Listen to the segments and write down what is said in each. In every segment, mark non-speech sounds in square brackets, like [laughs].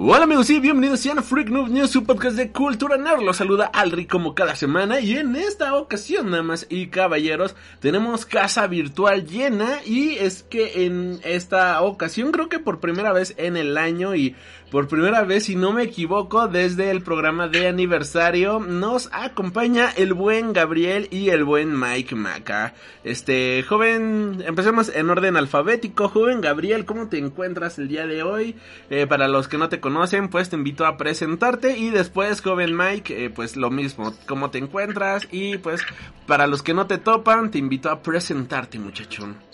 Hola amigos y bienvenidos a Freak Noob News, su podcast de cultura nerd. Los saluda Alri como cada semana y en esta ocasión, damas y caballeros, tenemos casa virtual llena y es que en esta ocasión creo que por primera vez en el año y por primera vez, si no me equivoco, desde el programa de aniversario nos acompaña el buen Gabriel y el buen Mike Maca. Este, joven, empecemos en orden alfabético. Joven Gabriel, ¿cómo te encuentras el día de hoy? Eh, para los que no te conocen, pues te invito a presentarte y después, joven Mike, eh, pues lo mismo, ¿cómo te encuentras? Y pues para los que no te topan, te invito a presentarte, muchachón.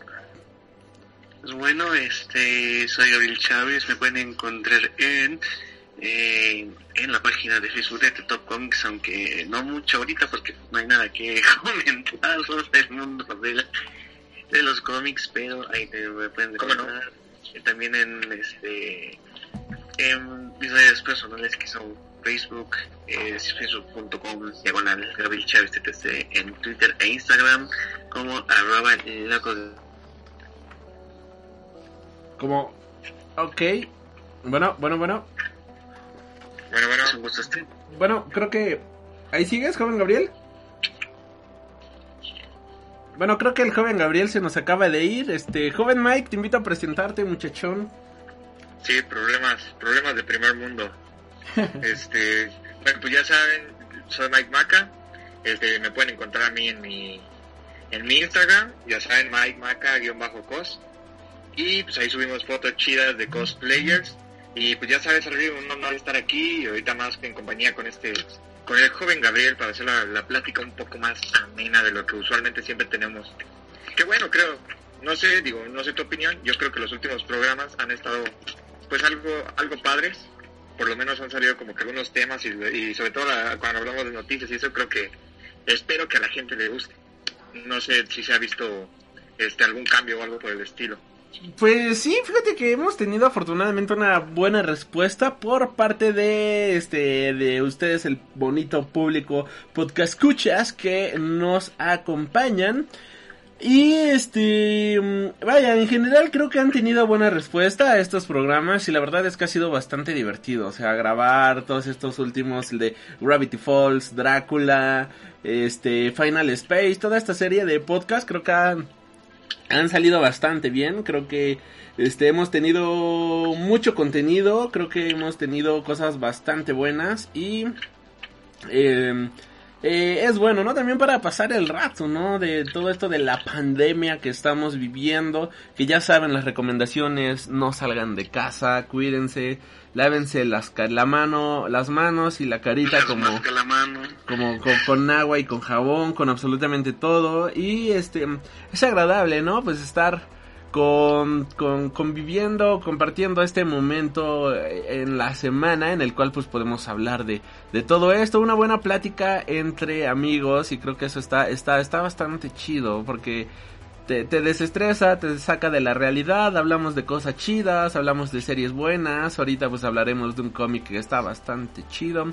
Pues bueno, este, soy Gabriel Chávez, me pueden encontrar en eh, en la página de Facebook de Top Comics, aunque no mucho ahorita porque no hay nada que [laughs] comentar sobre el mundo de, de los cómics, pero ahí me pueden encontrar. También en este en mis redes personales que son Facebook, es facebook.com diagonal Gabriel Chávez TTC, en Twitter e Instagram como arroba loco como, ok, bueno, bueno, bueno. Bueno, bueno, un gusto este. Bueno, creo que... ¿Ahí sigues, joven Gabriel? Bueno, creo que el joven Gabriel se nos acaba de ir. Este, joven Mike, te invito a presentarte, muchachón. Sí, problemas, problemas de primer mundo. [laughs] este, bueno, pues ya saben, soy Mike Maca. Este, me pueden encontrar a mí en mi, en mi Instagram. Ya saben, Mike Maca-cos. Y pues ahí subimos fotos chidas de cosplayers. Y pues ya sabes, un honor estar aquí y ahorita más en compañía con este, con el joven Gabriel para hacer la, la plática un poco más amena de lo que usualmente siempre tenemos. Que bueno, creo, no sé, digo, no sé tu opinión, yo creo que los últimos programas han estado pues algo, algo padres, por lo menos han salido como que algunos temas y sobre todo cuando hablamos de noticias y eso creo que espero que a la gente le guste. No sé si se ha visto este algún cambio o algo por el estilo. Pues sí, fíjate que hemos tenido afortunadamente una buena respuesta por parte de este de ustedes el bonito público podcast escuchas que nos acompañan. Y este, vaya, en general creo que han tenido buena respuesta a estos programas y la verdad es que ha sido bastante divertido, o sea, grabar todos estos últimos, el de Gravity Falls, Drácula, este, Final Space, toda esta serie de podcast creo que han han salido bastante bien. Creo que este hemos tenido mucho contenido. Creo que hemos tenido cosas bastante buenas y em, eh, es bueno, ¿no? También para pasar el rato, ¿no? De todo esto de la pandemia que estamos viviendo. Que ya saben las recomendaciones, no salgan de casa, cuídense, lávense las la mano, las manos y la carita como, como con, con, agua y con jabón, con absolutamente todo. Y este es agradable, ¿no? Pues estar con, con, conviviendo, compartiendo este momento en la semana en el cual pues podemos hablar de, de todo esto, una buena plática entre amigos y creo que eso está, está, está bastante chido porque te, te, desestresa, te saca de la realidad, hablamos de cosas chidas, hablamos de series buenas, ahorita pues hablaremos de un cómic que está bastante chido.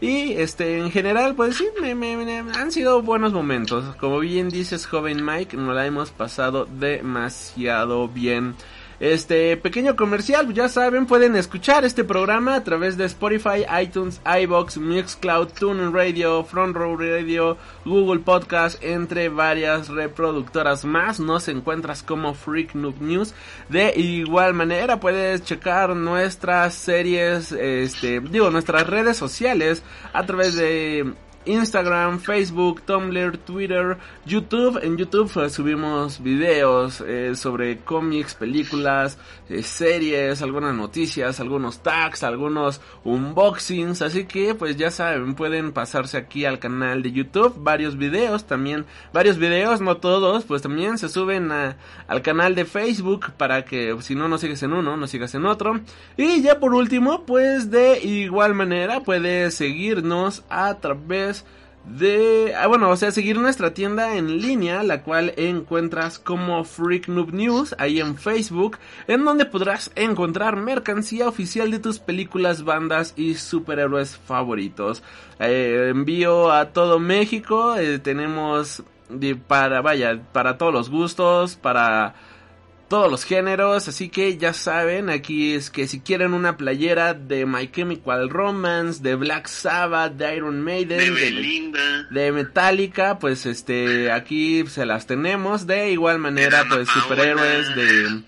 Y este, en general, pues sí, me, me, han sido buenos momentos. Como bien dices, joven Mike, nos la hemos pasado demasiado bien. Este pequeño comercial, ya saben, pueden escuchar este programa a través de Spotify, iTunes, iBox, Mixcloud, TuneIn Radio, Front Row Radio, Google Podcast, entre varias reproductoras más. Nos encuentras como Freak Noob News. De igual manera, puedes checar nuestras series, este, digo, nuestras redes sociales a través de Instagram, Facebook, Tumblr, Twitter, YouTube. En YouTube eh, subimos videos eh, sobre cómics, películas, eh, series, algunas noticias, algunos tags, algunos unboxings. Así que pues ya saben, pueden pasarse aquí al canal de YouTube. Varios videos también, varios videos, no todos, pues también se suben a, al canal de Facebook para que si no nos sigues en uno, nos sigas en otro. Y ya por último, pues de igual manera puedes seguirnos a través de, ah, bueno, o sea, seguir nuestra tienda en línea, la cual encuentras como Freak Noob News ahí en Facebook, en donde podrás encontrar mercancía oficial de tus películas, bandas y superhéroes favoritos. Eh, envío a todo México, eh, tenemos para, vaya, para todos los gustos, para todos los géneros, así que ya saben, aquí es que si quieren una playera de My Chemical Romance, de Black Sabbath, de Iron Maiden, de, de, Metallica, pues este, aquí se las tenemos, de igual manera, pues superhéroes de,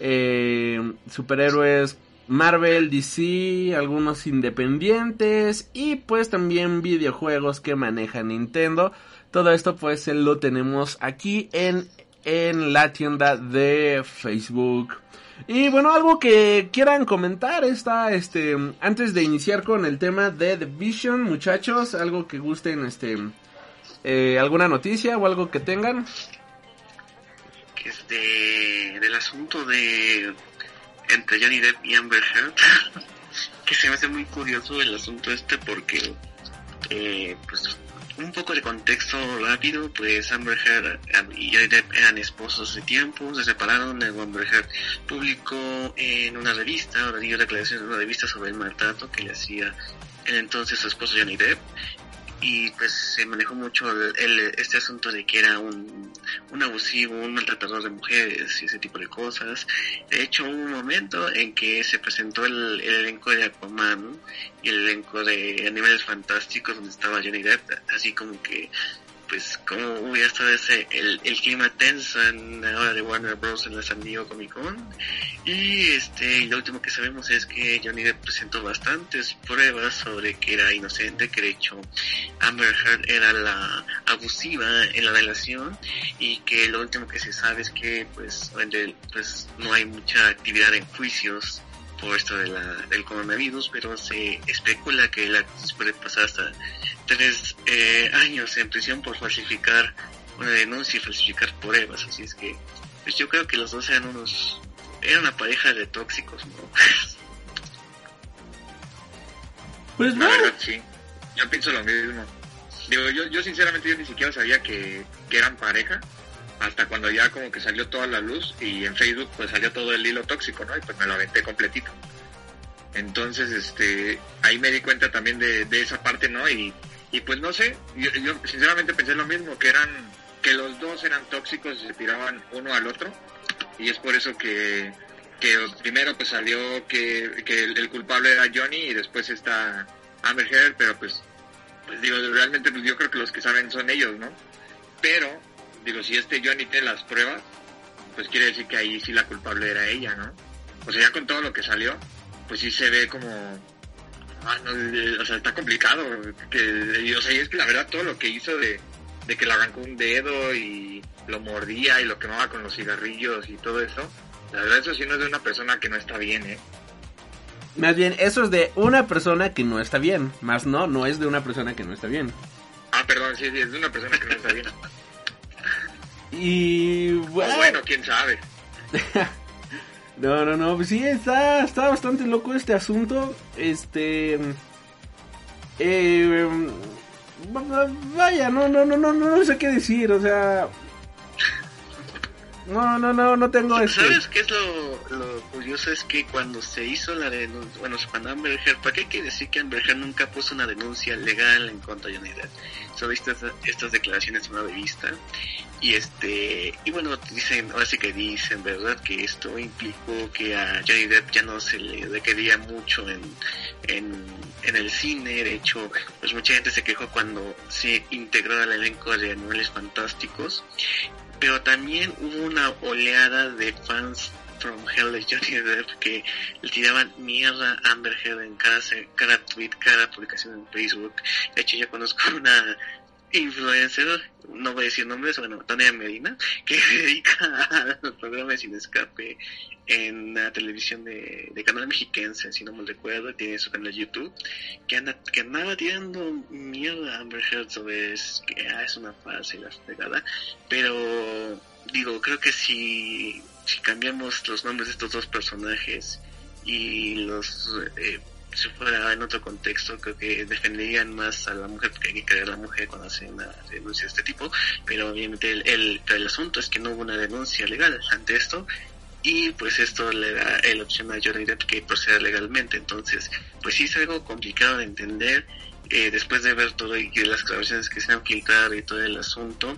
eh, superhéroes Marvel, DC, algunos independientes y pues también videojuegos que maneja Nintendo. Todo esto pues lo tenemos aquí en en la tienda de Facebook. Y bueno, algo que quieran comentar está, este, antes de iniciar con el tema de The Vision, muchachos, algo que gusten, este, eh, alguna noticia o algo que tengan. Este, del asunto de entre Johnny Depp y Amber Heard, [laughs] que se me hace muy curioso el asunto este porque, eh, pues, un poco de contexto rápido, pues Amber Heard y Johnny Depp eran esposos hace tiempo, se separaron, Amber Heard publicó en una revista, ahora dio declaraciones en una revista sobre el maltrato que le hacía el entonces su esposo Johnny Depp, y pues se manejó mucho el, este asunto de que era un, un abusivo, un maltratador de mujeres y ese tipo de cosas. De hecho, hubo un momento en que se presentó el, elenco de Aquaman y el elenco de Animales Fantásticos donde estaba Johnny Depp, así como que pues como hubiera estado ese el, el clima tenso en la hora de Warner Bros. en la San Diego Comic Con y este lo último que sabemos es que Johnny Depp presentó bastantes pruebas sobre que era inocente que de hecho Amber Heard era la abusiva en la relación y que lo último que se sabe es que pues, pues no hay mucha actividad en juicios por esto de la, del coronavirus, pero se especula que la puede pasar hasta tres eh, años en prisión por falsificar una denuncia y falsificar pruebas. Así es que pues yo creo que los dos eran unos... Era una pareja de tóxicos, ¿no? [laughs] Pues no. Verdad, sí. Yo pienso lo mismo. Digo, yo, yo sinceramente yo ni siquiera sabía que, que eran pareja hasta cuando ya como que salió toda la luz y en Facebook pues salió todo el hilo tóxico, ¿no? Y pues me lo aventé completito. Entonces, este, ahí me di cuenta también de, de esa parte, ¿no? Y, y pues no sé, yo, yo, sinceramente pensé lo mismo, que eran, que los dos eran tóxicos y se tiraban uno al otro. Y es por eso que, que primero pues salió que, que el, el culpable era Johnny y después está Amber Heard, pero pues, pues digo, realmente pues yo creo que los que saben son ellos, ¿no? Pero digo, si este Johnny tiene las pruebas, pues quiere decir que ahí sí la culpable era ella, ¿no? O sea, ya con todo lo que salió, pues sí se ve como... Ah, no, eh, o sea, está complicado. Que, o sea, y es que la verdad todo lo que hizo de, de que le arrancó un dedo y lo mordía y lo quemaba con los cigarrillos y todo eso, la verdad eso sí no es de una persona que no está bien, ¿eh? Más bien, eso es de una persona que no está bien. Más no, no es de una persona que no está bien. Ah, perdón, sí, sí, es de una persona que no está bien. [laughs] Y bueno, bueno quién sabe. [laughs] no, no, no, pues sí, está, está bastante loco este asunto. Este... Eh, vaya, no, no, no, no, no sé qué decir, o sea... No, no, no, no tengo este... ¿Sabes qué es lo, lo curioso? Es que cuando se hizo la denuncia, bueno, cuando Amber Heard, ¿para qué hay que decir que Amber Heard nunca puso una denuncia legal en contra de Johnny Depp? Solo estas, estas declaraciones una revista y este y bueno dicen ahora sí que dicen verdad que esto implicó que a Johnny Depp ya no se le requería mucho en, en, en el cine. De hecho pues mucha gente se quejó cuando se integró al elenco de Animales Fantásticos pero también hubo una oleada de fans from Hell de Johnny Depp que le tiraban mierda a Amber Heard en cada, cada tweet, cada publicación en Facebook. De hecho, yo conozco una influencer, no voy a decir nombres, bueno, Tania Medina, que [laughs] se dedica a los programas sin escape en la televisión de, de canal mexiquense, si no me recuerdo, tiene su canal de YouTube, que, anda, que andaba tirando mierda a Amber Heard sobre que ah, es una falsa y la fregada, pero digo, creo que si, si cambiamos los nombres de estos dos personajes y los eh, si fuera en otro contexto creo que defenderían más a la mujer porque hay que creer a la mujer cuando hace una denuncia de este tipo pero obviamente el, el, el asunto es que no hubo una denuncia legal ante esto y pues esto le da la opción a Johnny Depp que proceda legalmente. Entonces pues sí es algo complicado de entender eh, después de ver todo y las grabaciones que se han filtrado y todo el asunto,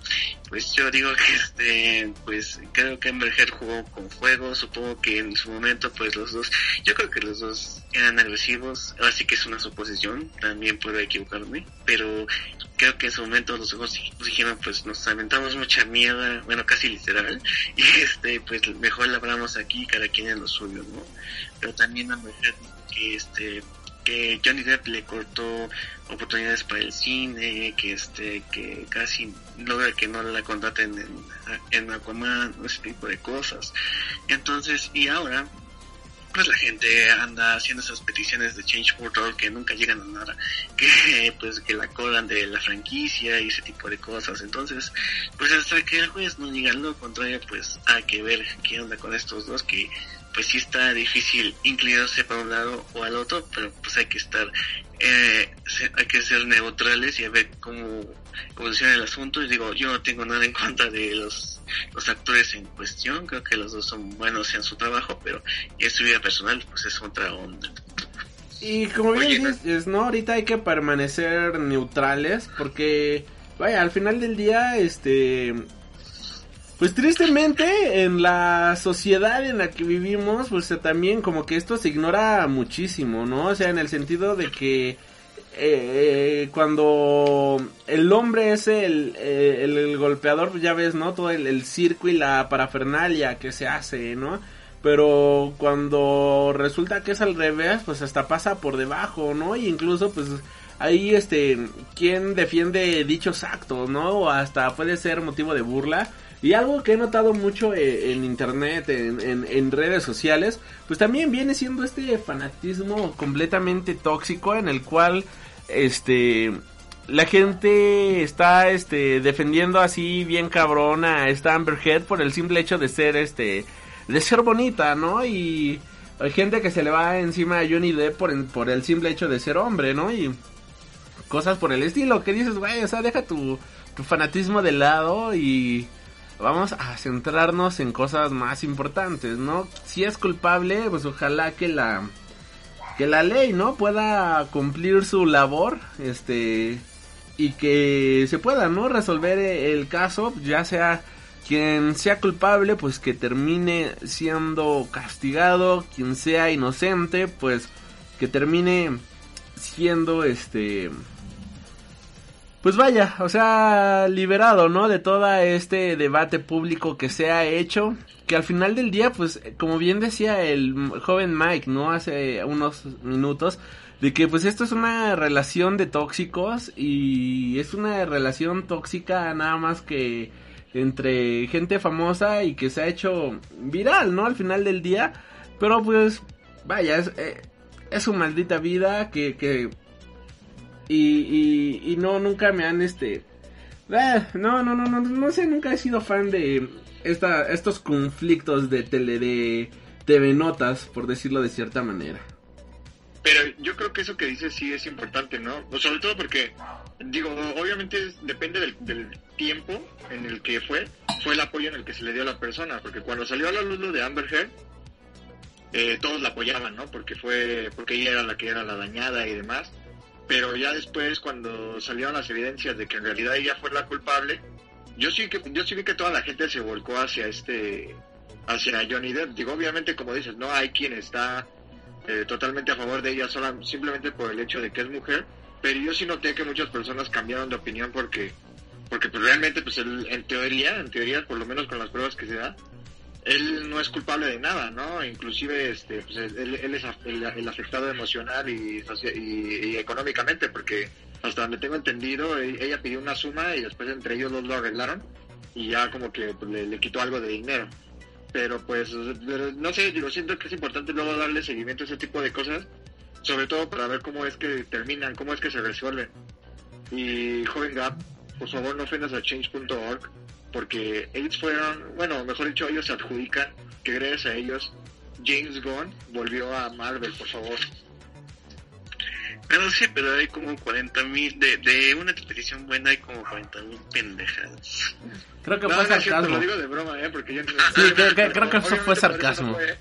pues yo digo que este, pues creo que Amber jugó con fuego, supongo que en su momento pues los dos, yo creo que los dos eran agresivos, así que es una suposición, también puedo equivocarme, pero creo que en su momento los dos dijeron pues nos aventamos mucha mierda, bueno casi literal, [laughs] y este pues mejor la hablamos aquí, cada quien en lo suyo, ¿no? Pero también Amber Heard que este que Johnny Depp le cortó oportunidades para el cine, que este, que casi logra que no la contraten en, en Aquaman, ese tipo de cosas. Entonces, y ahora, pues la gente anda haciendo esas peticiones de Change.org que nunca llegan a nada, [laughs] que pues que la colan de la franquicia y ese tipo de cosas. Entonces, pues hasta que el juez no diga lo contrario, pues hay que ver qué onda con estos dos que pues sí está difícil inclinarse para un lado o al otro, pero pues hay que estar, eh, hay que ser neutrales y a ver cómo evoluciona el asunto. Y digo, yo no tengo nada en contra de los, los actores en cuestión, creo que los dos son buenos en su trabajo, pero en su vida personal pues es otra onda. Y como bien Oye, dices, ¿no? Ahorita hay que permanecer neutrales porque, vaya, al final del día, este... Pues tristemente en la sociedad en la que vivimos, pues también como que esto se ignora muchísimo, ¿no? O sea, en el sentido de que eh, cuando el hombre es el, eh, el, el golpeador, pues ya ves, ¿no? Todo el, el, circo y la parafernalia que se hace, ¿no? Pero cuando resulta que es al revés, pues hasta pasa por debajo, ¿no? Y incluso, pues ahí, este, quien defiende dichos actos, ¿no? O hasta puede ser motivo de burla. Y algo que he notado mucho en, en internet, en, en, en, redes sociales, pues también viene siendo este fanatismo completamente tóxico en el cual, este, la gente está, este, defendiendo así bien cabrona a esta Amber Heard por el simple hecho de ser, este, de ser bonita, ¿no? Y hay gente que se le va encima a Johnny Depp por, por el simple hecho de ser hombre, ¿no? Y cosas por el estilo, que dices, güey, o sea, deja tu, tu fanatismo de lado y vamos a centrarnos en cosas más importantes, ¿no? Si es culpable, pues ojalá que la que la ley, ¿no? pueda cumplir su labor, este y que se pueda, ¿no? resolver el caso, ya sea quien sea culpable, pues que termine siendo castigado, quien sea inocente, pues que termine siendo este pues vaya, o sea, liberado, ¿no? De todo este debate público que se ha hecho, que al final del día, pues, como bien decía el joven Mike, ¿no? Hace unos minutos, de que pues esto es una relación de tóxicos y es una relación tóxica nada más que entre gente famosa y que se ha hecho viral, ¿no? Al final del día, pero pues, vaya, es, eh, es su maldita vida que, que y, y, y, no, nunca me han este... Eh, no, no, no, no, no sé, nunca he sido fan de esta, estos conflictos de tele, de TV Notas, por decirlo de cierta manera. Pero yo creo que eso que dices sí es importante, ¿no? O sobre todo porque, digo, obviamente depende del, del, tiempo en el que fue, fue el apoyo en el que se le dio a la persona, porque cuando salió a la luz lo de Amber Heard, eh, todos la apoyaban, ¿no? Porque fue, porque ella era la que era la dañada y demás pero ya después cuando salieron las evidencias de que en realidad ella fue la culpable yo sí que yo sí vi que toda la gente se volcó hacia este hacia Johnny Depp. Digo obviamente como dices no hay quien está eh, totalmente a favor de ella sola, simplemente por el hecho de que es mujer pero yo sí noté que muchas personas cambiaron de opinión porque porque pues realmente pues el, en teoría en teoría por lo menos con las pruebas que se da él no es culpable de nada, ¿no? Inclusive este, pues, él, es el, el afectado emocional y, y, y económicamente, porque hasta donde tengo entendido, e- ella pidió una suma y después entre ellos dos lo arreglaron y ya como que pues, le, quitó algo de dinero. Pero pues, no sé, yo siento que es importante luego darle seguimiento a ese tipo de cosas, sobre todo para ver cómo es que terminan, cómo es que se resuelven. Y joven Gap, por favor no ofendas a change.org, porque ellos fueron, bueno, mejor dicho, ellos se adjudican que gracias a ellos James Gunn volvió a Marvel, por favor. Pero sí, pero hay como 40 mil, de, de una expedición buena hay como 40 mil pendejadas. Creo que No, fue no sarcasmo. lo digo de broma, ¿eh? Porque yo no- [laughs] Sí, que- que- creo que eso fue eso sarcasmo. no fue.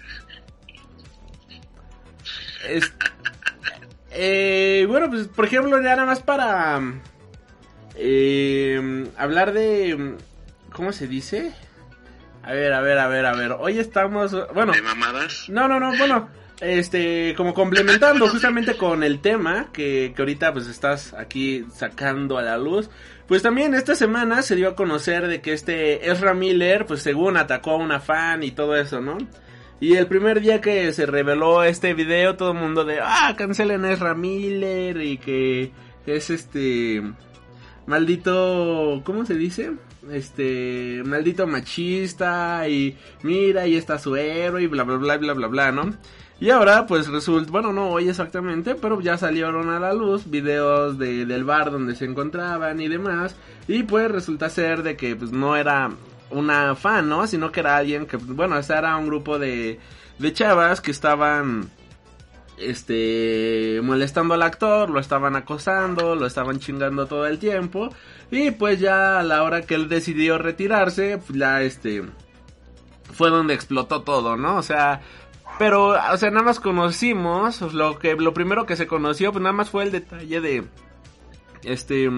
Es- eh, bueno, pues por ejemplo, ya nada más para eh, hablar de... ¿Cómo se dice? A ver, a ver, a ver, a ver. Hoy estamos... Bueno, De mamadas. no, no, no, bueno, este, como complementando justamente con el tema que, que ahorita pues estás aquí sacando a la luz, pues también esta semana se dio a conocer de que este Ezra Miller, pues según atacó a una fan y todo eso, ¿no? Y el primer día que se reveló este video, todo el mundo de, ah, cancelen a Ezra Miller y que es este, maldito, ¿cómo se dice? Este, maldito machista y mira, ahí está su héroe y bla, bla, bla, bla, bla, bla, ¿no? Y ahora, pues resulta, bueno, no hoy exactamente, pero ya salieron a la luz videos de, del bar donde se encontraban y demás. Y pues resulta ser de que pues no era una fan, ¿no? Sino que era alguien que, pues, bueno, este era un grupo de, de chavas que estaban, este, molestando al actor, lo estaban acosando, lo estaban chingando todo el tiempo. Y pues ya a la hora que él decidió retirarse, pues ya este, fue donde explotó todo, ¿no? O sea, pero, o sea, nada más conocimos, lo que, lo primero que se conoció, pues nada más fue el detalle de, este,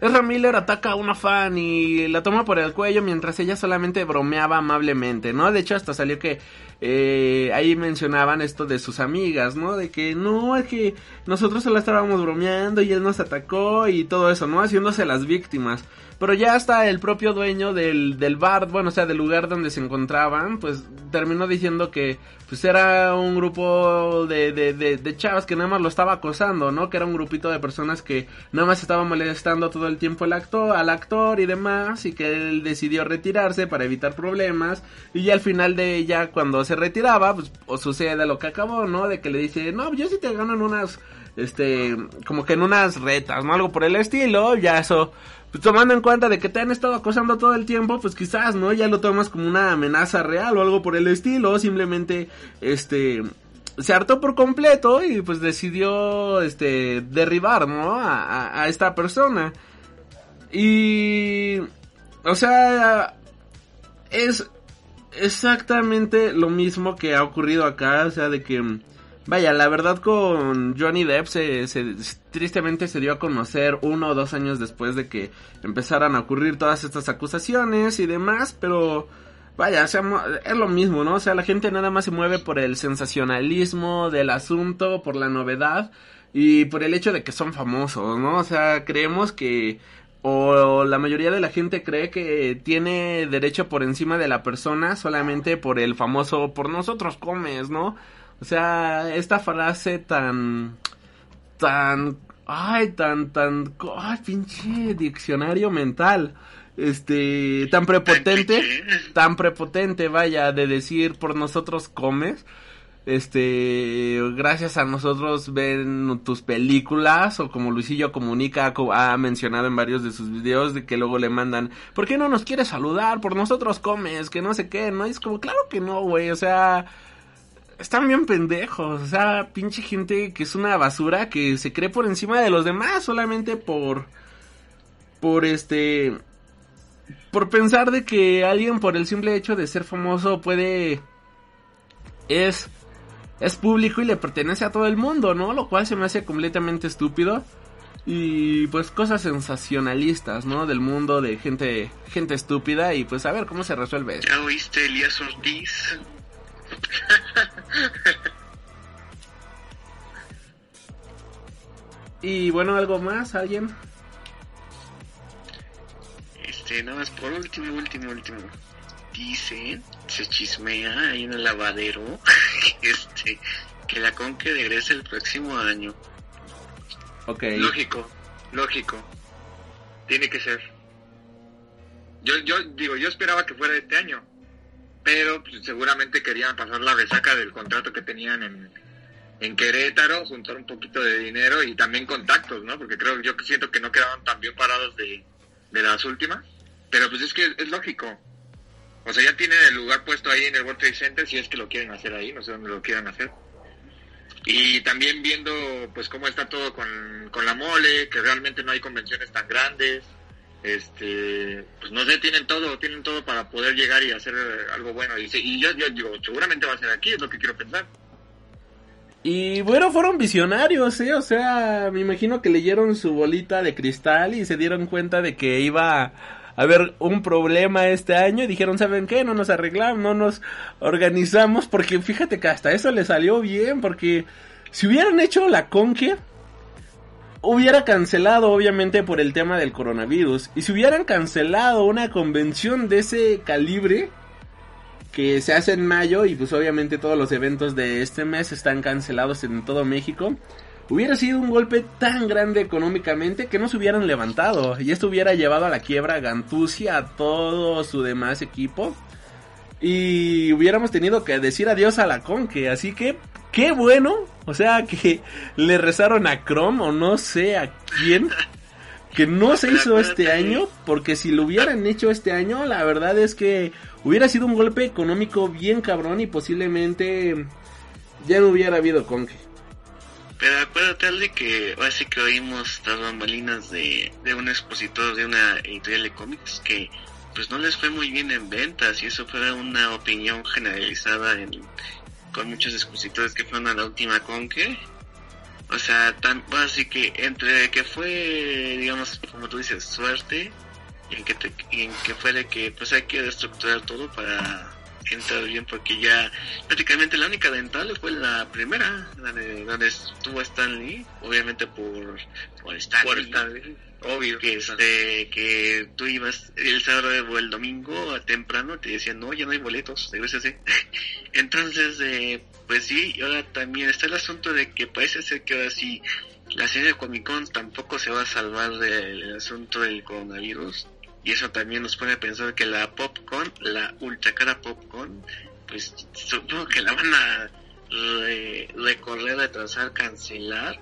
Ezra Miller ataca a una fan y la toma por el cuello mientras ella solamente bromeaba amablemente, ¿no? De hecho, hasta salió que eh, ahí mencionaban esto de sus amigas, ¿no? De que no, es que nosotros solo estábamos bromeando y él nos atacó y todo eso, ¿no? Haciéndose las víctimas. Pero ya hasta el propio dueño del, del bar, bueno, o sea, del lugar donde se encontraban, pues terminó diciendo que pues era un grupo de, de, de, de chavas que nada más lo estaba acosando, ¿no? Que era un grupito de personas que nada más estaban molestando todo el tiempo el actor, al actor y demás, y que él decidió retirarse para evitar problemas, y ya al final de ella, cuando se retiraba, pues o sucede lo que acabó, ¿no? De que le dice, no, yo sí te gano en unas, este, como que en unas retas, ¿no? Algo por el estilo, ya eso pues tomando en cuenta de que te han estado acosando todo el tiempo, pues quizás, ¿no? Ya lo tomas como una amenaza real o algo por el estilo, simplemente, este, se hartó por completo y pues decidió, este, derribar, ¿no? A, a, a esta persona. Y, o sea, es exactamente lo mismo que ha ocurrido acá, o sea, de que... Vaya, la verdad con Johnny Depp se, se, tristemente se dio a conocer uno o dos años después de que empezaran a ocurrir todas estas acusaciones y demás, pero vaya, es lo mismo, ¿no? O sea, la gente nada más se mueve por el sensacionalismo del asunto, por la novedad y por el hecho de que son famosos, ¿no? O sea, creemos que o la mayoría de la gente cree que tiene derecho por encima de la persona solamente por el famoso por nosotros comes, ¿no? O sea, esta frase tan, tan, ay, tan, tan, ay, pinche diccionario mental, este, tan prepotente, tan prepotente, vaya, de decir por nosotros comes, este, gracias a nosotros ven tus películas, o como Luisillo Comunica ha mencionado en varios de sus videos, de que luego le mandan, ¿por qué no nos quieres saludar? Por nosotros comes, que no sé qué, ¿no? Y es como, claro que no, güey, o sea están bien pendejos, o sea, pinche gente que es una basura que se cree por encima de los demás solamente por por este por pensar de que alguien por el simple hecho de ser famoso puede es es público y le pertenece a todo el mundo, ¿no? Lo cual se me hace completamente estúpido y pues cosas sensacionalistas, ¿no? Del mundo de gente gente estúpida y pues a ver cómo se resuelve. ¿Ya oíste Elías Ortiz? [laughs] y bueno, algo más, alguien. Este, nada más por último, último, último. Dice se chismea ahí en el lavadero [laughs] este que la Conque regrese el próximo año. Ok. Lógico, lógico. Tiene que ser. Yo, yo digo, yo esperaba que fuera este año, pero pues, seguramente querían pasar la resaca del contrato que tenían en, en Querétaro, juntar un poquito de dinero y también contactos, ¿no? Porque creo yo siento que no quedaron tan bien parados de, de las últimas, pero pues es que es, lógico. O sea, ya tienen el lugar puesto ahí en el World Trade Center, si es que lo quieren hacer ahí, no sé dónde lo quieran hacer. Y también viendo pues cómo está todo con, con la mole, que realmente no hay convenciones tan grandes. Este, pues no sé, tienen todo, tienen todo para poder llegar y hacer algo bueno. Y, y yo, yo digo, seguramente va a ser aquí, es lo que quiero pensar. Y bueno, fueron visionarios, ¿eh? O sea, me imagino que leyeron su bolita de cristal y se dieron cuenta de que iba a haber un problema este año y dijeron, ¿saben qué? No nos arreglamos, no nos organizamos, porque fíjate que hasta eso le salió bien, porque si hubieran hecho la conque, hubiera cancelado obviamente por el tema del coronavirus, y si hubieran cancelado una convención de ese calibre, que se hace en mayo y pues obviamente todos los eventos de este mes están cancelados en todo México. Hubiera sido un golpe tan grande económicamente que no se hubieran levantado y esto hubiera llevado a la quiebra a Gantusi, a todo su demás equipo y hubiéramos tenido que decir adiós a la Conque, así que qué bueno, o sea que le rezaron a Chrome o no sé a quién que no se [laughs] hizo este año, porque si lo hubieran hecho este año, la verdad es que hubiera sido un golpe económico bien cabrón y posiblemente ya no hubiera habido conque. Pero acuérdate de que así que oímos las bambalinas de, de un expositor de una editorial de cómics que pues no les fue muy bien en ventas y eso fue una opinión generalizada en, con muchos expositores que fueron a la última conque o sea, tan, así que entre que fue, digamos, como tú dices, suerte, y en que, te, en que fue de que pues hay que reestructurar todo para entrar bien, porque ya prácticamente la única dental fue la primera, la de donde estuvo Stanley, obviamente por, por Stanley. Obvio. Que, este, que tú ibas el sábado o el domingo a temprano, te decían, no, ya no hay boletos, de así. [laughs] Entonces, eh, pues sí, y ahora también está el asunto de que parece ser que ahora sí la serie de Comic Con tampoco se va a salvar del asunto del coronavirus. Y eso también nos pone a pensar que la Popcorn, la ultra cara Popcorn, pues supongo que la van a recorrer, retrasar, cancelar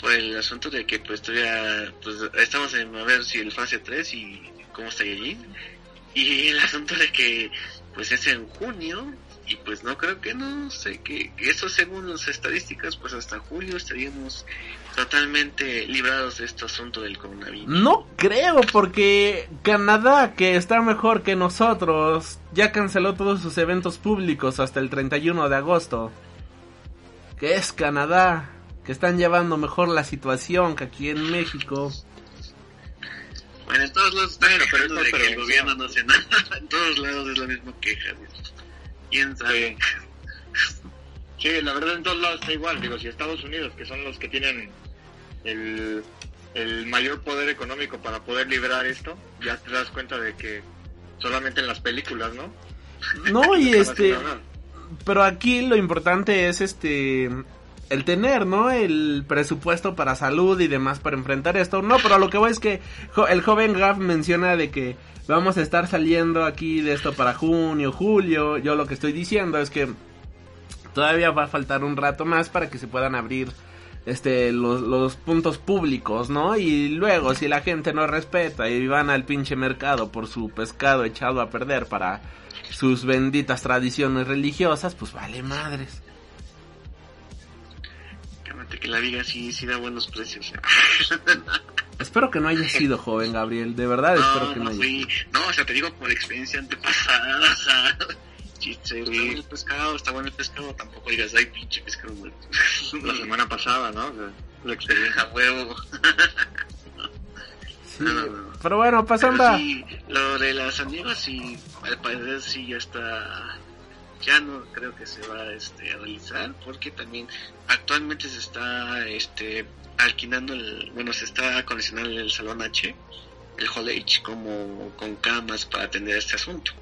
por el asunto de que pues todavía pues estamos en a ver si el fase 3 y cómo está allí y el asunto de que pues es en junio y pues no creo que no sé que, eso según las estadísticas pues hasta julio estaríamos totalmente librados de este asunto del coronavirus. No creo porque Canadá que está mejor que nosotros ya canceló todos sus eventos públicos hasta el 31 de agosto. Que es Canadá, que están llevando mejor la situación que aquí en México. Bueno, en todos lados está pero, de que el gobierno no hace nada. [laughs] En todos lados es la misma queja. ¿Quién sabe? Sí. la verdad en todos lados está igual. Digo, si Estados Unidos, que son los que tienen el, el mayor poder económico para poder liberar esto, ya te das cuenta de que solamente en las películas, ¿no? No, [laughs] y este... Pero aquí lo importante es este el tener, ¿no? El presupuesto para salud y demás para enfrentar esto. No, pero lo que voy es que el joven Graf menciona de que vamos a estar saliendo aquí de esto para junio, julio. Yo lo que estoy diciendo es que todavía va a faltar un rato más para que se puedan abrir este los puntos públicos, ¿no? Y luego si la gente no respeta y van al pinche mercado por su pescado echado a perder para sus benditas tradiciones religiosas, pues vale madres que la viga sí, sí da buenos precios. [laughs] espero que no haya sido joven, Gabriel. De verdad, espero que no, haya sido. No, o sea, te digo por experiencia antepasada. [laughs] Chiste, está bueno el pescado, está bueno el pescado. Tampoco digas, ay, pinche pescado muerto. [laughs] La semana pasada, ¿no? O sea, la experiencia. A huevo. Sí, pero bueno, pasando. Sí, lo de las amigas sí, al parecer sí ya está ya no creo que se va este, a realizar porque también actualmente se está este, alquilando, el, bueno, se está acondicionando el Salón H, el Hall H, como con camas para atender este asunto.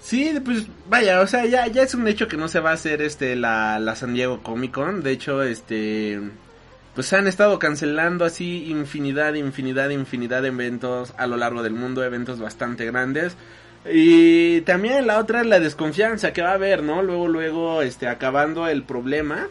Sí, pues vaya, o sea, ya, ya es un hecho que no se va a hacer este la, la San Diego Comic Con. De hecho, este pues han estado cancelando así infinidad, infinidad, infinidad de eventos a lo largo del mundo, eventos bastante grandes. Y también la otra es la desconfianza que va a haber, ¿no? Luego, luego, este, acabando el problema,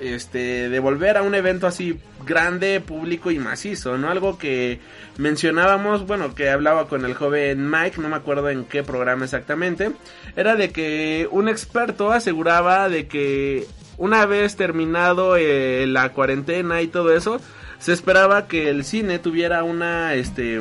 este, de volver a un evento así grande, público y macizo, ¿no? Algo que mencionábamos, bueno, que hablaba con el joven Mike, no me acuerdo en qué programa exactamente, era de que un experto aseguraba de que una vez terminado eh, la cuarentena y todo eso, se esperaba que el cine tuviera una, este,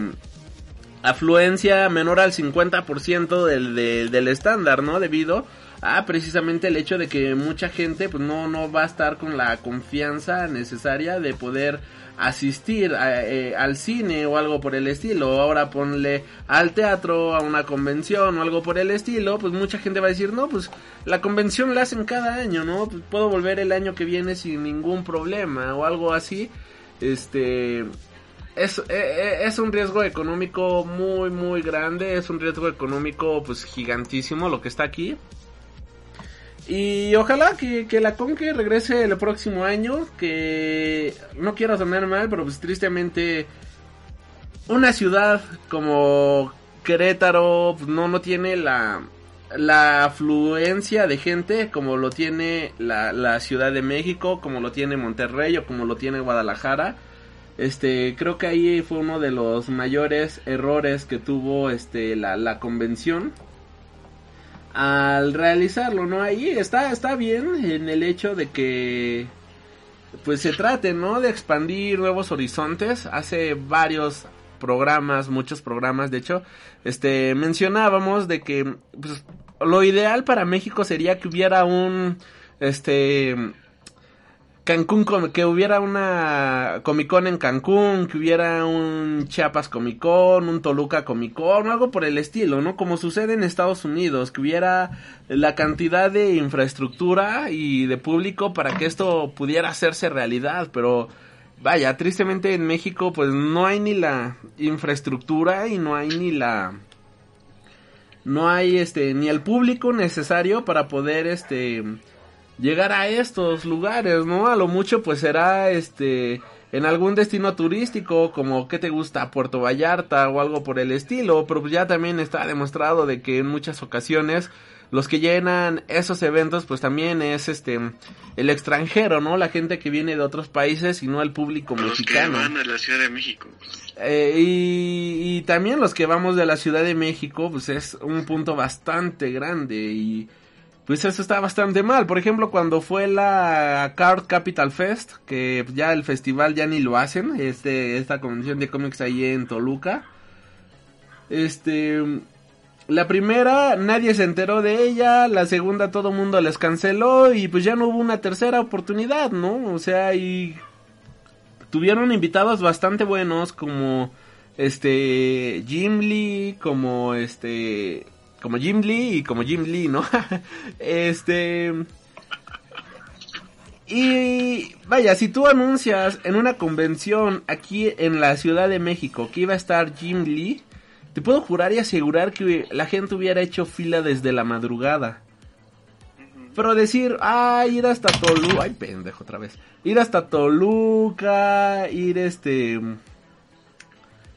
afluencia menor al 50% del, del, del estándar, ¿no? Debido a precisamente el hecho de que mucha gente pues no, no va a estar con la confianza necesaria de poder asistir a, eh, al cine o algo por el estilo. Ahora ponle al teatro, a una convención o algo por el estilo, pues mucha gente va a decir, no, pues la convención la hacen cada año, ¿no? Pues puedo volver el año que viene sin ningún problema o algo así. Este, es, es, es, un riesgo económico muy muy grande, es un riesgo económico pues gigantísimo lo que está aquí. Y ojalá que, que la Conque regrese el próximo año, que no quiero sonar mal, pero pues tristemente una ciudad como Querétaro pues, no, no tiene la, la afluencia de gente como lo tiene la, la Ciudad de México, como lo tiene Monterrey o como lo tiene Guadalajara. Este, creo que ahí fue uno de los mayores errores que tuvo este la, la convención al realizarlo, ¿no? Ahí está está bien en el hecho de que pues se trate, ¿no? De expandir nuevos horizontes. Hace varios programas, muchos programas, de hecho, este mencionábamos de que pues, lo ideal para México sería que hubiera un este Cancún, que hubiera una Comic Con en Cancún, que hubiera un Chiapas Comic Con, un Toluca Comic Con, algo por el estilo, ¿no? Como sucede en Estados Unidos, que hubiera la cantidad de infraestructura y de público para que esto pudiera hacerse realidad, pero vaya, tristemente en México pues no hay ni la infraestructura y no hay ni la no hay este ni el público necesario para poder este llegar a estos lugares, ¿no? A lo mucho pues será este en algún destino turístico como que te gusta Puerto Vallarta o algo por el estilo, pero pues ya también está demostrado de que en muchas ocasiones los que llenan esos eventos pues también es este el extranjero, ¿no? La gente que viene de otros países y no el público los mexicano. que van a la Ciudad de México. Eh, y, y también los que vamos de la Ciudad de México pues es un punto bastante grande y pues eso está bastante mal. Por ejemplo, cuando fue la Card Capital Fest, que ya el festival ya ni lo hacen, este, esta convención de cómics ahí en Toluca. Este, la primera nadie se enteró de ella, la segunda todo mundo les canceló y pues ya no hubo una tercera oportunidad, ¿no? O sea, y tuvieron invitados bastante buenos como este Jim Lee, como este como Jim Lee y como Jim Lee, ¿no? [laughs] este... Y vaya, si tú anuncias en una convención aquí en la Ciudad de México que iba a estar Jim Lee, te puedo jurar y asegurar que la gente hubiera hecho fila desde la madrugada. Pero decir, ah, ir hasta Toluca, ay pendejo otra vez, ir hasta Toluca, ir este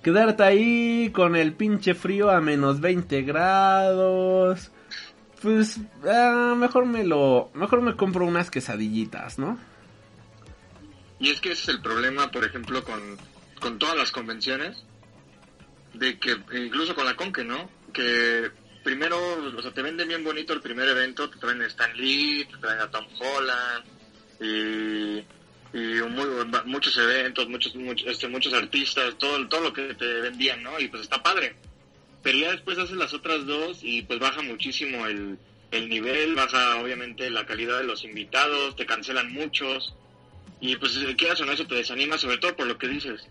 quedarte ahí con el pinche frío a menos 20 grados. Pues ah, mejor me lo mejor me compro unas quesadillitas, ¿no? Y es que ese es el problema, por ejemplo, con, con todas las convenciones, de que incluso con la Conque, ¿no? Que primero, o sea, te venden bien bonito el primer evento, te traen a Stan Lee, te traen a Tom Holland, y y muy, muchos eventos, muchos, muchos, este, muchos artistas, todo, todo lo que te vendían, ¿no? Y pues está padre. Pero ya después haces las otras dos y pues baja muchísimo el, el nivel, baja obviamente la calidad de los invitados, te cancelan muchos. Y pues si quieras o no, eso te desanima, sobre todo por lo que dices.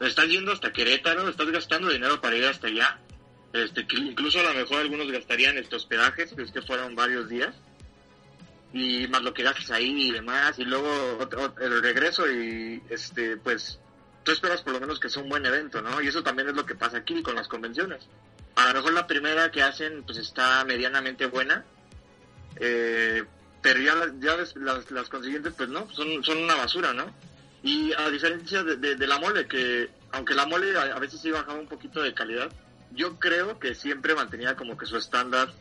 Estás yendo hasta Querétaro, estás gastando dinero para ir hasta allá. Este, incluso a lo mejor algunos gastarían este hospedajes, que es que fueron varios días y más lo que gastas ahí y demás, y luego el regreso y este pues tú esperas por lo menos que sea un buen evento, ¿no? Y eso también es lo que pasa aquí con las convenciones. a lo mejor la primera que hacen pues está medianamente buena, eh, pero ya, ya las, las, las consiguientes pues no, son, son una basura, ¿no? Y a diferencia de, de- de la mole, que aunque la mole a, a veces sí bajaba un poquito de calidad, yo creo que siempre mantenía como que su estándar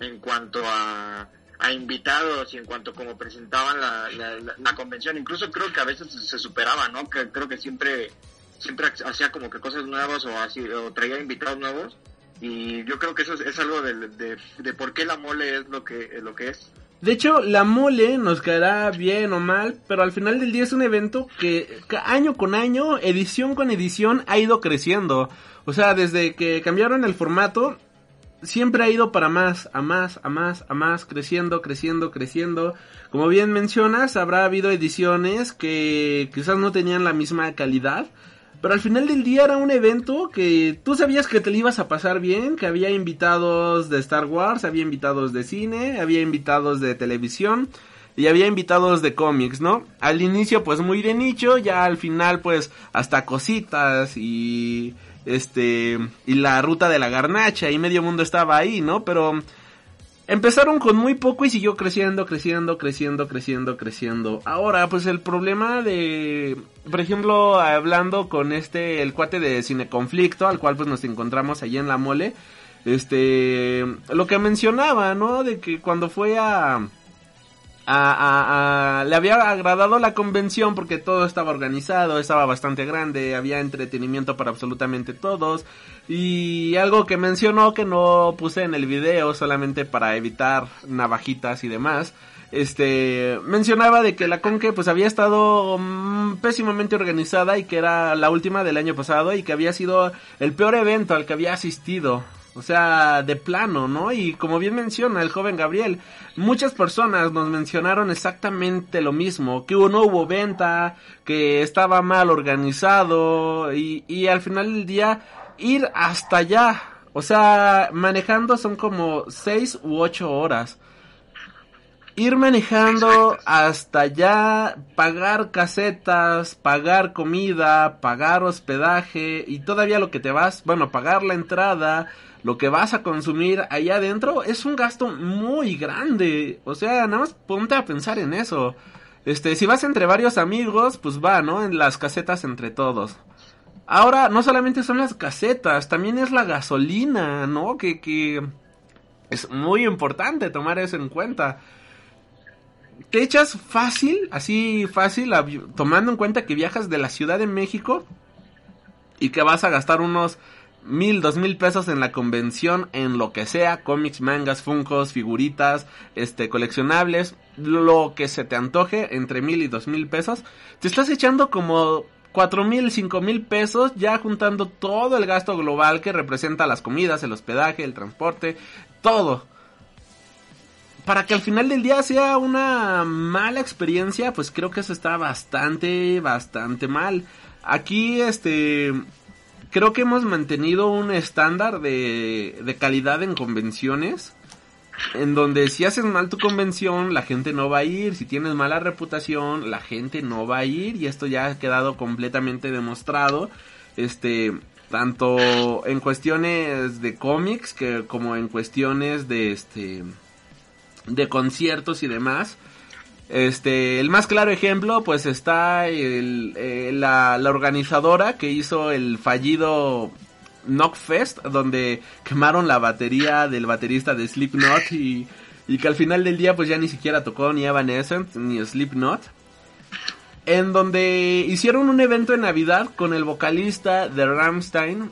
en cuanto a, a invitados y en cuanto como presentaban la, la, la- convención. Incluso creo que a veces se superaba, ¿no? Que creo que siempre siempre hacía como que cosas nuevas o así o traía invitados nuevos y yo creo que eso es, es algo de, de, de por qué la mole es lo que lo que es. De hecho, la mole nos caerá bien o mal, pero al final del día es un evento que año con año, edición con edición, ha ido creciendo. O sea, desde que cambiaron el formato, siempre ha ido para más, a más, a más, a más, creciendo, creciendo, creciendo. Como bien mencionas, habrá habido ediciones que quizás no tenían la misma calidad. Pero al final del día era un evento que tú sabías que te lo ibas a pasar bien, que había invitados de Star Wars, había invitados de cine, había invitados de televisión y había invitados de cómics, ¿no? Al inicio pues muy de nicho, ya al final pues hasta cositas y este y la ruta de la garnacha y medio mundo estaba ahí, ¿no? Pero Empezaron con muy poco y siguió creciendo, creciendo, creciendo, creciendo, creciendo. Ahora, pues el problema de, por ejemplo, hablando con este, el cuate de Cine Conflicto, al cual pues nos encontramos allí en la mole, este, lo que mencionaba, ¿no? De que cuando fue a, a, a- a- le había agradado la convención porque todo estaba organizado, estaba bastante grande, había entretenimiento para absolutamente todos. Y algo que mencionó que no puse en el video solamente para evitar navajitas y demás. Este mencionaba de que la Conque pues había estado mm, pésimamente organizada y que era la última del año pasado y que había sido el peor evento al que había asistido. O sea, de plano, ¿no? Y como bien menciona el joven Gabriel, muchas personas nos mencionaron exactamente lo mismo, que no hubo venta, que estaba mal organizado y, y al final del día ir hasta allá, o sea, manejando son como seis u ocho horas. Ir manejando hasta allá, pagar casetas, pagar comida, pagar hospedaje y todavía lo que te vas, bueno, pagar la entrada, lo que vas a consumir allá adentro es un gasto muy grande. O sea, nada más ponte a pensar en eso. Este, si vas entre varios amigos, pues va, ¿no? En las casetas entre todos. Ahora, no solamente son las casetas, también es la gasolina, ¿no? Que, que es muy importante tomar eso en cuenta. Te echas fácil, así fácil, tomando en cuenta que viajas de la Ciudad de México y que vas a gastar unos mil, dos mil pesos en la convención, en lo que sea, cómics, mangas, funcos, figuritas, este, coleccionables, lo que se te antoje, entre mil y dos mil pesos, te estás echando como cuatro mil, cinco mil pesos, ya juntando todo el gasto global que representa las comidas, el hospedaje, el transporte, todo. Para que al final del día sea una mala experiencia, pues creo que eso está bastante, bastante mal. Aquí, este, creo que hemos mantenido un estándar de, de calidad en convenciones. En donde si haces mal tu convención, la gente no va a ir. Si tienes mala reputación, la gente no va a ir. Y esto ya ha quedado completamente demostrado. Este, tanto en cuestiones de cómics que como en cuestiones de este de conciertos y demás. Este, el más claro ejemplo, pues está el, eh, la, organizadora que hizo el fallido Knockfest, donde quemaron la batería del baterista de Slipknot y, y que al final del día pues ya ni siquiera tocó ni Evanescence ni Slipknot. En donde hicieron un evento en Navidad con el vocalista de Ramstein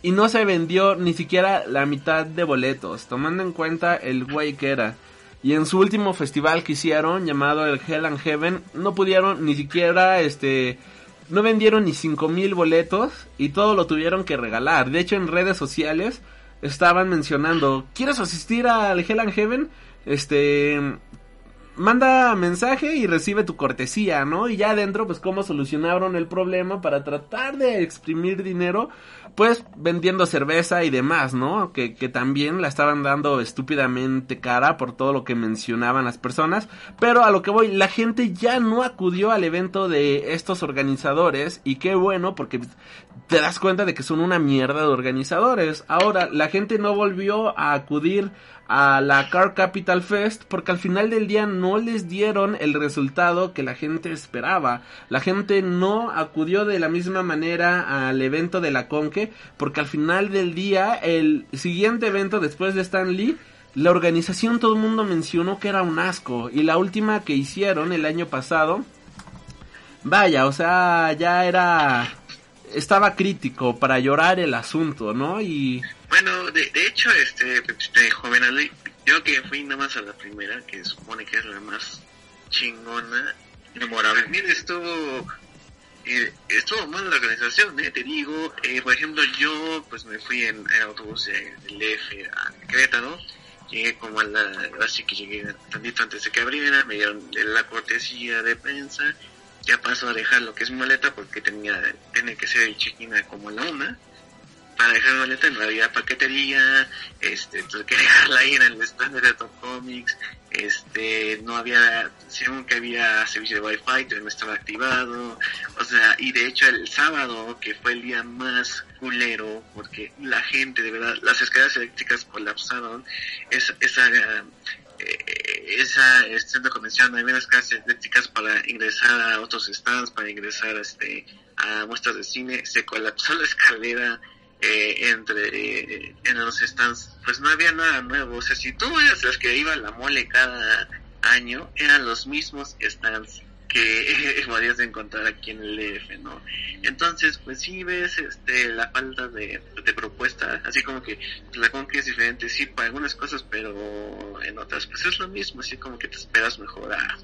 y no se vendió ni siquiera la mitad de boletos, tomando en cuenta el güey que era. Y en su último festival que hicieron, llamado el Hell and Heaven, no pudieron ni siquiera, este, no vendieron ni 5000 boletos y todo lo tuvieron que regalar. De hecho, en redes sociales estaban mencionando, ¿quieres asistir al Hell and Heaven? Este, manda mensaje y recibe tu cortesía, ¿no? Y ya adentro, pues cómo solucionaron el problema para tratar de exprimir dinero, pues vendiendo cerveza y demás, ¿no? Que, que también la estaban dando estúpidamente cara por todo lo que mencionaban las personas. Pero a lo que voy, la gente ya no acudió al evento de estos organizadores y qué bueno porque te das cuenta de que son una mierda de organizadores. Ahora, la gente no volvió a acudir a la Car Capital Fest porque al final del día no les dieron el resultado que la gente esperaba. La gente no acudió de la misma manera al evento de la Conque porque al final del día el siguiente evento después de Stan Lee la organización todo el mundo mencionó que era un asco y la última que hicieron el año pasado vaya, o sea, ya era estaba crítico para llorar el asunto, ¿no? Y Bueno, de, de hecho, este, este joven Ali, yo que fui nada más a la primera, que supone que es la más chingona, memorable. También estuvo, eh, estuvo mal la organización, eh, te digo, eh, por ejemplo, yo pues me fui en, en autobús de- del F a Querétaro, llegué como a la, así que llegué tantito antes de que abriera, me dieron la cortesía de prensa, ya paso a dejar lo que es mi maleta porque tenía, tiene que ser check-in como la una. Para dejar la maleta no había paquetería, este, tuve que [laughs] dejarla ahí en el stand de Top Comics, este, no había, según que había servicio de wifi, pero no estaba activado, o sea, y de hecho el sábado, que fue el día más culero, porque la gente, de verdad, las escaleras eléctricas colapsaron, esa, esa, eh, esa este, centro de había unas escaleras eléctricas para ingresar a otros stands, para ingresar este, a muestras de cine, se colapsó [laughs] la escalera, eh, entre eh, en los stands. Pues no había nada nuevo. O sea si tú eras los que iba a la mole cada año eran los mismos stands que [laughs] podías encontrar aquí en el EF, ¿no? Entonces, pues sí ves este la falta de, de propuesta, así como que la Conque es diferente, sí, para algunas cosas, pero en otras, pues es lo mismo, así como que te esperas mejor a,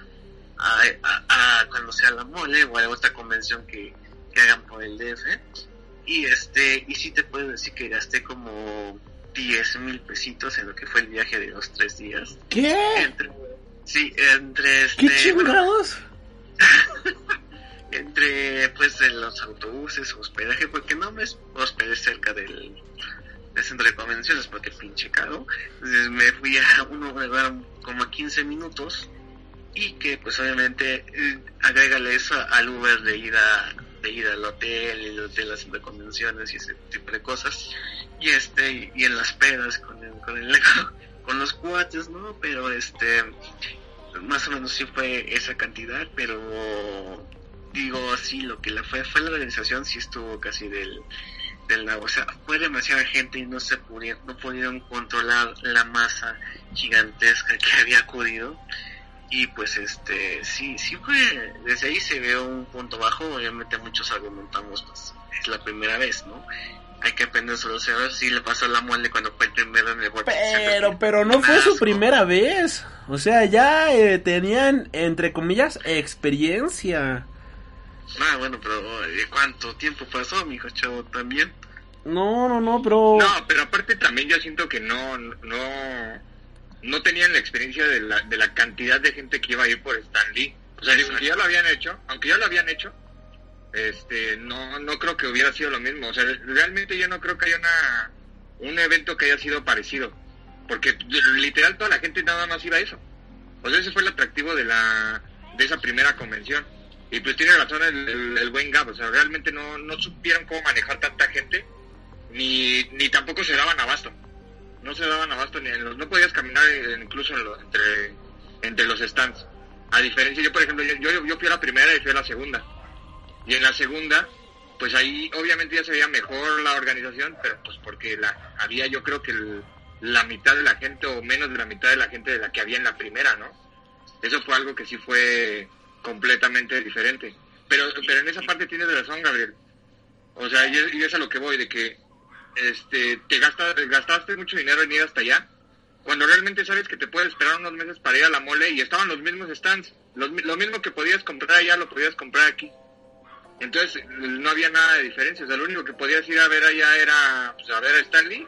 a, a, a cuando sea la mole o a otra convención que, que hagan por el DF. Y este, y sí te puedo decir que gasté como 10 mil pesitos en lo que fue el viaje de los tres días. ¿Qué? Entre, sí, entre este, ¿Qué chingados? [laughs] entre pues en los autobuses, hospedaje, porque no me hospedé cerca del, del centro de convenciones porque pinche caro. Entonces me fui a uno como a 15 minutos y que pues obviamente eh, agrégale eso al Uber de ir a de ir al hotel y centro de convenciones y ese tipo de cosas y este y en las pedas con el, con el [laughs] con los cuates no pero este más o menos sí fue esa cantidad pero digo sí lo que la fue fue la organización sí estuvo casi del del o sea fue demasiada gente y no se pudieron no pudieron controlar la masa gigantesca que [laughs] había acudido. Y pues este sí sí fue desde ahí se ve un punto bajo obviamente muchos argumentamos pues es la primera vez no hay que aprender solo sí le pasó la mole cuando fue el primero en el Center. Pero, pero no fue su primera vez. O sea, ya eh, tenían, entre comillas, experiencia. ah bueno pero eh, cuánto tiempo pasó mijo chavo también No, no, no, pero... No, pero aparte también yo siento que no, no, no tenían la experiencia de la, de la cantidad de gente que iba a ir por Stan Lee. O sea, aunque ya lo habían hecho, aunque ya lo habían hecho, este, no, no creo que hubiera sido lo mismo. O sea, realmente yo no creo que haya una, un evento que haya sido parecido. Porque literal toda la gente nada más iba a eso. O sea, ese fue el atractivo de la, de esa primera convención. Y pues tiene razón el, el, buen Gab, o sea, realmente no, no supieron cómo manejar tanta gente ni, ni tampoco se daban abasto. No se daban abasto ni en los, no podías caminar incluso en entre, entre los stands. A diferencia, yo por ejemplo, yo, yo fui a la primera y fui a la segunda. Y en la segunda, pues ahí obviamente ya se veía mejor la organización, pero pues porque la, había yo creo que el- la mitad de la gente o menos de la mitad de la gente de la que había en la primera, ¿no? Eso fue algo que sí fue completamente diferente. Pero, pero en esa parte tienes razón, Gabriel. O sea, y es, a lo que voy, de que este te gastas, gastaste mucho dinero en ir hasta allá, cuando realmente sabes que te puedes esperar unos meses para ir a la mole y estaban los mismos stands. Los lo mismo que podías comprar allá, lo podías comprar aquí. Entonces, no había nada de diferencia. O sea, lo único que podías ir a ver allá era, pues, a ver a Stanley,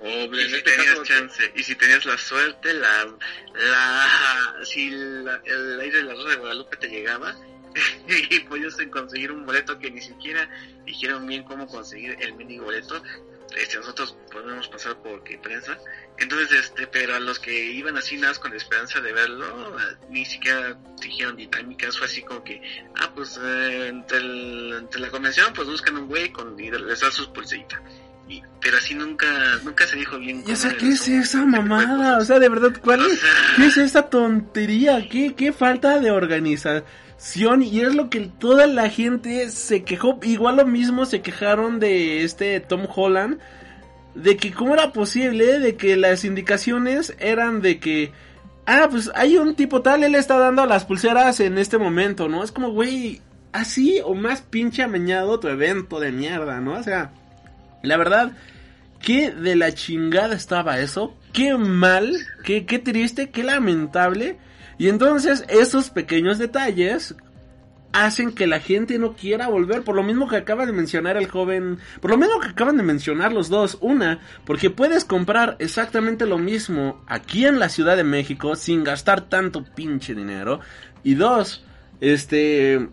O Y en si este tenías caso, chance, y si tenías la suerte, la, la, si la- el aire de la Rosa de Guadalupe te llegaba, [laughs] y podías conseguir un boleto que ni siquiera dijeron bien cómo conseguir el mini boleto, este, nosotros podemos pasar por prensa, entonces, este, pero a los que iban así nada con la esperanza de verlo, ni siquiera dijeron dinámicas, fue así como que, ah, pues, eh, entre, el- entre la convención, pues buscan un güey con, y les dan sus pulseritas. Y, pero así nunca, nunca se dijo bien. O sea, ¿qué es esa mamada? O sea, de verdad, ¿cuál es? ¿Qué es esa tontería? ¿Qué, qué falta de organización? Y es lo que toda la gente se quejó. Igual lo mismo se quejaron de este Tom Holland. De que cómo era posible de que las indicaciones eran de que... Ah, pues hay un tipo tal, él está dando las pulseras en este momento, ¿no? Es como, güey, así o más pinche amañado tu evento de mierda, ¿no? O sea, la verdad, qué de la chingada estaba eso, qué mal, qué, qué triste, qué lamentable. Y entonces esos pequeños detalles hacen que la gente no quiera volver, por lo mismo que acaba de mencionar el joven, por lo mismo que acaban de mencionar los dos, una, porque puedes comprar exactamente lo mismo aquí en la Ciudad de México sin gastar tanto pinche dinero, y dos, este,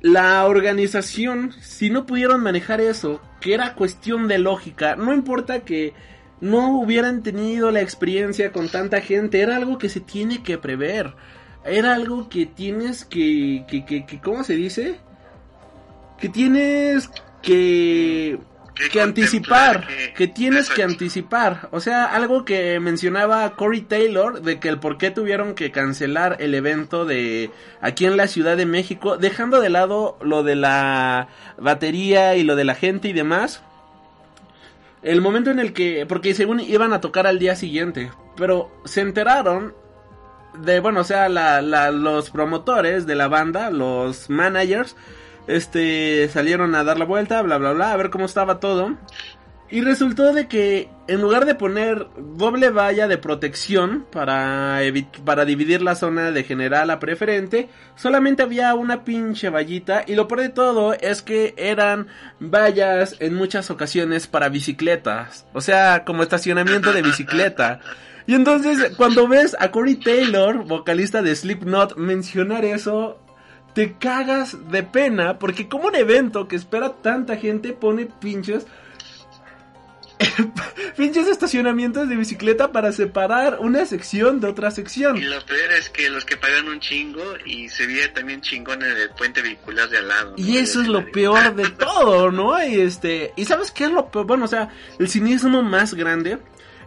la organización, si no pudieron manejar eso, que era cuestión de lógica, no importa que no hubieran tenido la experiencia con tanta gente, era algo que se tiene que prever, era algo que tienes que, que, que, que ¿cómo se dice? Que tienes que, Que anticipar, que- que tienes que anticipar. O sea, algo que mencionaba Corey Taylor de que el por qué tuvieron que cancelar el evento de aquí en la Ciudad de México, dejando de lado lo de la batería y lo de la gente y demás. El momento en el que, porque según iban a tocar al día siguiente, pero se enteraron de, bueno, o sea, la, la- los promotores de la banda, los managers, este, salieron a dar la vuelta, bla, bla, bla, a ver cómo estaba todo. Y resultó de que en lugar de poner doble valla de protección para, para dividir la zona de general a preferente, solamente había una pinche vallita y lo peor de todo es que eran vallas en muchas ocasiones para bicicletas, o sea, como estacionamiento de bicicleta. Y entonces cuando ves a Corey Taylor, vocalista de Slipknot, mencionar eso, te cagas de pena porque como un evento que espera tanta gente pone pinches [laughs] pinches estacionamientos de bicicleta para separar una sección de otra sección. Y lo peor es que los que pagan un chingo y se veía también chingón en el puente vehicular de al lado. ¿no? Y eso es lo peor de [laughs] todo, ¿no? Y este, y sabes qué es lo peor, bueno, o sea, el cinismo más grande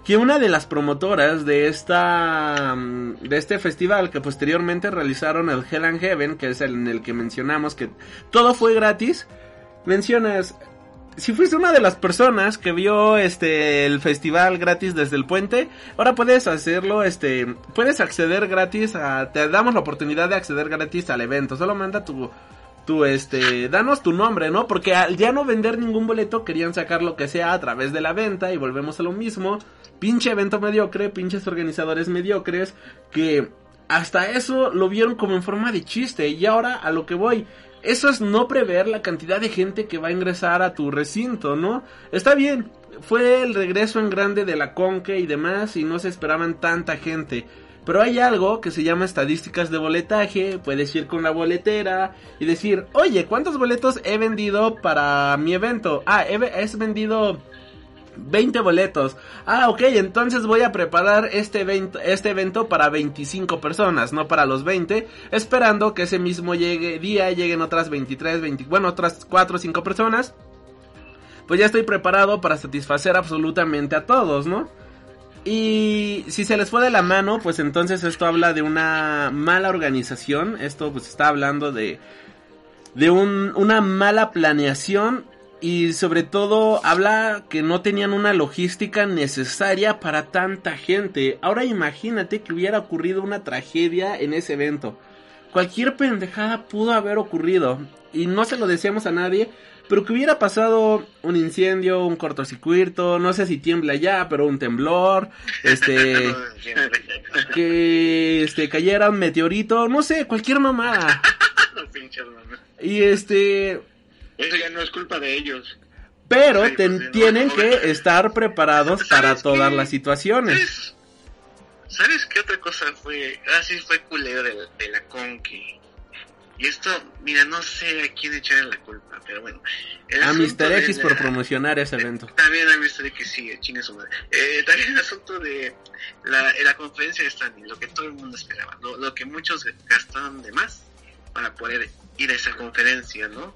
que una de las promotoras de esta mm, de este festival que posteriormente realizaron el Hell and Heaven, que es el en el que mencionamos que todo fue gratis, mencionas si fuiste una de las personas que vio este el festival gratis desde el puente, ahora puedes hacerlo, este, puedes acceder gratis a, te damos la oportunidad de acceder gratis al evento, solo manda tu, tu este, danos tu nombre, ¿no? Porque al ya no vender ningún boleto querían sacar lo que sea a través de la venta y volvemos a lo mismo, pinche evento mediocre, pinches organizadores mediocres que hasta eso lo vieron como en forma de chiste y ahora a lo que voy. Eso es no prever la cantidad de gente que va a ingresar a tu recinto, ¿no? Está bien, fue el regreso en grande de la Conque y demás y no se esperaban tanta gente. Pero hay algo que se llama estadísticas de boletaje, puedes ir con la boletera y decir, oye, ¿cuántos boletos he vendido para mi evento? Ah, he, he vendido 20 boletos. Ah, ok, entonces voy a preparar este evento, este evento para 25 personas, no para los 20, esperando que ese mismo día lleguen otras 23, 20, bueno, otras 4 o 5 personas. Pues ya estoy preparado para satisfacer absolutamente a todos, ¿no? Y si se les fue de la mano, pues entonces esto habla de una mala organización, esto pues está hablando de de un, una mala planeación y sobre todo habla que no tenían una logística necesaria para tanta gente. Ahora imagínate que hubiera ocurrido una tragedia en ese evento. Cualquier pendejada pudo haber ocurrido y no se lo decíamos a nadie, pero que hubiera pasado un incendio, un cortocircuito, no sé si tiembla ya, pero un temblor, este [laughs] que este cayera un meteorito, no sé, cualquier mamada. [laughs] Y este Eso ya no es culpa de ellos. Pero Sí, te- pues no, tienen no, que estar preparados para ¿Sabes todas qué? las situaciones. ¿Sabes? ¿Sabes qué otra cosa fue? Ah, sí, fue culero de, la- de la Conque. Y esto, mira, no sé a quién echarle la culpa, pero bueno. A Mr. X la- por promocionar ese evento. También a Mr. X, sí, chingue su madre. Eh, también el asunto de la, la conferencia de Stanley, lo que todo el mundo esperaba, lo, lo que muchos gastaron de más para poder ir a esa conferencia, ¿no?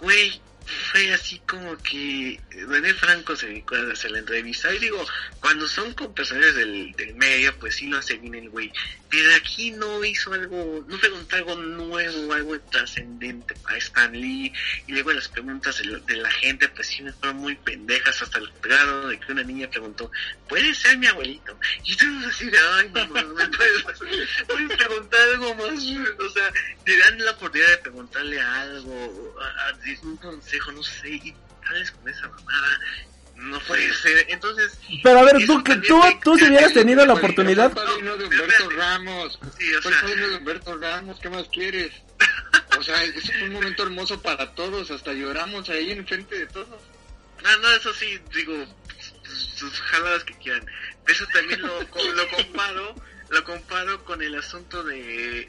Güey, fue así como que René Franco se a hacer la entrevista. Y digo, cuando son con personajes del, del medio, pues sí lo hace bien el güey. Pero aquí no hizo algo, no preguntó algo nuevo, algo trascendente para Stan Lee. Y luego las preguntas de, de la gente, pues sí me fueron muy pendejas hasta el grado de que una niña preguntó, ¿puede ser mi abuelito? Y todos así de, ay, mamá, ¿me puedes, [laughs] puedes preguntar algo más? Te dan la oportunidad de preguntarle algo, a, a- de un consejo, no sé, y sales con esa mamada. No puede ser. Entonces, Pero a ver, tú, que tú, tú si hubieras tenido la Fue el oportunidad, padrino de Humberto Ramos. sí, o Fue el sea, padrino de Humberto Ramos, ¿qué más quieres? O sea, es un momento hermoso para todos, hasta lloramos ahí en frente de todos. No, no, eso sí, digo, sus jaladas que quieran. Eso también lo, co- lo comparo, lo comparo con el asunto de,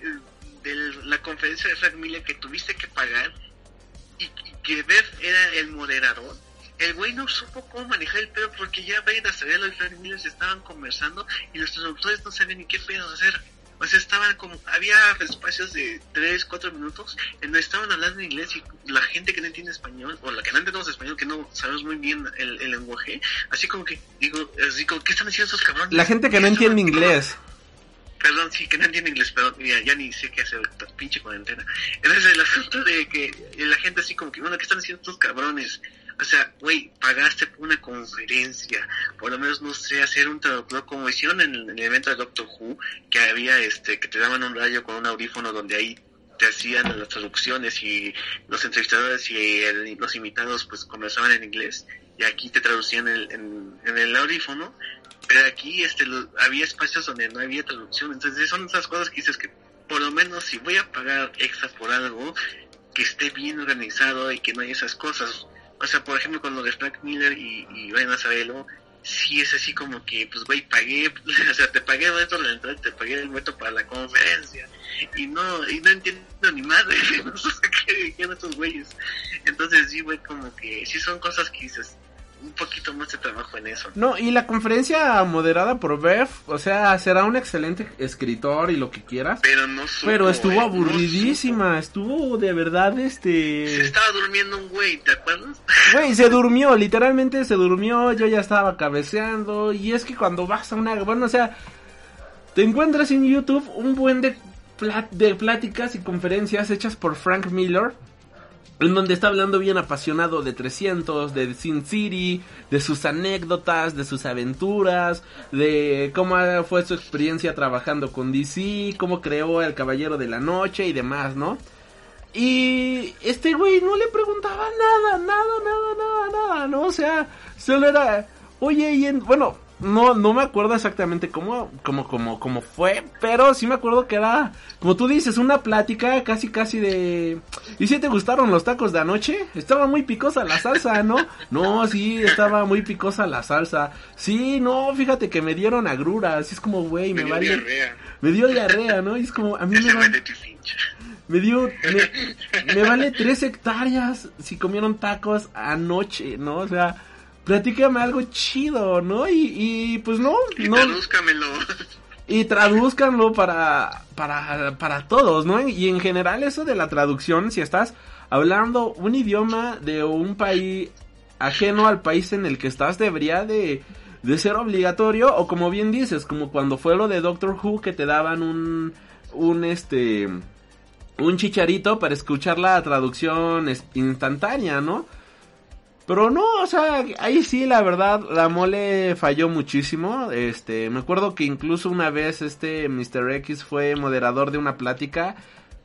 de la conferencia de Frank Miller que tuviste que pagar y, y que Beth era el moderador. El güey no supo cómo manejar el pedo porque ya Vaida sabía lo de Frank Miller, se estaban conversando y los traductores no sabían ni qué pedo hacer. O sea, estaban como, había espacios de 3, 4 minutos en donde estaban hablando en inglés y la gente que no entiende español, o la que no entendemos español, que no sabemos muy bien el, el lenguaje, así como que, digo, así como, ¿qué están haciendo esos cabrones? la gente que no ¿Qué entiende inglés. Perdón, sí, que no entiende inglés, perdón, ya, ya ni sé qué hacer esta pinche cuarentena. Entonces el asunto de que la gente así como que, bueno, ¿qué están haciendo estos cabrones? O sea, güey, pagaste por una conferencia, por lo menos no sé, hacer un traductor como hicieron en, el- en el evento de Doctor Who, que había este, que te daban un rayo con un audífono donde ahí te hacían las traducciones y los entrevistadores y el- los invitados pues conversaban en inglés y aquí te traducían el- en, en el audífono pero aquí este había espacios donde no había traducción. Entonces son esas cosas que dices que por lo menos si voy a pagar extra por algo que esté bien organizado y que no haya esas cosas. O sea por ejemplo con lo de Frank Miller y, y Ryan Azarello sí es así como que pues güey pagué [laughs] o sea te pagué el boleto la entrada te pagué el boleto para la conferencia. Y no y no entiendo ni madre [laughs] no qué dijeron estos güeyes. Entonces sí güey como que sí son cosas que dices un poquito más de trabajo en eso No, y la conferencia moderada por Bev, o sea, será un excelente escritor y lo que quieras. pero no supo, Pero estuvo eh, no aburridísima, estuvo de verdad supo. se este... estaba durmiendo un güey ¿te acuerdas? [laughs] Güey, se durmió, literalmente se durmió, yo ya estaba cabeceando y es que cuando vas a una... Bueno, o sea, te encuentras en YouTube un buen de, plat- de pláticas y conferencias hechas por Frank Miller. En donde está hablando bien apasionado de 300, de Sin City, de sus anécdotas, de sus aventuras, de cómo fue su experiencia trabajando con DC, cómo creó el Caballero de la Noche y demás, ¿no? Y este güey no le preguntaba nada, nada, nada, nada, nada, ¿no? O sea, solo era, oye, y en, bueno, no, no me acuerdo exactamente cómo, cómo, cómo, cómo fue, pero sí me acuerdo que era, como tú dices, una plática casi, casi de, ¿y si te gustaron los tacos de anoche? Estaba muy picosa la salsa, ¿no? No, sí, estaba muy picosa la salsa. Sí, no, fíjate que me dieron agruras, es como, güey, me, me dio vale, diarrea me dio diarrea, ¿no? Y es como, a mí me vale, me dio, me, me vale [laughs] tres hectáreas si comieron tacos anoche, ¿no? O sea, platícame algo chido, ¿no? Y, y pues no, y no, tradúzcamelo y traduzcanlo para, para, para todos, ¿no? Y en general eso de la traducción, si estás hablando un idioma de un país ajeno al país en el que estás, debería de, de ser obligatorio, o como bien dices, como cuando fue lo de Doctor Who que te daban un, un este, un chicharito para escuchar la traducción instantánea, ¿no? Pero no, o sea, ahí sí, la verdad, la mole falló muchísimo. Este, me acuerdo que incluso una vez este Mr. X fue moderador de una plática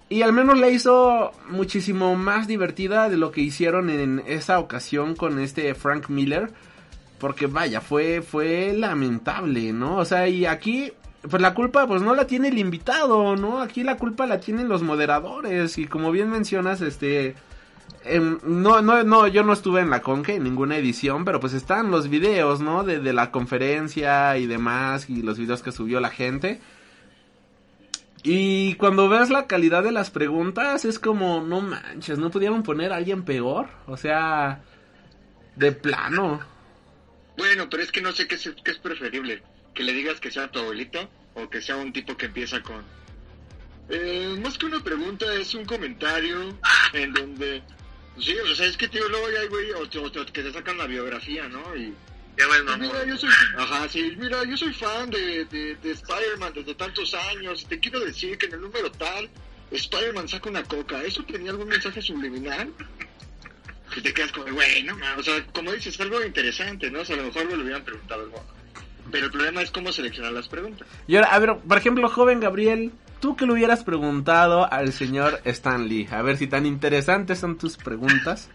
y al menos la hizo muchísimo más divertida de lo que hicieron en esa ocasión con este Frank Miller. Porque vaya, fue, fue lamentable, ¿no? O sea, y aquí, pues la culpa pues no la tiene el invitado, ¿no? Aquí la culpa la tienen los moderadores y como bien mencionas, este... em, no, no, no, yo no estuve en la Conque en ninguna edición, pero pues están los videos, ¿no? De, la conferencia y demás, y los videos que subió la gente. Y cuando ves la calidad de las preguntas, es como, no manches, ¿no pudieron poner a alguien peor? O sea, de plano. Bueno, pero es que no sé qué es, qué es preferible. Que le digas que sea tu abuelito o que sea un tipo que empieza con... Eh, más que una pregunta, es un comentario en donde... Sí, o sea, es que tío, luego ya hay güey, o, o- o que te sacan la biografía, ¿no? Y... Ya ves, mamá. mira, yo soy, ajá, sí, mira, yo soy fan de, de, de Spider-Man desde tantos años. Te quiero decir que en el número tal, Spider-Man saca una coca. ¿Eso tenía algún mensaje subliminal? Y te quedas como, güey, no. O sea, como dices, algo interesante, ¿no? O sea, a lo mejor me lo hubieran preguntado. Pero el problema es cómo seleccionar las preguntas. Y ahora, a ver, por ejemplo, joven Gabriel, ¿tú qué le hubieras preguntado al señor Stan Lee? A ver si tan interesantes son tus preguntas.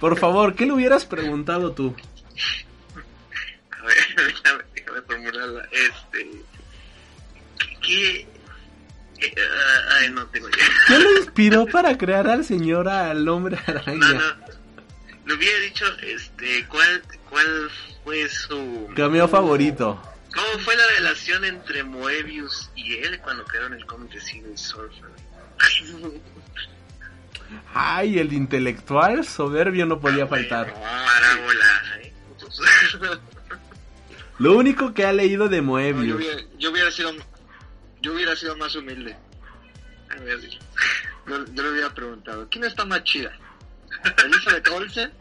Por favor, ¿qué le hubieras preguntado tú? A ver, [laughs] déjame, déjame formularla. Este. ¿Qué? eh, ah, ay, no tengo idea. ¿Qué le inspiró para crear al señor al hombre No, araña? no. Le hubiera dicho, este, ¿cuál, cuál fue su. Cameo favorito. ¿Cómo fue la relación entre Moebius y él cuando crearon el cómic de Silver Surfer? Ay, el intelectual soberbio no podía faltar. Parábola, ¿eh? [laughs] Lo único que ha leído de No, yo, Moebius. hubiera, yo hubiera sido yo hubiera sido más humilde. A ver, yo le hubiera preguntado, ¿quién está más chida? ¿Elizabeth Olsen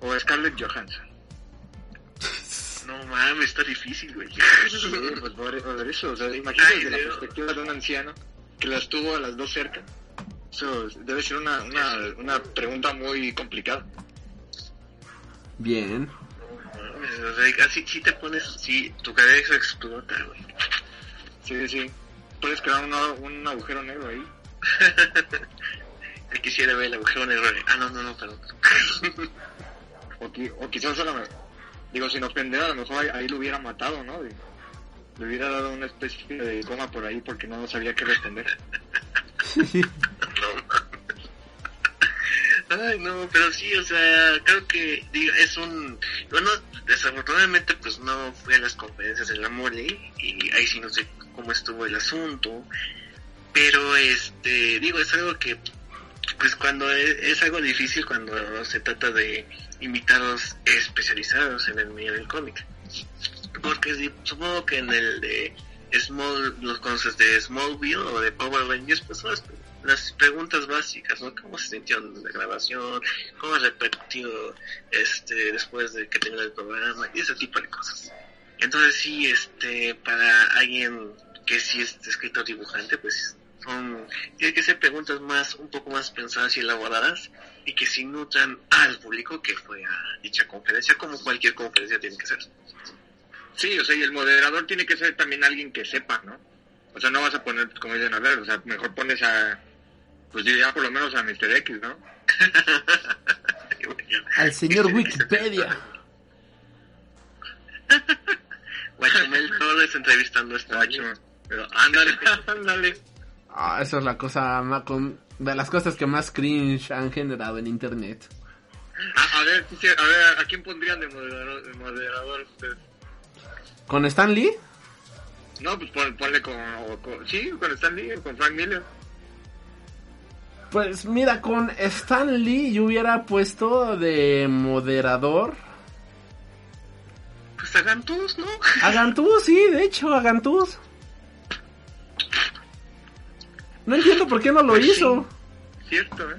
o Scarlett Johansson? No mames, está difícil, güey. Sí, [laughs] pues por, por eso, o sea, imagínate desde la Dios. perspectiva de un anciano que las tuvo a las dos cerca. Eso debe ser una, una, una pregunta muy complicada. Bien. Mames, O sea, así sí te pones, sí, tu cabeza explota, güey. Sí, sí. Puedes crear un, un agujero negro ahí. [laughs] Quisiera ver el agujero negro. Ah, no, no, no, perdón. [laughs] O, qui- o quizás a lo mejor, digo, sin ofender, a lo mejor ahí, lo hubiera matado, ¿no? Le hubiera dado una especie de coma por ahí porque no sabía qué responder. [laughs] Ay, no, pero sí, o sea, creo que digo, es un... Bueno, desafortunadamente pues no fui a las conferencias de la mole y ahí sí no sé cómo estuvo el asunto, pero este, digo, es algo que pues cuando es, es algo difícil cuando se trata de invitados especializados en el medio del cómic. Porque supongo que en el de Small, los conoces de Smallville o de Power Rangers, pues las, las preguntas básicas, ¿no? ¿Cómo se sintieron la grabación? ¿Cómo has repetido este, después de que terminó el programa? Y ese tipo de cosas. Entonces sí, este, para alguien que sí es escritor dibujante, pues son, tiene que ser preguntas más, un poco más pensadas y elaboradas y que sí nutran al público que fue a dicha conferencia, como cualquier conferencia tiene que ser. Sí, o sea, y el moderador tiene que ser también alguien que sepa, ¿no? O sea, no vas a poner, como dicen, a ver, o sea, mejor pones a, pues diría por lo menos a Mr. X, ¿no? [laughs] Al señor Wikipedia. Guachumel Torres entrevistando a esta Guacho. Pero ándale, [laughs] ándale. Ah, esa es la cosa más con... de las cosas que más cringe han generado en internet. A, a ver, a ver, ¿a quién pondrían de moderador, de moderador ustedes? ¿Con Stan Lee? No, pues pon- ponle con, o con- sí, con Stan Lee o con Frank Miller. Pues mira, con Stan Lee yo hubiera puesto de moderador. Pues hagan todos, ¿no? A Gantús, sí, de hecho, a Gantús. No entiendo por qué no lo Pues sí. hizo. Cierto, ¿eh?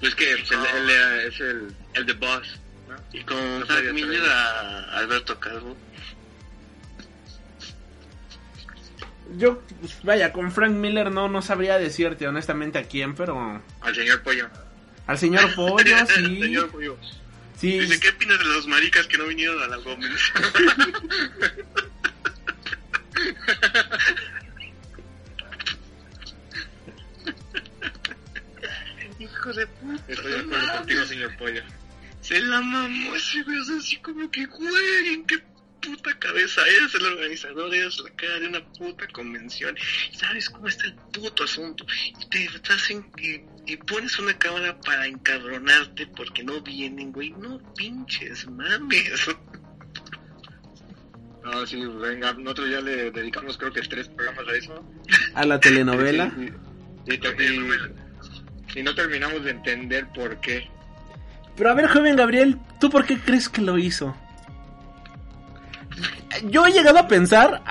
Es que pues, él, él era- es el, el de boss, ¿no? Y con No Frank Miller a Alberto Calvo. Yo, pues, vaya, con Frank Miller no, no sabría decirte honestamente a quién, pero... Al señor Pollo. Al señor Pollo, [laughs] sí. Señor Pollo. Sí, Dice, ¿qué opinas de los maricas que no vinieron a la Gómez? [laughs] Hijo de puta. Estoy de acuerdo contigo, señor Pollo. Se la mamó ese güey, o sea, así como que, güey, ¿en qué puta cabeza, eres el organizador, eres la cara de una puta convención, sabes cómo está el puto asunto, y te hacen y, y pones una cámara para encabronarte porque no vienen, güey, no pinches mames. [laughs] No, sí, venga, nosotros ya le dedicamos creo que tres programas a eso. A la telenovela. Y, y- y- y no terminamos de entender por qué. Pero a ver, joven Gabriel, ¿tú por qué crees que lo hizo? Yo he llegado a pensar,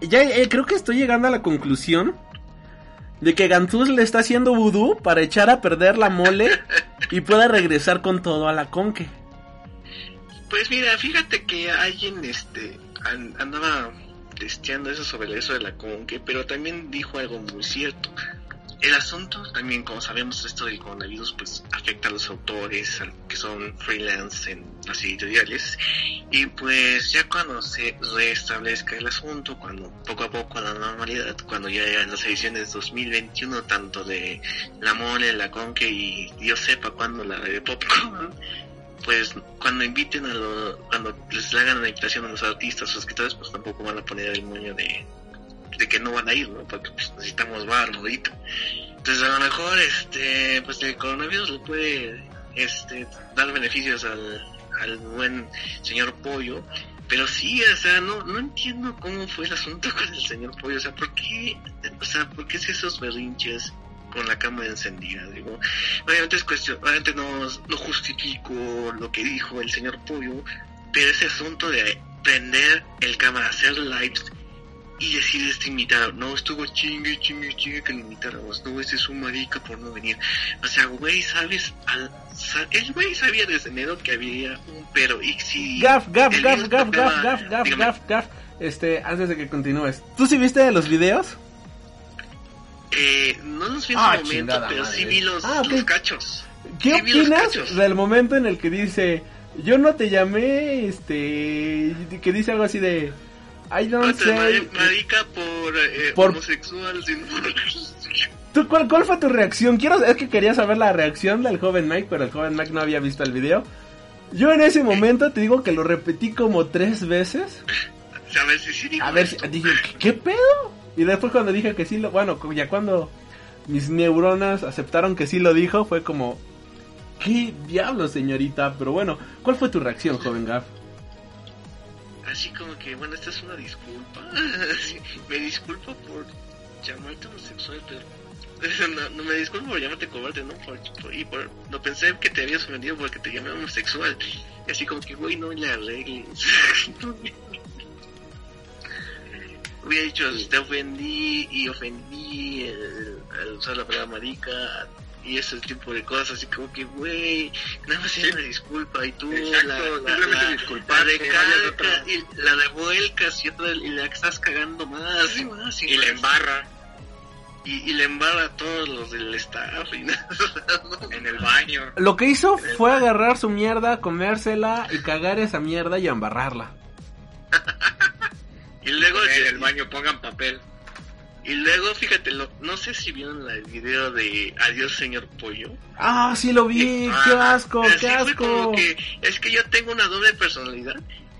ya eh, creo que estoy llegando a la conclusión de que Gantuz le está haciendo vudú para echar a perder la mole [laughs] y pueda regresar con todo a la conque. Pues mira, fíjate que alguien este an- andaba testeando eso sobre eso de la conque, pero también dijo algo muy cierto. El asunto también, como sabemos, esto del coronavirus pues afecta a los autores que son freelance en las editoriales y pues ya cuando se restablezca el asunto, cuando poco a poco la normalidad, cuando ya hayan las ediciones 2021 tanto de La Mole, La Conque y Dios sepa cuándo la de Popcorn, pues cuando inviten a los, cuando les hagan la invitación a los artistas o escritores, pues tampoco van a poner el moño de, de que no van a ir, ¿no? Porque pues, necesitamos bar ahorita. Entonces a lo mejor este pues el coronavirus le puede este dar beneficios al, al buen señor Pollo, pero sí, o sea, no, no entiendo cómo fue el asunto [laughs] con el señor Pollo, o sea, ¿por qué, o sea, por qué es esos berrinches con la cámara encendida? Digo, obviamente es cuestión, obviamente no, no justifico lo que dijo el señor Pollo, pero ese asunto de prender el cámara, hacer lives y decir este invitado, no, estuvo chingue, chingue, chingue que lo invitáramos, no, ese es un marica por no venir. O sea, güey, sabes, al, el güey sabía desde enero que había un pero, y si... Gaf, gaf, gaf, gaf, gaf, gaf, gaf, dígame. gaf, gaf. Este, antes de que continúes. ¿Tú sí viste los videos? Eh, no los vi en Ah, su momento, pero madre. sí vi los, Ah, los cachos. ¿Qué Sí opinas cachos. del momento en el que dice, yo no te llamé, este, que dice algo así de, I don't say... mari- marica por, eh, Por- homosexual, por- [laughs] ¿Tú, cuál, ¿Cuál fue tu reacción? Quiero, es que quería saber la reacción del joven Mike, pero el joven Mike no había visto el video. Yo en ese momento te digo que lo repetí como tres veces. A ver si sí dijo A ver, si- dije, ¿qué, qué pedo? Y después cuando dije que sí lo, bueno, ya cuando mis neuronas aceptaron que sí lo dijo, fue como, ¿qué diablo, señorita? Pero bueno, ¿cuál fue tu reacción, joven Gaff? Así como que, bueno, esta es una disculpa. [laughs] Me disculpo por llamarte homosexual, pero... [laughs] No, no me disculpo por llamarte cobarde, ¿no? Por, por- y por... No pensé que te habías ofendido porque te llamé homosexual. Y así como que, güey, no le arregles. [laughs] Hubiera dicho, te ofendí y ofendí al usar la palabra marica y ese tipo de cosas, así como que, güey, nada más era una disculpa y tú Exacto, la, la, la, disculparte, la recalca otra- y la revuelcas y, otra, y la estás cagando más y más y, Y más. embarra y, y le embarra a todos los del staff y [laughs] nada. en el baño. Lo que hizo fue agarrar su mierda, comérsela y cagar esa mierda y embarrarla. [laughs] y luego En el baño pongan papel. Y luego fíjate lo, no sé si vieron el video de adiós señor pollo Ah, sí lo vi, qué Ah, asco, qué asco. como que, es que yo tengo una doble personalidad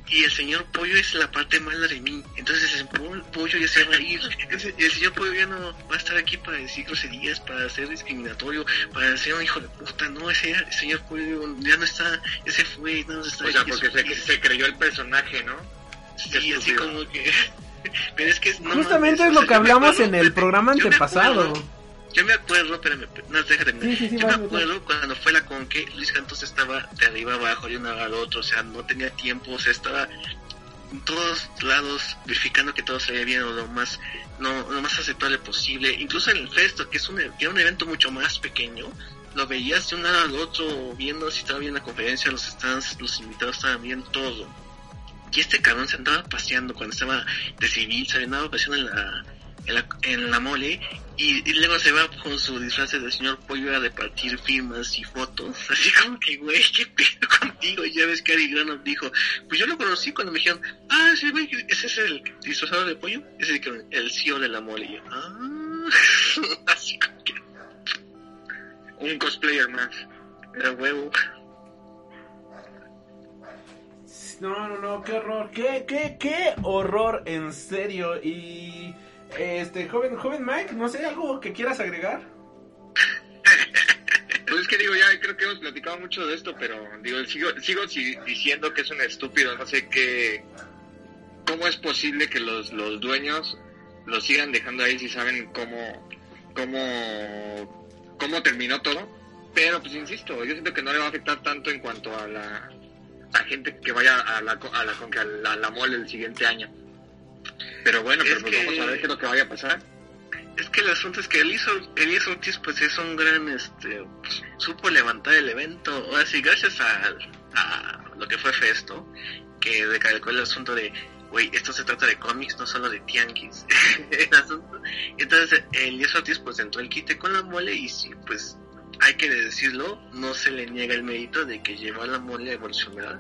y el señor Pollo es la parte mala de mí. Entonces el po- Pollo ya se va a ir. El señor Pollo ya no va a estar aquí para decir groserías, para ser discriminatorio, para ser un hijo de puta. No, ese el señor Pollo ya no está, ese fue, no está O sea, porque se, creyó el personaje, ¿no? Sí, así como que... Pero es que... no Justamente mames, es o lo sea, que hablamos acuerdo- en el programa yo me antepasado. acuerdo- Yo me acuerdo, espérame, no, déjate. Sí, sí, sí, Yo me acuerdo cuando fue la con que Luis Santos estaba de arriba abajo, de un lado al otro, o sea, no tenía tiempo, o sea, estaba en todos lados verificando que todo se veía bien o lo más, no, lo más aceptable posible. Incluso en el Festo, que es un, que era un evento mucho más pequeño, lo veías de un lado al otro, viendo si estaba bien la conferencia, los stands, los invitados estaban bien, todo. Y este cabrón se andaba paseando cuando estaba de civil, se andaba paseando en la, en la, mole y, luego se va con su disfraz del señor Pollo a repartir firmas y fotos. [laughs] Así como que, güey, ¿qué pedo contigo? Ya ves que Ari Granoff dijo, pues yo lo conocí cuando me dijeron, ah, ese güey, ese es el disfrazado de pollo, ese es el, el CEO de la mole. Ah, [laughs] así como que, Un cosplayer más. era huevo. No, no, no, qué horror, qué, qué, qué horror, en serio. Y este joven, joven Mike, no sé, algo que quieras agregar. Pues es que digo, ya creo que hemos platicado mucho de esto, pero digo, sigo, sigo si- diciendo que es un estúpido, no sé qué, cómo es posible que los, los dueños lo sigan dejando ahí si saben cómo, cómo, cómo terminó todo. Pero pues insisto, yo siento que no le va a afectar tanto en cuanto a la a gente que vaya a la, a la, con- a la, a la mole el siguiente año. Pero bueno, pero pues que- vamos a ver qué es lo que vaya a pasar. Es que el asunto es que Elías Elías Ortiz pues es un gran, este, pues, supo levantar el evento, ahora sí, gracias a, a lo que fue Festo, que recalcó el asunto de, güey, esto se trata de cómics, no solo de tianguis, [laughs] el asunto. Entonces Elías Ortiz pues entró el quite con la mole y sí, pues hay que decirlo, no se le niega el mérito de que llevó a la mole a evolucionar.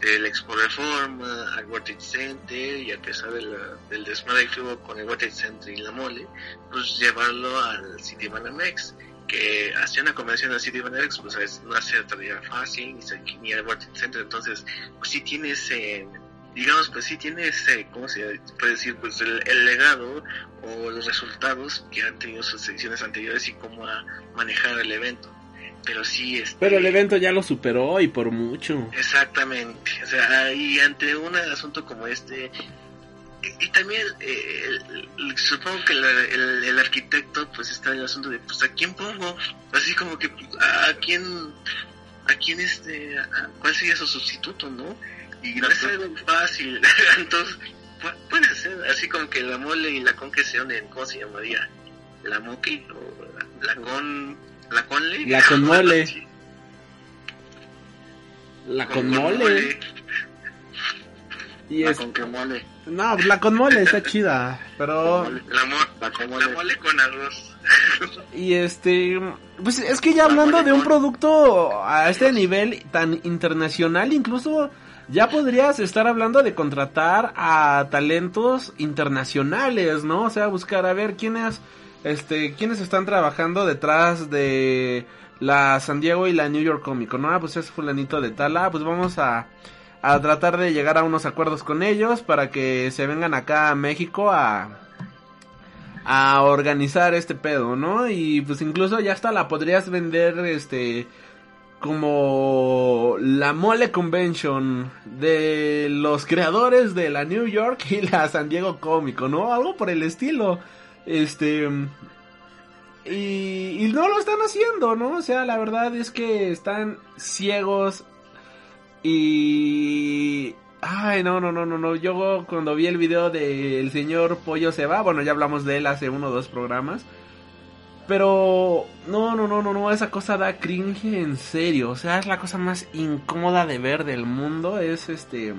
Del Expo Reforma al World Trade Center y a pesar de la- del desmadre que hubo con el World Trade Center y la mole, pues llevarlo al City Banamex que hacer una convención al City Banamex pues es no hace tarea fácil ni, al World Trade Center. Entonces pues sí tiene ese digamos pues sí tiene ese cómo se puede decir pues el, el legado o los resultados que han tenido sus secciones anteriores y cómo ha manejado el evento pero sí este, Pero el evento ya lo superó y por mucho. Exactamente, o sea, y ante un asunto como este, y, y también eh, el- el- supongo que el, el arquitecto pues está en el asunto de, pues, ¿a quién pongo? Así como que, pues, ¿a quién, a quién este, a- cuál sería su sustituto, no? Y no es algo fácil, entonces, pu- puede ser, así como que la mole y la con que se unen, ¿cómo se llamaría? ¿La moqui? ¿O la, la con, la conle? La con mole. [laughs] Sí, La con con mole. Y La es, con que mole. no, la con mole está chida. Pero, La, mo- La con la mole. mole con arroz. [laughs] y este, pues es que ya hablando de un producto a este nivel tan internacional, incluso ya podrías estar hablando de contratar a talentos internacionales, ¿no? O sea, buscar a ver quiénes, este, quiénes están trabajando detrás de la San Diego y la New York Comic Con, ¿no? Ah, pues es fulanito de tal, ah, pues vamos a, a tratar de llegar a unos acuerdos con ellos para que se vengan acá a México a a organizar este pedo, ¿no? Y pues incluso ya hasta la podrías vender este como la Mole Convention de los creadores de la New York y la San Diego Comic Con, ¿no? Algo por el estilo. Este y, y no lo están haciendo, ¿no? O sea, la verdad es que están ciegos y... Ay, no, no, no, no, no. Yo cuando vi el video del señor Pollo se va, bueno, ya hablamos de él hace uno o dos programas. Pero no, no, no, no, no, esa cosa da cringe en serio. O sea, es la cosa más incómoda de ver del mundo. Es este...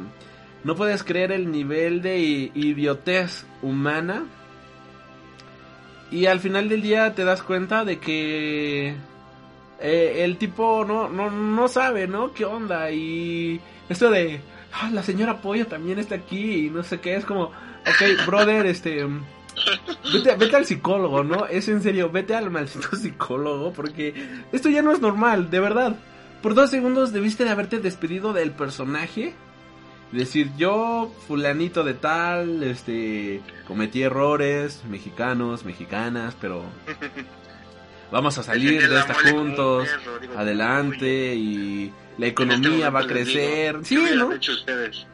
No puedes creer el nivel de idiotez humana. Y al final del día te das cuenta de que eh, el tipo no, no, no sabe, ¿no? ¿Qué onda? Y esto de, "Ah, la señora Pollo también está aquí y no sé qué, es como, ok, brother, este, vete, vete al psicólogo, ¿no? Es en serio, vete al maldito [laughs] psicólogo porque esto ya no es normal, de verdad. Por dos segundos debiste de haberte despedido del personaje. Decir, yo, fulanito de tal, este, cometí errores, mexicanos, mexicanas, pero vamos a salir de esta juntos, adelante y la este economía va a crecer. ¿Qué Sí, ¿no? hecho ustedes?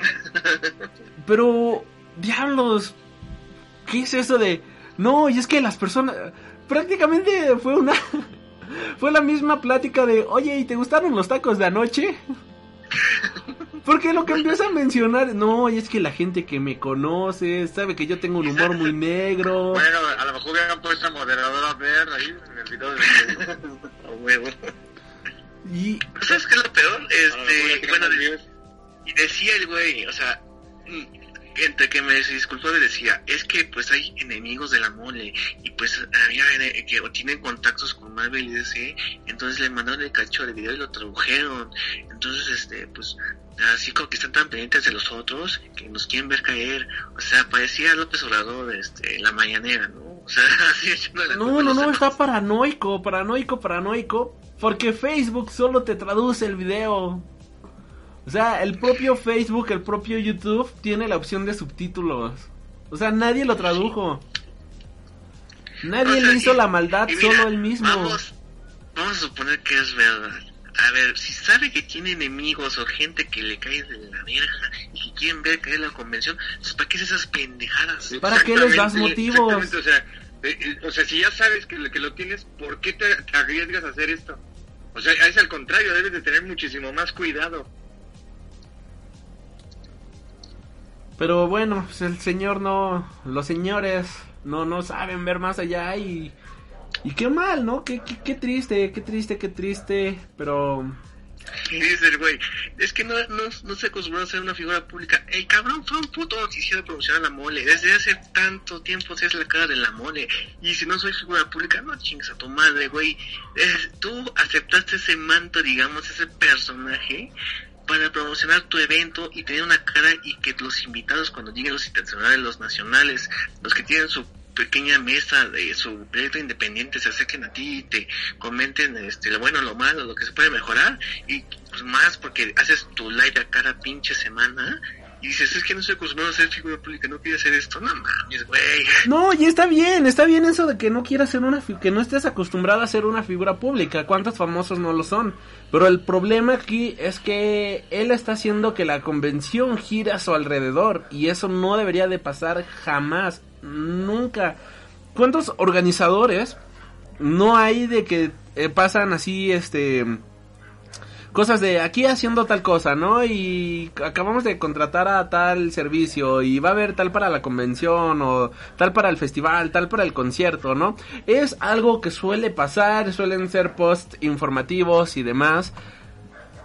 [laughs] Pero, diablos, ¿qué es eso de... No, y es que las personas... Prácticamente fue una... [laughs] Fue la misma plática de, oye, ¿y te gustaron los tacos de anoche? [laughs] Porque lo que empieza a mencionar, no, y es que la gente que me conoce sabe que yo tengo un humor muy negro. [laughs] Bueno, a lo mejor hubieran puesto a moderadora ver ahí en el video de... A huevo. Y ¿Sabes qué es lo peor? A Este, bueno, de- y decía el güey, o sea, entre que me disculpó y decía, es que pues hay enemigos de la mole y pues había que tienen contactos con Marvel y DC, entonces le mandaron el cacho de video y lo tradujeron, entonces este, pues así como que están tan pendientes de los otros que nos quieren ver caer, o sea, parecía López Obrador, este, la mañanera, ¿no? O sea, [laughs] así la No, no, no, demás. está paranoico, paranoico, paranoico. Porque Facebook solo te traduce el video. O O sea, el propio Facebook, el propio YouTube tiene la opción de subtítulos. O sea, nadie lo tradujo. Nadie O sea, le hizo y- la maldad, mira, solo él mismo. Vamos, vamos a suponer que es verdad. A ver, si sabe que tiene enemigos o gente que le cae de la verga y que quieren ver caer la convención, ¿para qué es esas pendejadas? ¿Para qué les das motivos? exactamente, O sea, eh, eh, o sea, si ya sabes que, lo- que lo tienes, ¿por qué te, te arriesgas a hacer esto? O sea, es al contrario, debes de tener muchísimo más cuidado. Pero bueno, pues el señor no, los señores no, no saben ver más allá y, y qué mal, ¿no? Qué, qué, qué triste, qué triste, qué triste, pero dice el güey, es que no, no, no se acostumbró a ser una figura pública. El cabrón fue un puto noticiero de promocionar la mole. Desde hace tanto tiempo se es la cara de la mole. Y si no soy figura pública, no chingas a tu madre, güey. Es- tú aceptaste ese manto, digamos, ese personaje para promocionar tu evento y tener una cara y que los invitados cuando lleguen los internacionales, los nacionales, los que tienen su pequeña mesa de su proyecto independiente se acerquen a ti y te comenten este lo bueno, lo malo, lo que se puede mejorar y pues más porque haces tu live a cada pinche semana y dices es que no estoy acostumbrado a ser figura pública, no quiero hacer esto, no mames, güey. No, y está bien, está bien eso de que no quieras ser una que no estés acostumbrado a ser una figura pública. ¿Cuántos famosos no lo son? Pero el problema aquí es que él está haciendo que la convención gire a su alrededor y eso no debería de pasar jamás, nunca. ¿Cuántos organizadores no hay de que eh, pasan así este cosas de aquí haciendo tal cosa, ¿no? Y acabamos de contratar a tal servicio y va a haber tal para la convención o tal para el festival, tal para el concierto, ¿no? Es algo que suele pasar, suelen ser post informativos y demás.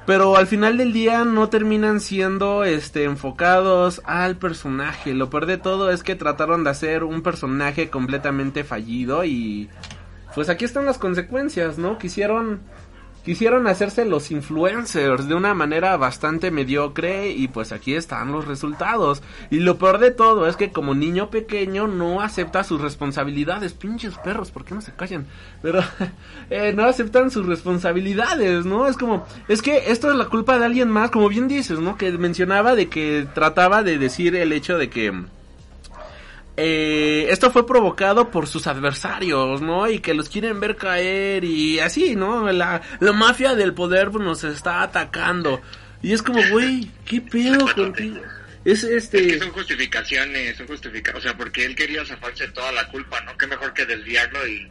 Pero al final del día no terminan siendo este enfocados al personaje. Lo peor de todo es que trataron de hacer un personaje completamente fallido y pues aquí están las consecuencias, ¿no? Quisieron quisieron hacerse los influencers de una manera bastante mediocre y pues aquí están los resultados. Y lo peor de todo es que como niño pequeño no acepta sus responsabilidades. Pinches perros, ¿por qué no se callan? Pero [laughs] eh, no aceptan sus responsabilidades, ¿no? Es como, es que esto es la culpa de alguien más, como bien dices, ¿no? Que mencionaba de que trataba de decir el hecho de que eh, esto fue provocado por sus adversarios, ¿no? Y que los quieren ver caer y así, ¿no? La, la mafia del poder pues, nos está atacando. Y es como, güey, ¿qué pedo contigo? Es Es este... son justificaciones, son justificaciones, o sea, porque él quería zafarse toda la culpa, ¿no? Qué mejor que desviarlo y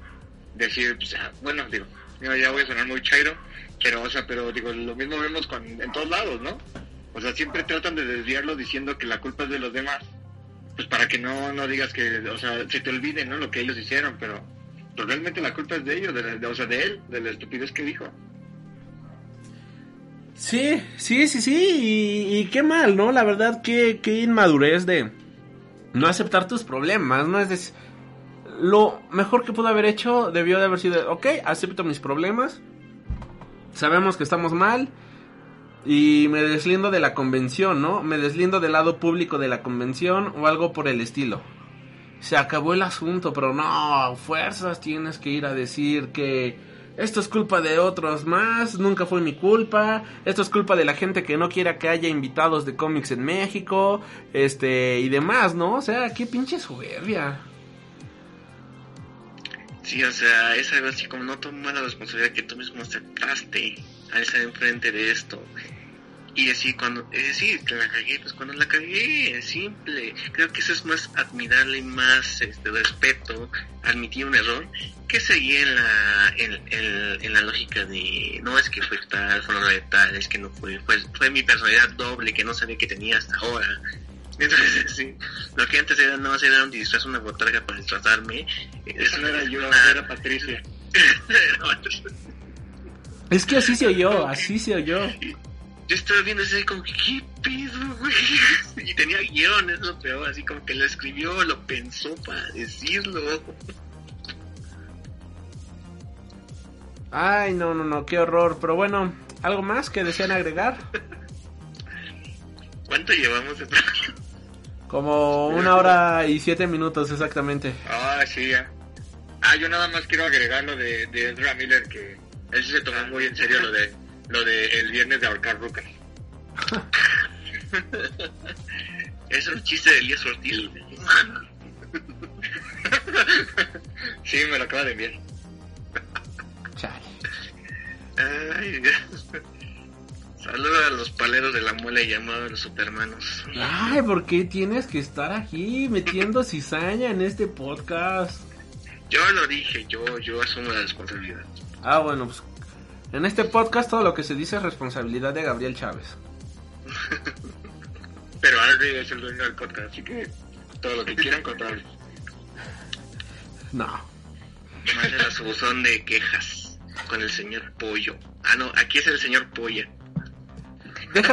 decir, pues, ah, bueno, digo, ya voy a sonar muy chairo, pero, o sea, pero, digo, lo mismo vemos con, en todos lados, ¿no? O sea, siempre tratan de desviarlo diciendo que la culpa es de los demás, pues para que no, no digas que, o sea, se te olvide, ¿no? Lo que ellos hicieron, pero, pero realmente la culpa es de ellos, de, la- o sea, de él, de la estupidez que dijo. Sí, sí, sí, sí, y, y qué mal, ¿no? La verdad, qué, qué inmadurez de no aceptar tus problemas, ¿no? Es decir, lo mejor que pudo haber hecho debió de haber sido, ok, acepto mis problemas, sabemos que estamos mal y me deslindo de la convención, ¿no? Me deslindo del lado público de la convención o algo por el estilo. Se acabó el asunto, pero no, fuerzas tienes que ir a decir que esto es culpa de otros más, nunca fue mi culpa, esto es culpa de la gente que no quiera que haya invitados de cómics en México, este, y demás, ¿no? O sea, qué pinche soberbia. Sí, o sea, es algo así como no tomar la responsabilidad que tú mismo aceptaste al estar enfrente de esto. Y decir, cuando, es decir, que la cagué, pues cuando la cagué, es simple. Creo que eso es más admirable y más este, respeto, admitir un error, que seguir en la, en, en- en la lógica de, no es que fue tal, fue lo de tal, es que no fue, fue, fue mi personalidad doble que no sabía que tenía hasta ahora. [laughs] Entonces, sí, lo que antes era no hacer era un disfraz, una botarga para disfrazarme. Eso no era yo, una- [laughs] era Patricia. [laughs] Es que así se oyó, así se oyó. Yo estaba viendo así como, que, ¿qué pedo, güey? [laughs] Y tenía guion, es lo peor, así como que lo escribió, lo pensó para decirlo. Ay, no, no, no, qué horror. Pero bueno, ¿algo más que desean agregar? [laughs] ¿Cuánto llevamos de? Como una hora y siete minutos exactamente. Ah, sí, ya. Ah, yo nada más quiero agregar lo de, de Ezra Miller, que él se tomó muy en serio lo de lo de el viernes de ahorcar rucas. [laughs] Es un chiste de Elías Ortiz. [laughs] Sí, me lo acaba de enviar. Ay, Saluda a los paleros de la muela llamados los supermanos. Ay, ¿por qué tienes que estar aquí metiendo cizaña en este podcast? Yo lo dije, yo, yo asumo la responsabilidad. Ah, bueno, pues en este podcast todo lo que se dice es responsabilidad de Gabriel Chávez. [laughs] Pero Henry es el dueño del podcast, así que todo lo que quieran contarle. No. Manden a su buzón de quejas con el señor Pollo. Ah, no, aquí es el señor Polla. Deja,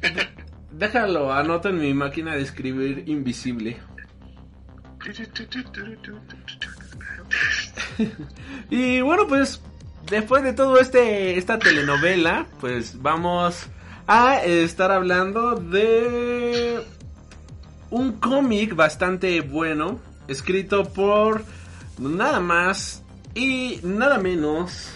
de- [laughs] déjalo, anoto en mi máquina de escribir invisible. [laughs] Y bueno, pues después de todo este esta telenovela, pues vamos a estar hablando de un cómic bastante bueno, escrito por nada más y nada menos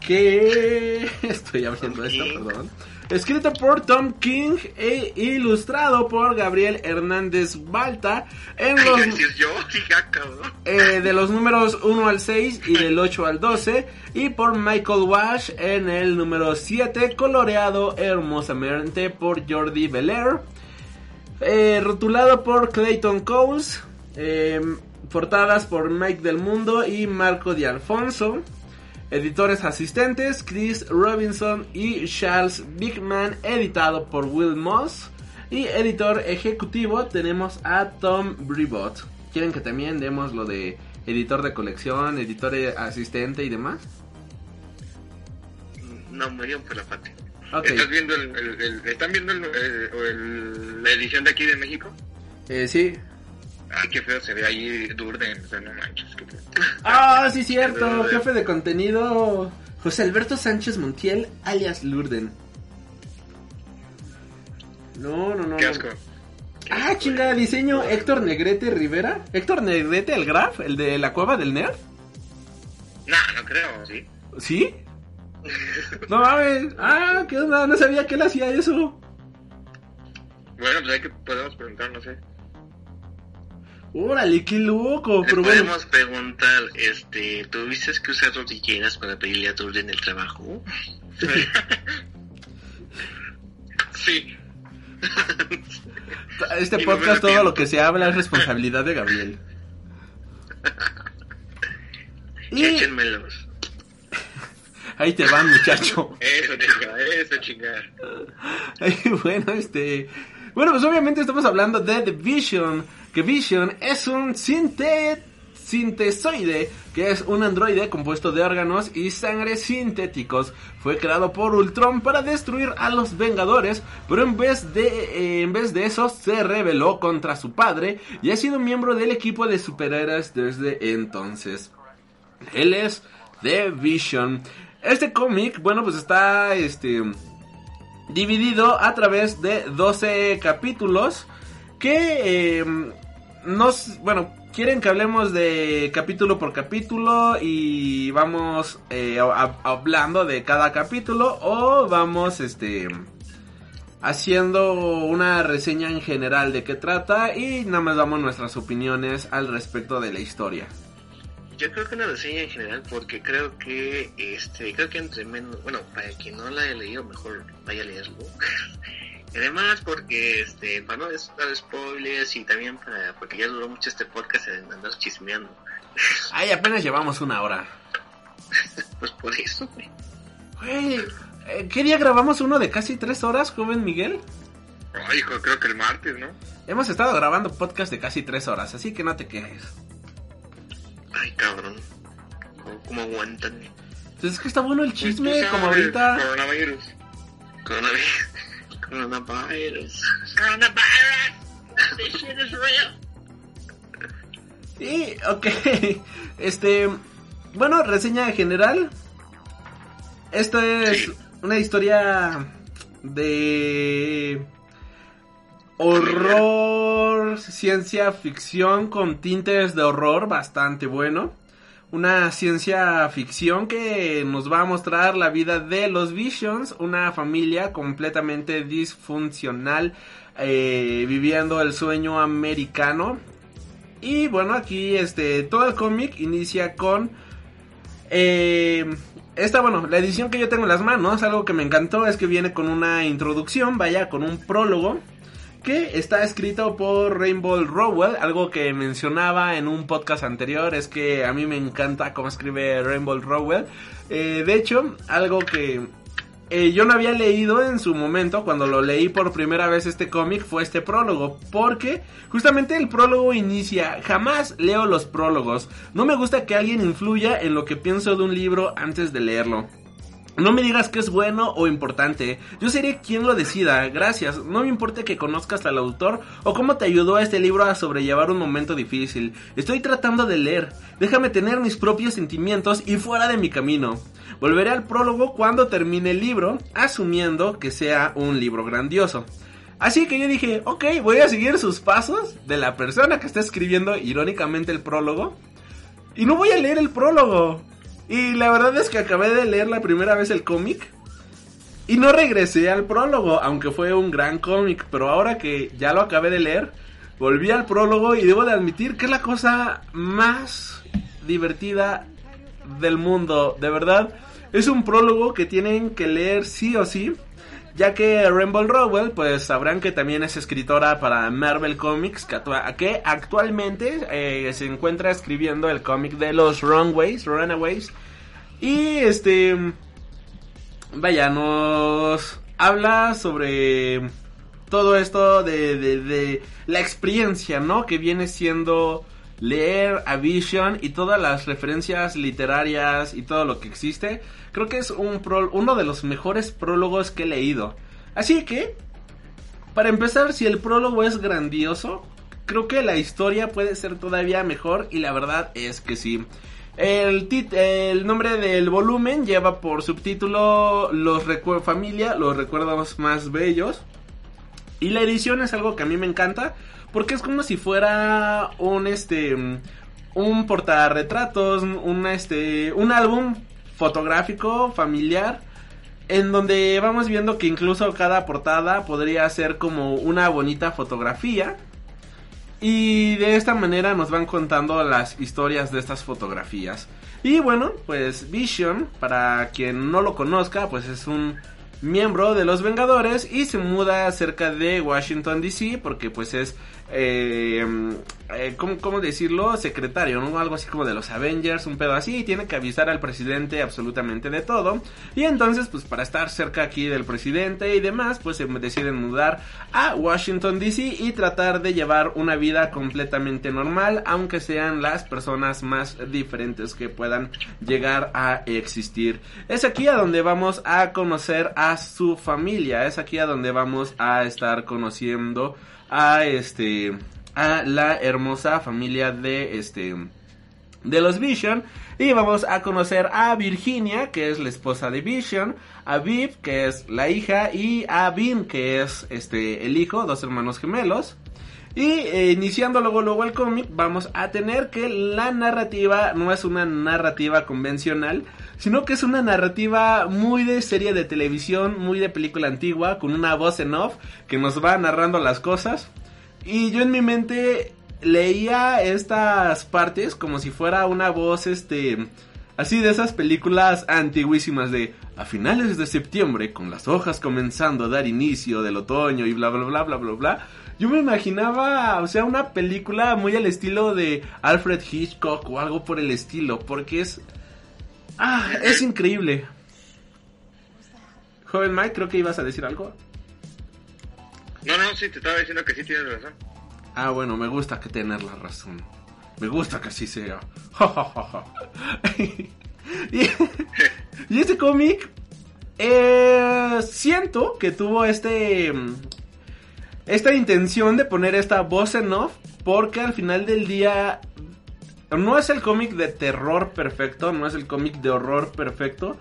que [laughs] estoy abriendo esto, perdón. Escrito por Tom King e ilustrado por Gabriel Hernández Balta. En [laughs] los eh, de los números 1 al 6 y del 8 al 12 y por Michael Wash en el número 7 coloreado hermosamente por Jordi Belair. Eh, rotulado por Clayton Coles. Eh, portadas por Mike del Mundo y Marco Di Alfonso editores asistentes Chris Robinson y Charles Bigman editado por Will Moss y editor ejecutivo tenemos a Tom Bribot. ¿Quieren que también demos lo de editor de colección, editor asistente y demás? No, murió por la parte. ¿Estás viendo el, el- el- ¿Están viendo la edición de aquí de México? eh, sí. Ay, qué feo se ve ahí Durden, o sea, no manches, qué feo. Ah, sí, cierto. Jefe de contenido José Alberto Sánchez Montiel, alias Lurden. No, no, no. Qué asco. Ah, chingada, diseño Héctor Negrete Rivera. Héctor Negrete, el Graf, el de la cueva del nerd. No, no creo, sí. ¿Sí? [laughs] No mames. Ah, qué onda, no sabía que él hacía eso. Bueno, pues hay que podemos preguntar, no sé. Órale, qué loco. Pero bueno, podemos preguntar, este, ¿tuviste que usar rodilleras para pedirle a Turden el trabajo? [laughs] Sí. este y podcast, todo lo que se habla es responsabilidad de Gabriel. [laughs] Y Échenmelos. [laughs] ahí te van, muchacho. Eso chingar, eso chingar. Bueno, este. Bueno, pues obviamente estamos hablando de The Vision. Que Vision es un sinte, sintesoide, que es un androide compuesto de órganos y sangre sintéticos. Fue creado por Ultron para destruir a los Vengadores, pero en vez de, eh, en vez de eso se rebeló contra su padre y ha sido miembro del equipo de superhéroes desde entonces. Él es The Vision. Este cómic, bueno, pues está este dividido a través de 12 capítulos que eh, nos, bueno, quieren que hablemos de capítulo por capítulo y vamos eh, hablando de cada capítulo o vamos este haciendo una reseña en general de qué trata y nada más damos nuestras opiniones al respecto de la historia. Yo creo que una reseña en general porque creo que este creo que entre menos bueno para quien no la haya leído mejor vaya a leerlo [laughs] además porque este para no dar spoilers y también para porque ya duró mucho este podcast en andar chismeando [laughs] Ay, apenas llevamos una hora. [laughs] pues por eso güey. Güey, eh, ¿qué día grabamos uno de casi tres horas, joven Miguel? Ay, hijo, creo que el martes, ¿no? Hemos estado grabando podcast de casi tres horas, así que no te quejes. Ay cabrón ¿Cómo, aguantan Pues es que está bueno el chisme, Pues tú como ahorita. Coronavirus. coronavirus [laughs] coronavirus Coronavirus. This shit is real. Y, ok, [laughs] este, bueno, reseña general. Esta es Sí. una historia de horror, ciencia ficción con tintes de horror bastante bueno. una ciencia ficción que nos va a mostrar la vida de los Visions, una familia completamente disfuncional, eh, viviendo el sueño americano. Y bueno, aquí este todo el cómic inicia con eh, esta, bueno, la edición que yo tengo en las manos, algo que me encantó es que viene con una introducción, vaya, con un prólogo que está escrito por Rainbow Rowell. Algo que mencionaba en un podcast anterior es que a mí me encanta cómo escribe Rainbow Rowell. Eh, de hecho, algo que eh, yo no había leído en su momento, cuando lo leí por primera vez este cómic, fue este prólogo. Porque justamente el prólogo inicia, jamás leo los prólogos. No me gusta que alguien influya en lo que pienso de un libro antes de leerlo. No me digas que es bueno o importante, yo seré quien lo decida, gracias, no me importa que conozcas al autor o cómo te ayudó a este libro a sobrellevar un momento difícil, estoy tratando de leer, déjame tener mis propios sentimientos y fuera de mi camino. Volveré al prólogo cuando termine el libro, asumiendo que sea un libro grandioso. Así que yo dije, ok, voy a seguir sus pasos de la persona que está escribiendo irónicamente el prólogo. Y no voy a leer el prólogo. Y la verdad es que acabé de leer la primera vez el cómic. Y no regresé al prólogo, aunque fue un gran cómic. Pero ahora que ya lo acabé de leer, volví al prólogo y debo de admitir que es la cosa más divertida del mundo. De verdad, es un prólogo que tienen que leer sí o sí. Ya que Rainbow Rowell, pues sabrán que también es escritora para Marvel Comics, que, actualmente eh, se encuentra escribiendo el cómic de los Runways, Runaways. Y este, vaya, nos habla sobre todo esto de, de, de la experiencia, ¿no? Que viene siendo leer a Vision y todas las referencias literarias y todo lo que existe Creo que es un uno de los mejores prólogos que he leído. Así que, para empezar, si el prólogo es grandioso, creo que la historia puede ser todavía mejor y la verdad es que sí. El, el nombre del volumen lleva por subtítulo Los familia, los recuerdos más bellos. Y la edición es algo que a mí me encanta porque es como si fuera un este un portarretratos, un este un álbum fotográfico familiar en donde vamos viendo que incluso cada portada podría ser como una bonita fotografía y de esta manera nos van contando las historias de estas fotografías. Y bueno, pues Vision, para quien no lo conozca, pues es un miembro de los Vengadores y se muda cerca de Washington DC porque pues es eh, eh, ¿cómo, decirlo? Secretario, ¿no? Algo así como de los Avengers, un pedo así, y tiene que avisar al presidente absolutamente de todo. Y entonces, pues para estar cerca aquí del presidente y demás, pues se deciden mudar a Washington DC y tratar de llevar una vida completamente normal, aunque sean las personas más diferentes que puedan llegar a existir. Es aquí a donde vamos a conocer a su familia, es aquí a donde vamos a estar conociendo a este a la hermosa familia de este de los Vision y vamos a conocer a Virginia que es la esposa de Vision, a Viv que es la hija y a Vin que es este el hijo, dos hermanos gemelos. Y eh, iniciando luego luego el cómic vamos a tener que la narrativa no es una narrativa convencional, sino que es una narrativa muy de serie de televisión, muy de película antigua, con una voz en off que nos va narrando las cosas. Y yo en mi mente leía estas partes como si fuera una voz, este, así de esas películas antiguísimas de a finales de septiembre, con las hojas comenzando a dar inicio del otoño y bla, bla, bla, bla, bla, bla. Yo me imaginaba, o sea, una película muy al estilo de Alfred Hitchcock o algo por el estilo, porque es Ah, es increíble. Joven Mike, creo que ibas a decir algo. No, no, sí, te estaba diciendo que sí tienes razón. Ah, bueno, me gusta que tener la razón. Me gusta que así sea. [laughs] [laughs] y, y, este cómic, eh, siento que tuvo este... Esta intención de poner esta voz en off porque al final del día no es el cómic de terror perfecto, no es el cómic de horror perfecto,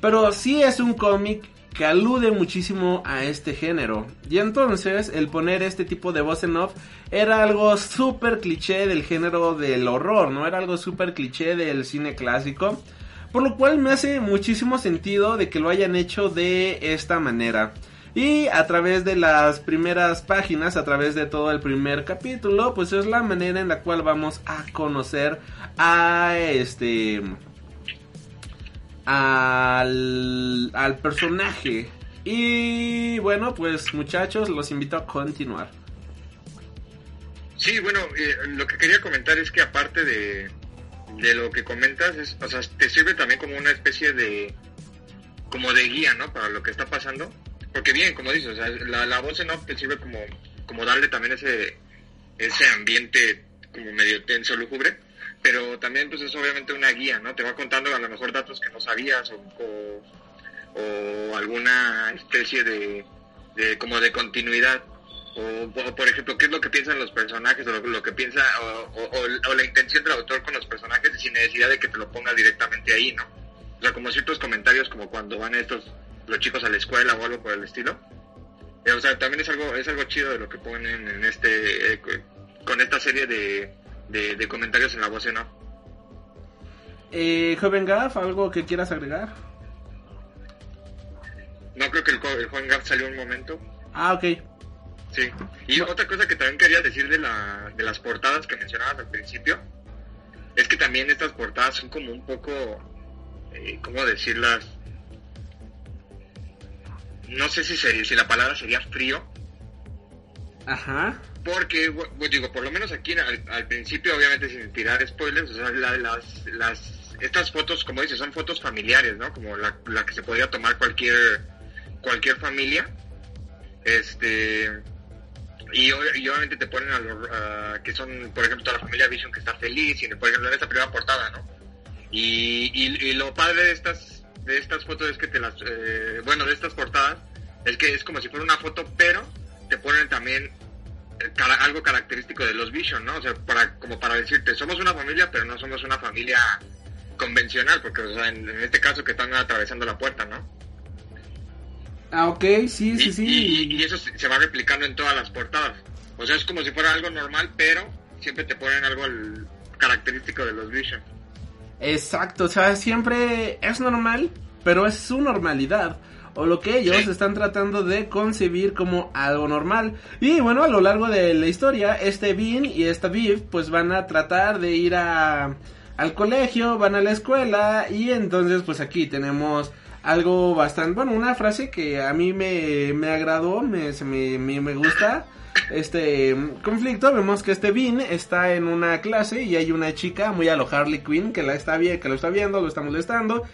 pero sí es un cómic que alude muchísimo a este género. Y entonces el poner este tipo de voz en off era algo súper cliché del género del horror, ¿no? Era algo súper cliché del cine clásico. Por lo cual me hace muchísimo sentido de que lo hayan hecho de esta manera. Y a través de las primeras páginas, a través de todo el primer capítulo, pues es la manera en la cual vamos a conocer a este al, al personaje. Y bueno, pues muchachos, los invito a continuar. Sí, bueno, eh, lo que quería comentar es que aparte de, de lo que comentas, es, o sea, te sirve también como una especie de como de guía, ¿no? Para lo que está pasando. Porque bien, como dices, o sea, la, la voz en off te sirve como, como darle también ese, ese ambiente como medio tenso, lúgubre pero también pues es obviamente una guía, ¿no? Te va contando a lo mejor datos que no sabías o, o, alguna especie de, de, como de continuidad. O, por ejemplo, qué es lo que piensan los personajes o lo, que piensa o, la intención del autor con los personajes sin necesidad de que te lo ponga directamente ahí, ¿no? O sea, como ciertos comentarios como cuando van estos los chicos a la escuela o algo por el estilo. Eh, o sea, también es algo es algo chido de lo que ponen en este eh, con esta serie de de, comentarios en la voz no. Eh, joven Gaff, ¿algo que quieras agregar? No creo que el, joven Gaff salió un momento. Ah, ok. Sí. Y otra cosa que también quería decir de, la, de las portadas que mencionabas al principio, es que también estas portadas son como un poco, eh, ¿cómo decirlas? No sé si, si la palabra sería frío. Ajá porque, digo, por lo menos aquí al, principio, obviamente sin tirar spoilers, o sea, las, las, estas fotos, como dices, son fotos familiares, ¿no? Como la, que se podría tomar cualquier, cualquier familia. Este, y, obviamente te ponen a los, que son, por ejemplo, toda la familia Vision que está feliz, y por ejemplo en esta primera portada, ¿no? Y, y, lo padre de estas, de estas fotos es que te las, eh, bueno, de estas portadas, es que es como si fuera una foto, pero te ponen también algo característico de los Vision, ¿no? O sea, para, como para decirte, somos una familia, pero no somos una familia convencional, porque o sea, en, este caso que están atravesando la puerta, ¿no? Ah, ok, sí, sí, sí. Y, eso se va replicando en todas las portadas. O sea, es como si fuera algo normal, pero siempre te ponen algo característico de los Vision. Exacto, o sea, siempre es normal, pero es su normalidad o lo que ellos están tratando de concebir como algo normal. Y bueno, a lo largo de la historia, este Bean y esta Viv pues van a tratar de ir a, al colegio, van a la escuela y entonces pues aquí tenemos algo bastante, bueno, una frase que a mí me, me agradó, me, me, me, gusta este conflicto. Vemos que este Bean está en una clase y hay una chica muy a lo Harley Quinn que la está que lo está viendo, lo está molestando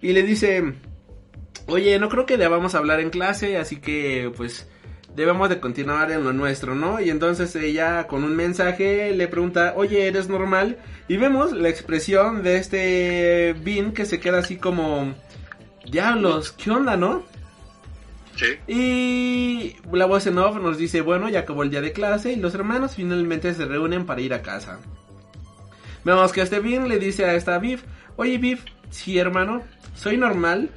y le dice, oye, no creo que debamos hablar en clase, así que pues debemos de continuar en lo nuestro, ¿no? Y entonces ella con un mensaje le pregunta, oye, ¿eres normal? Y vemos la expresión de este Bean que se queda así como, diablos, ¿qué onda, no? Y la voz en off nos dice, bueno, ya acabó el día de clase y los hermanos finalmente se reúnen para ir a casa. Vemos que este Bean le dice a esta Viv, oye Viv, sí hermano, soy normal,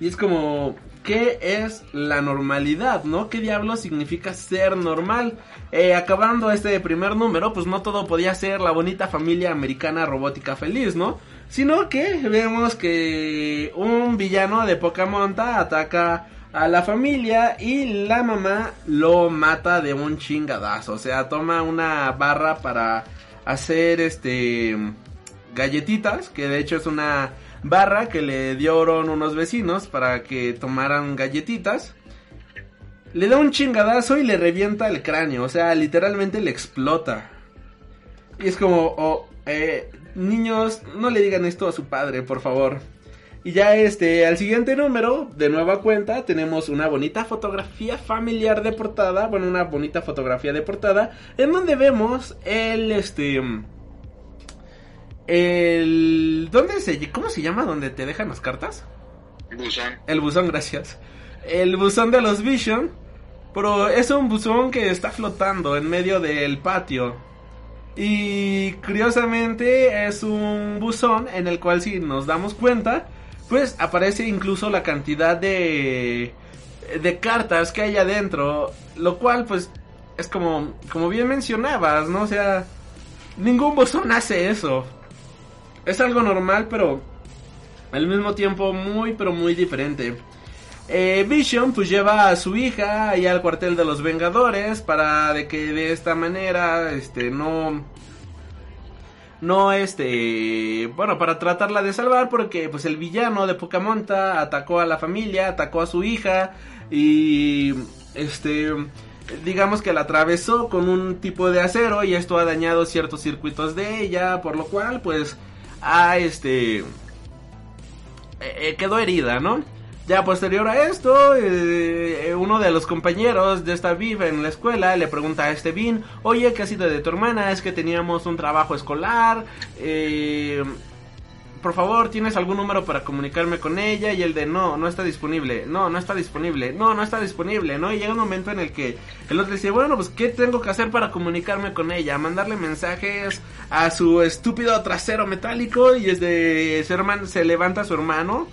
y es como, ¿qué es la normalidad, no? ¿Qué diablos significa ser normal? Eh, acabando este primer número, pues no todo podía ser la bonita familia americana robótica feliz, ¿no? Sino que vemos que un villano de poca monta ataca a la familia y la mamá lo mata de un chingadazo. O sea, toma una barra para hacer este galletitas, que de hecho es una barra que le dieron unos vecinos para que tomaran galletitas. Le da un chingadazo y le revienta el cráneo, o sea, literalmente le explota. Y es como, oh, eh, niños, no le digan esto a su padre, por favor. Y ya este, al siguiente número, de nueva cuenta, tenemos una bonita fotografía familiar de portada, bueno, una bonita fotografía de portada, en donde vemos el, este, el. ¿Dónde se.? ¿Cómo se llama donde te dejan las cartas? El buzón. El buzón, gracias. El buzón de los Vision. Pero es un buzón que está flotando en medio del patio. Y curiosamente es un buzón en el cual si nos damos cuenta, pues aparece incluso la cantidad de de cartas que hay adentro, lo cual pues es como como bien mencionabas, ¿no? O sea, ningún bosón hace eso. Es algo normal, pero al mismo tiempo muy pero muy diferente. Eh, Vision pues lleva a su hija ahí al cuartel de los Vengadores para de que de esta manera este no no este bueno para tratarla de salvar porque pues el villano de Pocamonta atacó a la familia atacó a su hija y este digamos que la atravesó con un tipo de acero y esto ha dañado ciertos circuitos de ella por lo cual pues a este eh, quedó herida no ya posterior a esto, eh, uno de los compañeros de esta Viv en la escuela le pregunta a este Vin, oye, ¿qué ha sido de tu hermana? Es que teníamos un trabajo escolar, eh, por favor, ¿tienes algún número para comunicarme con ella? Y el de, no, no está disponible, no, no está disponible, no, no está disponible, ¿no? Y llega un momento en el que el otro dice, bueno, pues, ¿qué tengo que hacer para comunicarme con ella? Mandarle mensajes a su estúpido trasero metálico y es de, su hermano, se levanta su hermano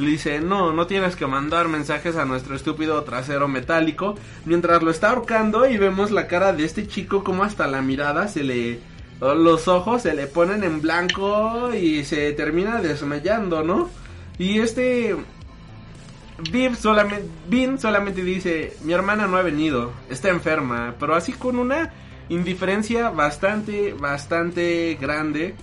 le dice, no, no tienes que mandar mensajes a nuestro estúpido trasero metálico. Mientras lo está ahorcando y vemos la cara de este chico como hasta la mirada se le... Los ojos se le ponen en blanco y se termina desmayando, ¿no? Y este... Viv solamente, Vin solamente dice, mi hermana no ha venido, está enferma, pero así con una indiferencia bastante, bastante grande.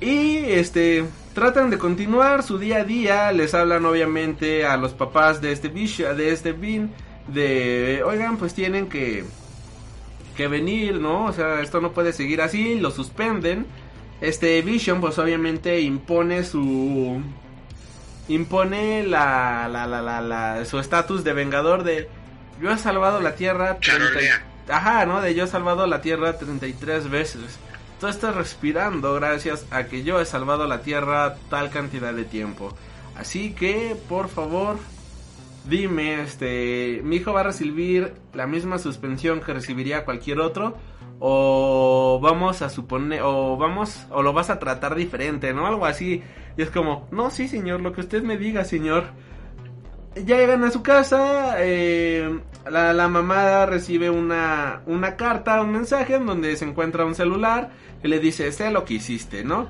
Y este, tratan de continuar su día a día, les hablan obviamente a los papás de este de este Vin, de, oigan, pues tienen que, que venir, ¿no? O sea, esto no puede seguir así, lo suspenden. Este Vision, pues obviamente impone su, impone la, la, la, la, la su estatus de vengador de, yo he salvado la Tierra, 30, ajá, ¿no? De yo he salvado la Tierra 33 veces. Tú estás respirando gracias a que yo he salvado la Tierra tal cantidad de tiempo. Así que, por favor, dime, este, mi hijo va a recibir la misma suspensión que recibiría cualquier otro o vamos a suponer o vamos o lo vas a tratar diferente, ¿no? Algo así. Y es como, "No, sí, señor, lo que usted me diga, señor." Ya llegan a su casa, eh, la, la, mamá recibe una, una carta, un mensaje en donde se encuentra un celular que le dice, sé lo que hiciste, ¿no?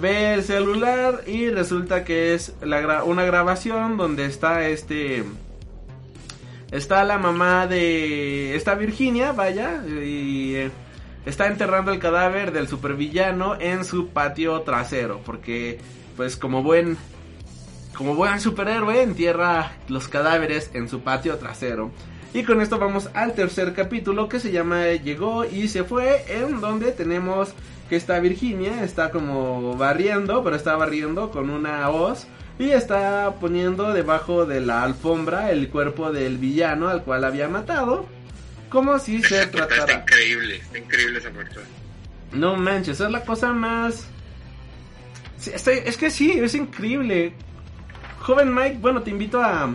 Ve el celular y resulta que es la una grabación donde está este... Está la mamá de... Está Virginia, vaya, y eh, está enterrando el cadáver del supervillano en su patio trasero, porque pues como buen... Como buen superhéroe entierra los cadáveres en su patio trasero. Y con esto vamos al tercer capítulo que se llama Llegó y se fue, en donde tenemos que está Virginia, está como barriendo, pero está barriendo con una hoz. Y está poniendo debajo de la alfombra el cuerpo del villano al cual había matado. Como si [laughs] se tratara. Está increíble, está increíble esa muerte. No manches, es la cosa más. Es que sí, es increíble. Joven Mike, bueno, te invito a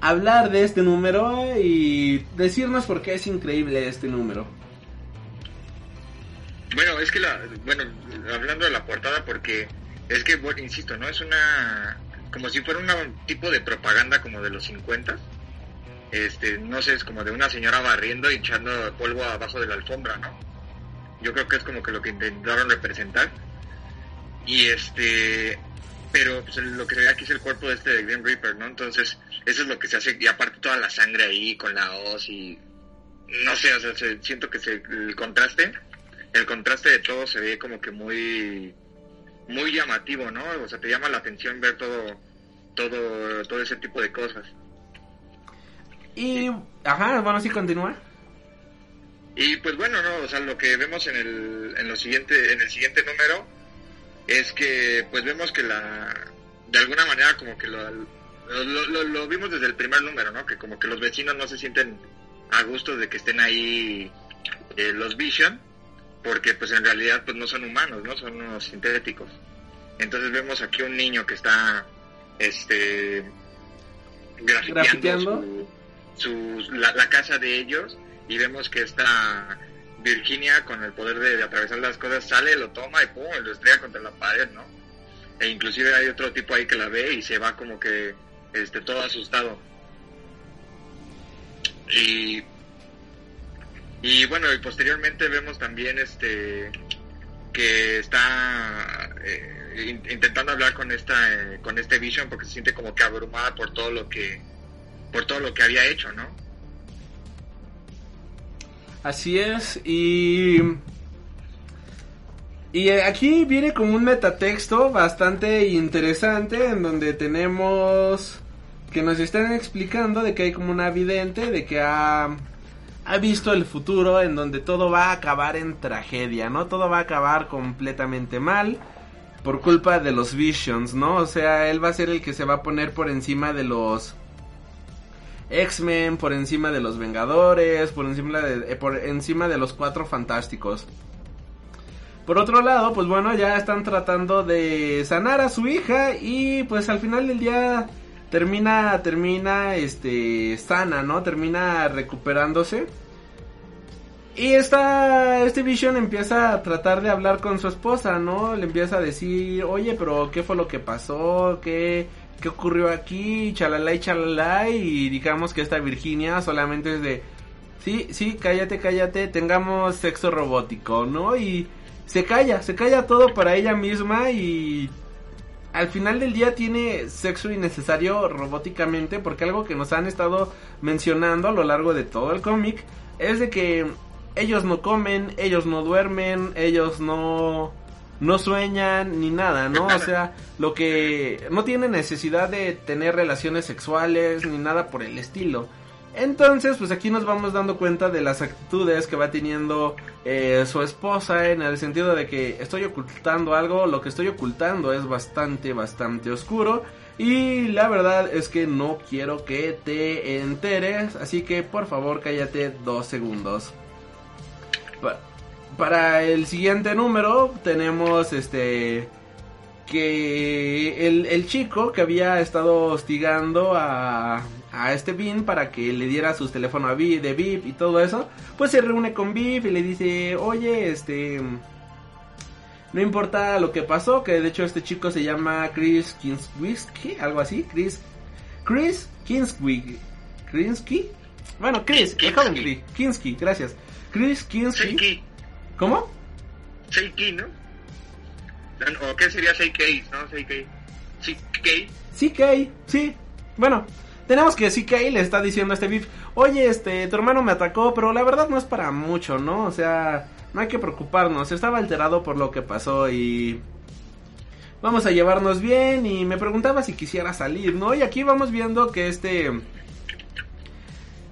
hablar de este número y decirnos por qué es increíble este número. Bueno, es que la, bueno, hablando de la portada porque es que, bueno, insisto, ¿no? Es una, como si fuera un tipo de propaganda como de los 50. Este, no sé, es como de una señora barriendo y echando polvo abajo de la alfombra, ¿no? Yo creo que es como que lo que intentaron representar. Y este, pero pues, lo que se ve aquí es el cuerpo de este de Green Reaper, ¿no? Entonces, eso es lo que se hace, y aparte toda la sangre ahí con la hoz y no sé, o sea, siento que se, el contraste, el contraste de todo se ve como que muy muy llamativo, ¿no? O sea, te llama la atención ver todo todo todo ese tipo de cosas. Y ajá, bueno, sí continúa. Y pues bueno, no, o sea, lo que vemos en el en lo siguiente en el siguiente número es que pues vemos que la de alguna manera como que lo, lo, lo, vimos desde el primer número, ¿no? Que como que los vecinos no se sienten a gusto de que estén ahí eh, los Vision, porque pues en realidad pues no son humanos, ¿no? Son unos sintéticos. Entonces vemos aquí un niño que está este grafiteando, su, la, la, casa de ellos y vemos que está Virginia con el poder de, atravesar las cosas sale, lo toma y pum, lo estrella contra la pared, ¿no? E inclusive hay otro tipo ahí que la ve y se va como que este todo asustado. Y y bueno, y posteriormente vemos también este que está eh, in- intentando hablar con esta eh, con este Vision porque se siente como que abrumada por todo lo que por todo lo que había hecho, ¿no? Así es, y... Y aquí viene como un metatexto bastante interesante en donde tenemos que nos están explicando de que hay como una vidente, de que ha, ha visto el futuro en donde todo va a acabar en tragedia, ¿no? Todo va a acabar completamente mal por culpa de los Visions, ¿no? O sea, él va a ser el que se va a poner por encima de los X-Men, por encima de los Vengadores, por encima de, eh, por encima de los Cuatro Fantásticos. Por otro lado, pues bueno, ya están tratando de sanar a su hija y pues al final del día termina, termina, este, sana, ¿no? Termina recuperándose. Y esta, este Vision empieza a tratar de hablar con su esposa, ¿no? Le empieza a decir, oye, pero ¿qué fue lo que pasó? ¿Qué, qué ocurrió aquí? Chalala y chalala. Y digamos que esta Virginia solamente es de, sí, sí, cállate, cállate, tengamos sexo robótico, ¿no? Y se calla, se calla todo para ella misma y al final del día tiene sexo innecesario robóticamente porque algo que nos han estado mencionando a lo largo de todo el cómic es de que ellos no comen, ellos no duermen, ellos no no sueñan ni nada, ¿no? O sea, [laughs] lo que no tienen necesidad de tener relaciones sexuales ni nada por el estilo. Entonces, pues aquí nos vamos dando cuenta de las actitudes que va teniendo eh, su esposa en el sentido de que estoy ocultando algo, lo que estoy ocultando es bastante, bastante oscuro y la verdad es que no quiero que te enteres, así que por favor cállate dos segundos. Pa- para el siguiente número tenemos este que el, el chico que había estado hostigando a, a este Bean para que le diera sus teléfonos a Vi- de VIP y todo eso, pues se reúne con VIP y le dice, oye, este, no importa lo que pasó, que de hecho este chico se llama Chris Kinski, algo así, Chris, Chris Kinski, Kinski, bueno, Chris, el joven Chris, Kinski, gracias, Chris Seiki, ¿cómo? Seiki, ¿no? ¿O qué sería Seiki? ¿No? Seiki. Seiki. CK, sí. Bueno, tenemos que CK le está diciendo a este Biff, oye, este, tu hermano me atacó, pero la verdad no es para mucho, ¿no? O sea, no hay que preocuparnos, estaba alterado por lo que pasó y... Vamos a llevarnos bien y me preguntaba si quisiera salir, ¿no? Y aquí vamos viendo que este...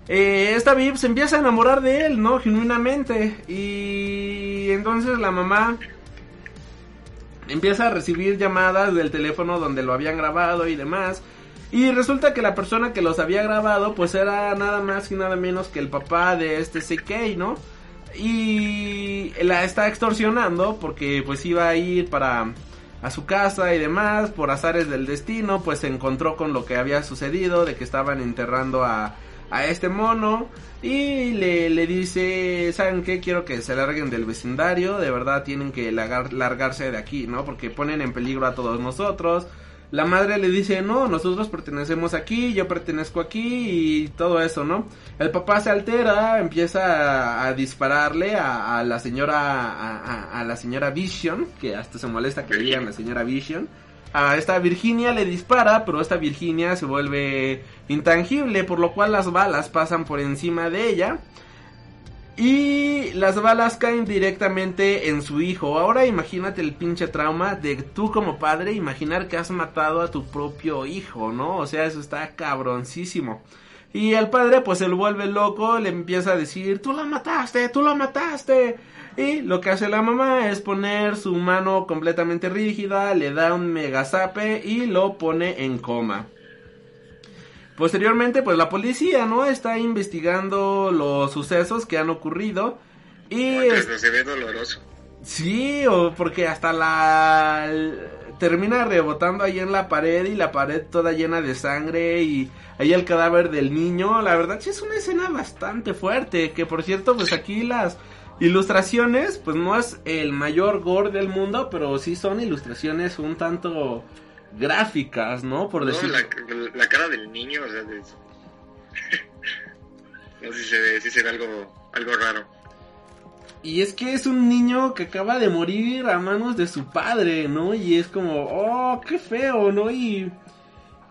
Eh, esta Viv se empieza a enamorar de él, ¿no? Genuinamente. Y entonces la mamá empieza a recibir llamadas del teléfono donde lo habían grabado y demás. Y resulta que la persona que los había grabado pues era nada más y nada menos que el papá de este CK, ¿no? Y la está extorsionando porque pues iba a ir para a su casa y demás por azares del destino pues se encontró con lo que había sucedido de que estaban enterrando a, a este mono y le, le dice, ¿saben qué? Quiero que se larguen del vecindario, de verdad tienen que largar- largarse de aquí, ¿no? Porque ponen en peligro a todos nosotros. La madre le dice, no, nosotros pertenecemos aquí, yo pertenezco aquí y todo eso, ¿no? El papá se altera, empieza a, dispararle a, la señora, a, a- la señora Vision, que hasta se molesta que digan la señora Vision. A esta Virginia le dispara, pero esta Virginia se vuelve intangible, por lo cual las balas pasan por encima de ella. Y las balas caen directamente en su hijo. Ahora imagínate el pinche trauma de tú como padre imaginar que has matado a tu propio hijo, ¿no? O sea, eso está cabroncísimo. Y el padre pues se lo vuelve loco, le empieza a decir, tú lo mataste, tú lo mataste. Y lo que hace la mamá es poner su mano completamente rígida, le da un megazape y lo pone en coma. Posteriormente, pues la policía, ¿no? Está investigando los sucesos que han ocurrido. Y es- Porque se ve doloroso. sí, o porque hasta la termina rebotando ahí en la pared y la pared toda llena de sangre y ahí el cadáver del niño. La verdad sí es una escena bastante fuerte, que por cierto, pues aquí las ilustraciones, pues no es el mayor gore del mundo, pero sí son ilustraciones un tanto gráficas, ¿no? Por No, decir... la, la cara del niño, o sea, es- [laughs] no sé si se ve, si se ve algo, algo raro. Y es que es un niño que acaba de morir a manos de su padre, ¿no? Y es como, oh, qué feo, ¿no? Y,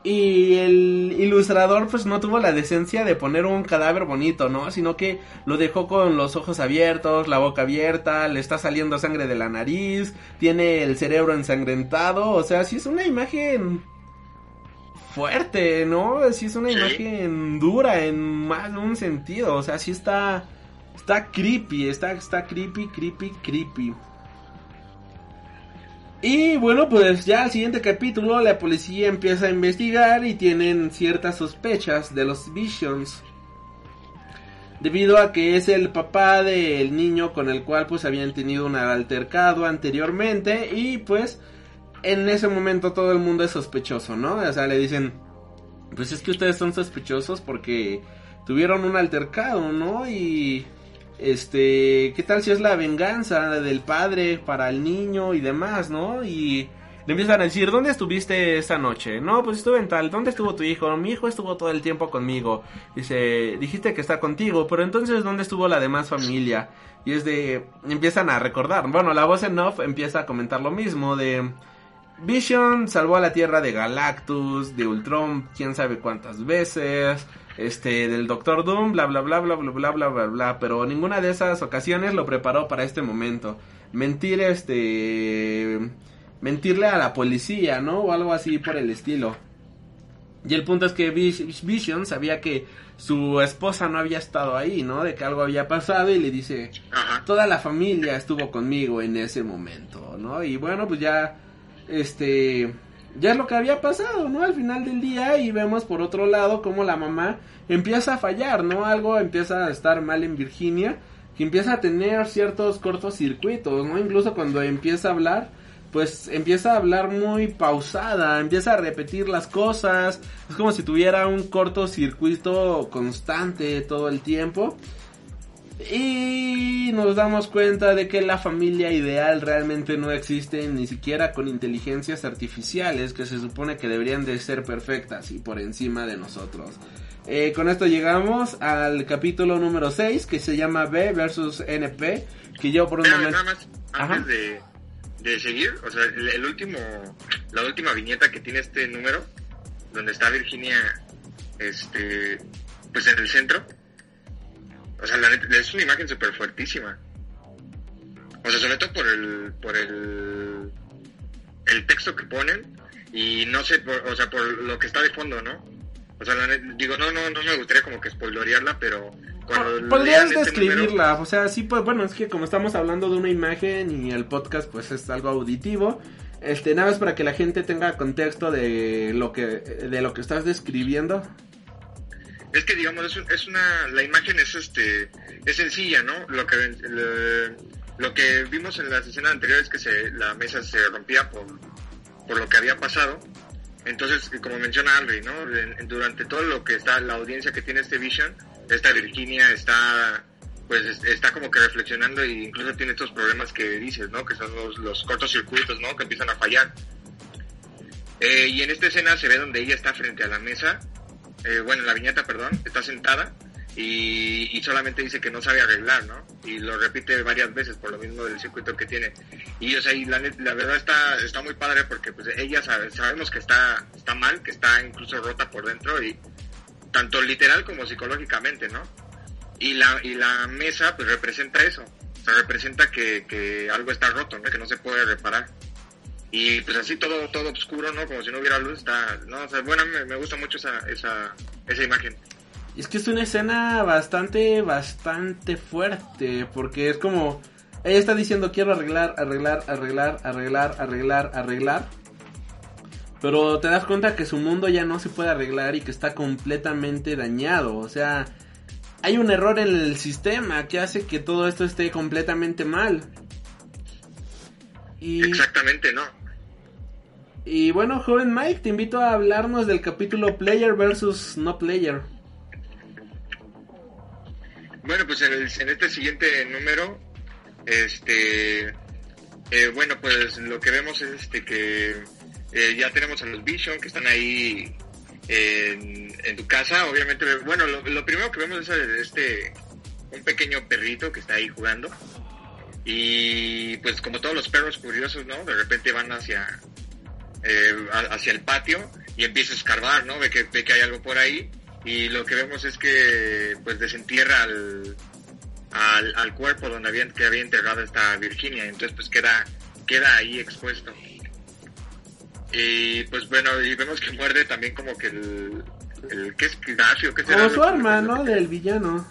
y el ilustrador pues no tuvo la decencia de poner un cadáver bonito, ¿no? Sino que lo dejó con los ojos abiertos, la boca abierta, le está saliendo sangre de la nariz, tiene el cerebro ensangrentado, o sea, sí es una imagen fuerte, ¿no? Sí es una imagen dura en más de un sentido, o sea, sí está... Está creepy, está, está creepy, creepy, creepy. Y bueno, pues ya al siguiente capítulo la policía empieza a investigar y tienen ciertas sospechas de los Visions. Debido a que es el papá del niño con el cual pues habían tenido un altercado anteriormente y pues en ese momento todo el mundo es sospechoso, ¿no? O sea, le dicen, pues es que ustedes son sospechosos porque tuvieron un altercado, ¿no? Y este, ¿qué tal si es la venganza del padre para el niño y demás, ¿no? Y le empiezan a decir, ¿dónde estuviste esta noche? No, pues estuve en tal, ¿dónde estuvo tu hijo? Mi hijo estuvo todo el tiempo conmigo. Dice, dijiste que está contigo, pero entonces ¿dónde estuvo la demás familia? Y es de, empiezan a recordar, bueno, la voz en off empieza a comentar lo mismo, de... Vision salvó a la Tierra de Galactus, de Ultron, quién sabe cuántas veces, este, del Doctor Doom, bla bla bla bla bla bla bla bla bla, pero ninguna de esas ocasiones lo preparó para este momento. Mentir, este, mentirle a la policía, ¿no? O algo así por el estilo. Y el punto es que Vis- Vision sabía que su esposa no había estado ahí, ¿no? De que algo había pasado y le dice, toda la familia estuvo conmigo en ese momento, ¿no? Y bueno, pues ya, este, ya es lo que había pasado, ¿no? Al final del día y vemos por otro lado cómo la mamá empieza a fallar, ¿no? Algo empieza a estar mal en Virginia, que empieza a tener ciertos cortocircuitos, ¿no? Incluso cuando empieza a hablar, pues empieza a hablar muy pausada, empieza a repetir las cosas, es como si tuviera un cortocircuito constante todo el tiempo. Y nos damos cuenta de que la familia ideal realmente no existe ni siquiera con inteligencias artificiales que se supone que deberían de ser perfectas y por encima de nosotros. Eh, con esto llegamos al capítulo número 6 que se llama B versus NP, que yo por un Pero momento... nada más, Ajá. antes de, de seguir, o sea, el, el último, la última viñeta que tiene este número, donde está Virginia, este, pues en el centro, o sea, la neta, es una imagen súper fuertísima. O sea, sobre todo por el, por el, el texto que ponen, y no sé, por- o sea, por lo que está de fondo, ¿no? O sea, la digo, no, no, no me gustaría como que spoilorearla, pero cuando Podrías lean este número- describirla, o sea, sí, pues bueno, es que como estamos hablando de una imagen y el podcast pues es algo auditivo, este, nada más para que la gente tenga contexto de lo que, de lo que estás describiendo. Es que digamos es, es una la imagen es este es sencilla, ¿no? Lo que lo, que vimos en las escenas anteriores es que se, la mesa se rompía por por lo que había pasado. Entonces, como menciona Andre, ¿no? Durante todo lo que está la audiencia que tiene este Vision, esta Virginia está pues es- está como que reflexionando e incluso tiene estos problemas que dices, ¿no? Que son los, los cortocircuitos, ¿no? Que empiezan a fallar. Eh, y en esta escena se ve donde ella está frente a la mesa, eh, bueno, la viñeta, perdón, está sentada y, y solamente dice que no sabe arreglar, ¿no? Y lo repite varias veces por lo mismo del circuito que tiene. Y, o sea, y la, la verdad está, está muy padre porque pues ella sabe- sabemos que está, está mal, que está incluso rota por dentro y tanto literal como psicológicamente, ¿no? Y la, y la mesa pues representa eso, o sea, representa que, que algo está roto, ¿no? Que no se puede reparar. Y pues así todo, todo oscuro, ¿no? Como si no hubiera luz, está, no, o sea, bueno, me, me gusta mucho esa, esa, esa imagen. Es que es una escena bastante, bastante fuerte, porque es como, ella está diciendo quiero arreglar, arreglar, arreglar, arreglar, arreglar, arreglar. Pero te das cuenta que su mundo ya no se puede arreglar y que está completamente dañado. O sea, hay un error en el sistema que hace que todo esto esté completamente mal. Y, Exactamente, ¿no? y bueno, joven Mike, te invito a hablarnos del capítulo Player versus No Player. Bueno, pues en, el- en este siguiente número este, eh, bueno, pues lo que vemos es este que eh, ya tenemos a los Vision que están ahí en, en tu casa. Obviamente, bueno, lo, lo primero que vemos es a este un pequeño perrito que está ahí jugando. Y pues como todos los perros curiosos, ¿no? De repente van hacia eh, hacia el patio y empieza a escarbar, ¿no? Ve que, ve que hay algo por ahí y lo que vemos es que pues desentierra al, al, al cuerpo donde habían, que había enterrado esta Virginia, entonces pues queda, queda ahí expuesto. Y pues bueno, y vemos que muerde también como que el, el ¿qué es Ignacio? ¿Qué será Como su que- arma, ¿no? Del villano.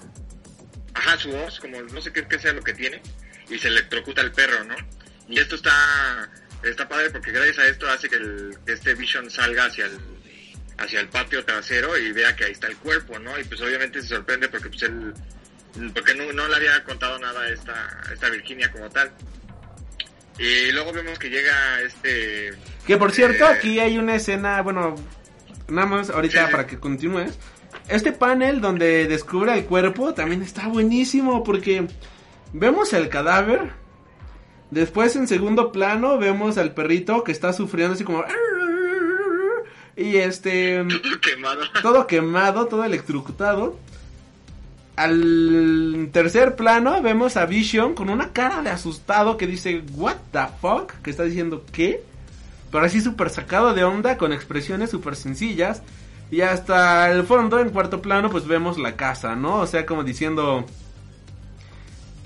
Ajá, su voz, como no sé qué, qué sea lo que tiene, y se electrocuta el perro, ¿no? Y esto está, está padre porque gracias a esto hace que, el, que este Vision salga hacia el, hacia el patio trasero y vea que ahí está el cuerpo, ¿no? Y pues obviamente se sorprende porque pues él, porque no, no le había contado nada a esta, a esta Virginia como tal. Y luego vemos que llega este... Que por cierto, eh, aquí hay una escena, bueno, nada más ahorita Sí, sí. para que continúes. Este panel donde descubre el cuerpo también está buenísimo porque vemos el cadáver. Después en segundo plano vemos al perrito que está sufriendo así como... Y este... quemado. todo quemado, todo electrocutado. Al tercer plano vemos a Vision con una cara de asustado que dice, what the fuck, que está diciendo qué, pero así súper sacado de onda, con expresiones súper sencillas. Y hasta el fondo, en cuarto plano, pues vemos la casa, ¿no? O sea, como diciendo,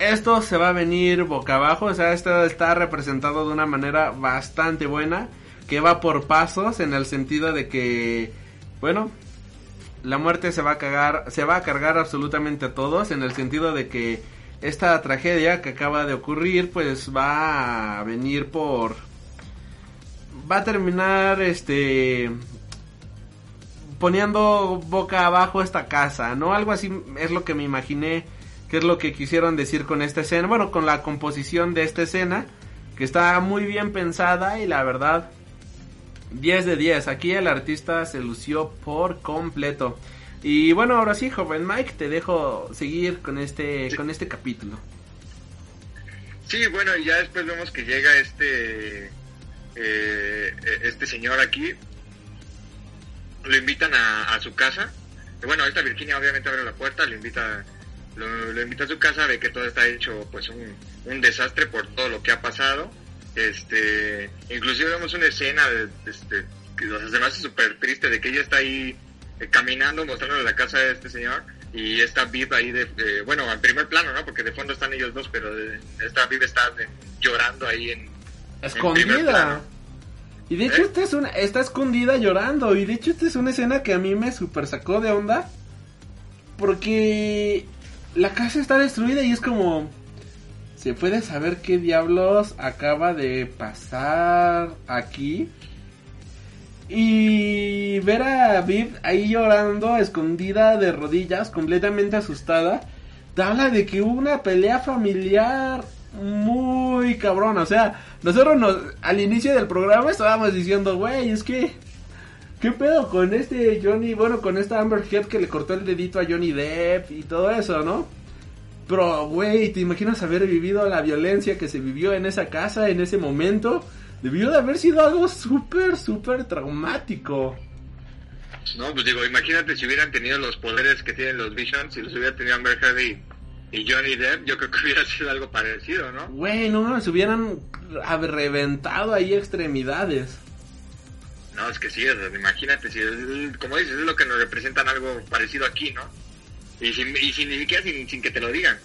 esto se va a venir boca abajo, o sea, esto está representado de una manera bastante buena, que va por pasos en el sentido de que, bueno, la muerte se va a cagar, se va a cargar absolutamente a todos, en el sentido de que esta tragedia que acaba de ocurrir, pues va a venir por, va a terminar, este, poniendo boca abajo esta casa, ¿no? Algo así es lo que me imaginé que es lo que quisieron decir con esta escena, bueno, con la composición de esta escena, que está muy bien pensada y la verdad 10 de 10, aquí el artista se lució por completo. Y bueno, ahora sí, joven Mike, te dejo seguir con este con este capítulo. Sí, bueno, y ya después vemos que llega este eh, este señor aquí. Lo invitan a, a su casa. Bueno, esta Virginia obviamente abre la puerta, lo invita lo, lo invita a su casa, ve que todo está hecho pues un, un desastre por todo lo que ha pasado. Este, inclusive vemos una escena de, este que me hace súper triste de que ella está ahí eh, caminando mostrándole la casa de este señor y esta Viv ahí de, de- bueno en primer plano no porque de fondo están ellos dos pero de- esta Viv está de- llorando ahí en Escondida. Y de hecho ¿Eh? esta es una, está escondida llorando. Y de hecho esta es una escena que a mí me super sacó de onda. Porque la casa está destruida y es como... ¿Se puede saber qué diablos acaba de pasar aquí? Y ver a Viv ahí llorando, escondida de rodillas, completamente asustada, te habla de que hubo una pelea familiar muy cabrona. O sea, nosotros nos, al inicio del programa estábamos diciendo, güey, es que, ¿qué pedo con este Johnny? Bueno, con esta Amber Heard que le cortó el dedito a Johnny Depp y todo eso, ¿no? Pero, güey, ¿te imaginas haber vivido la violencia que se vivió en esa casa en ese momento? Debió de haber sido algo súper, súper traumático. no pues digo imagínate si hubieran tenido los poderes que tienen los Visions si los hubiera tenido Amber Heard y, y Johnny Depp yo creo que hubiera sido algo parecido no Güey, no mames, hubieran reventado ahí extremidades. No, es que sí, imagínate, si es- como dices, es lo que nos representan algo parecido aquí, ¿no? Y sin, y sin ni siquiera sin, sin que te lo digan.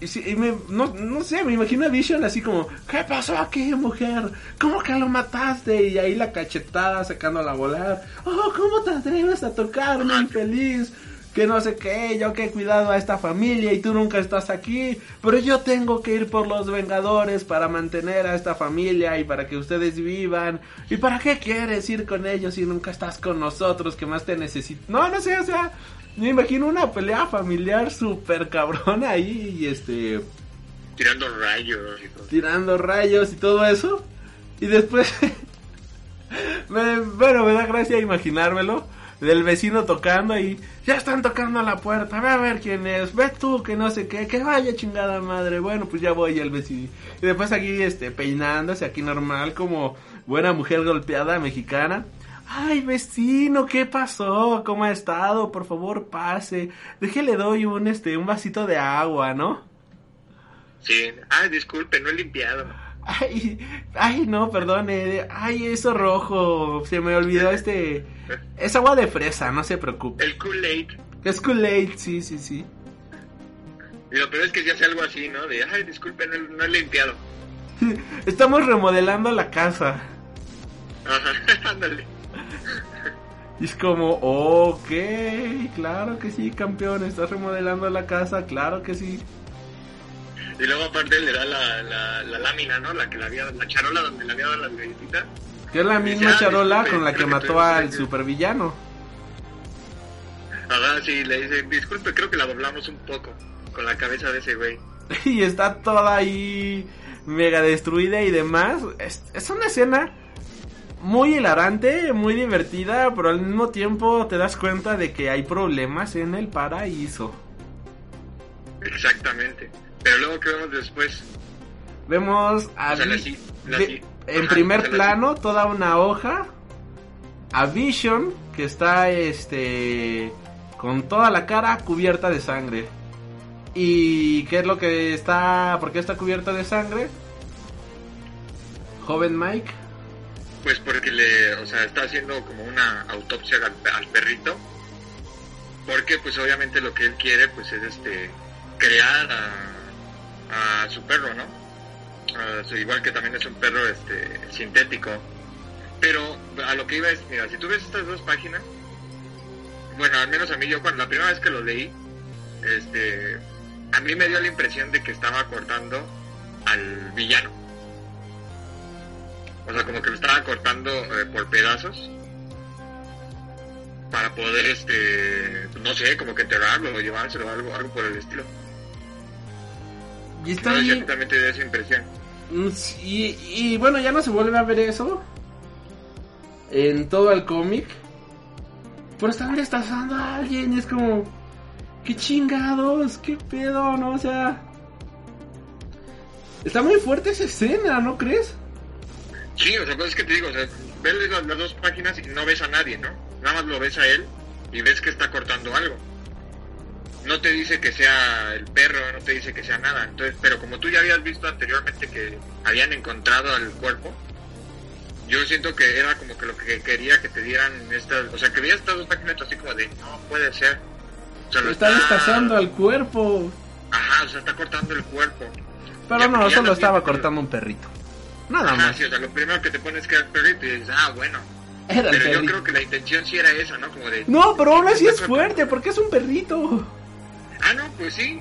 Y, sí, y me, no, no sé, me imagino a Vision así como, ¿qué pasó aquí, mujer? ¿Cómo que lo mataste? Y ahí la cachetada sacándola a volar. Oh, ¿cómo te atreves a tocarme, infeliz? Que no sé qué, yo que he cuidado a esta familia y tú nunca estás aquí. Pero yo tengo que ir por los Vengadores para mantener a esta familia y para que ustedes vivan. ¿Y para qué quieres ir con ellos si nunca estás con nosotros que más te necesito? No, no sé, o sea, me imagino una pelea familiar súper cabrona ahí y este Tirando rayos y todo. tirando rayos y todo eso. Y después, [laughs] me- bueno, me da gracia imaginármelo. Del vecino tocando y ya están tocando a la puerta, ve a ver quién es, ve tú que no sé qué, que vaya chingada madre, bueno pues ya voy al vecino. Y después aquí este peinándose aquí normal como buena mujer golpeada mexicana. Ay, vecino, ¿qué pasó? ¿Cómo ha estado? Por favor, pase. Déjele doy un este un vasito de agua, ¿no? Sí. Ay, disculpe, no he limpiado. Ay, ay, no, perdone. Ay, eso rojo. Se me olvidó este. Es agua de fresa, no se preocupe. El Kool-Aid. Es Kool-Aid, sí, sí, sí. Y lo peor es que se hace algo así, ¿no? De, ay, disculpe, no, no he limpiado. [laughs] Estamos remodelando la casa. Ajá, [laughs] ándale. Y es como, ok, claro que sí, campeón, estás remodelando la casa, claro que sí. Y luego aparte le da la, la, la lámina, ¿no? La que la había, la charola donde le había dado las galletitas. Que es la misma "Ah, charola disculpe, con la que que mató tuvimos al sueño". supervillano. Ajá, sí, le dice, disculpe, creo que la doblamos un poco con la cabeza de ese güey. [laughs] y está toda ahí mega destruida y demás. Es, es una escena muy hilarante, muy divertida, pero al mismo tiempo te das cuenta de que hay problemas en el paraíso. Exactamente. Pero luego que vemos después, Vemos a O sea, la en ajá, primer o sea, la plano toda una hoja a Vision que está este con toda la cara cubierta de sangre. ¿Y qué es lo que está por qué está cubierta de sangre? Joven Mike. pues porque le, o sea, está haciendo como una autopsia al, al perrito. Porque pues obviamente lo que él quiere pues es este crear a, a su perro, ¿no? Igual que también es un perro este sintético. Pero a lo que iba es, mira, si tú ves estas dos páginas, bueno, al menos a mí yo cuando la primera vez que lo leí, este, a mí me dio la impresión de que estaba cortando al villano. O sea, como que lo estaba cortando eh, por pedazos para poder, este, no sé, como que enterrarlo o llevárselo, algo, algo por el estilo. Y está No ahí. ti también te dio esa impresión. Mm, y, bueno, ya no se vuelve a ver eso en todo el cómic. Pero están destazando a alguien y es como, qué chingados, qué pedo, ¿no? O sea, está muy fuerte esa escena, ¿no crees? Sí, o sea, pues es que te digo, o sea, ves las, las dos páginas y no ves a nadie, ¿no? Nada más lo ves a él y ves que está cortando algo. No te dice que sea el perro, no te dice que sea nada. Entonces, pero como tú ya habías visto anteriormente que habían encontrado al cuerpo, yo siento que era como que lo que quería que te dieran estas, o sea, que veías estas dos páginas así como de, no puede ser. O sea, lo está destazando al cuerpo. Ajá, o sea, está cortando el cuerpo. Pero Ya, no, solo lo estaba cortando un perrito. Nada Ajá, más. sí, o sea, lo primero que te pones que era el perrito y dices, ah, bueno. Era Pero yo creo que la intención sí era esa, ¿no? Como de... No, pero aún así es fuerte, porque es un perrito. Ah, no, pues sí.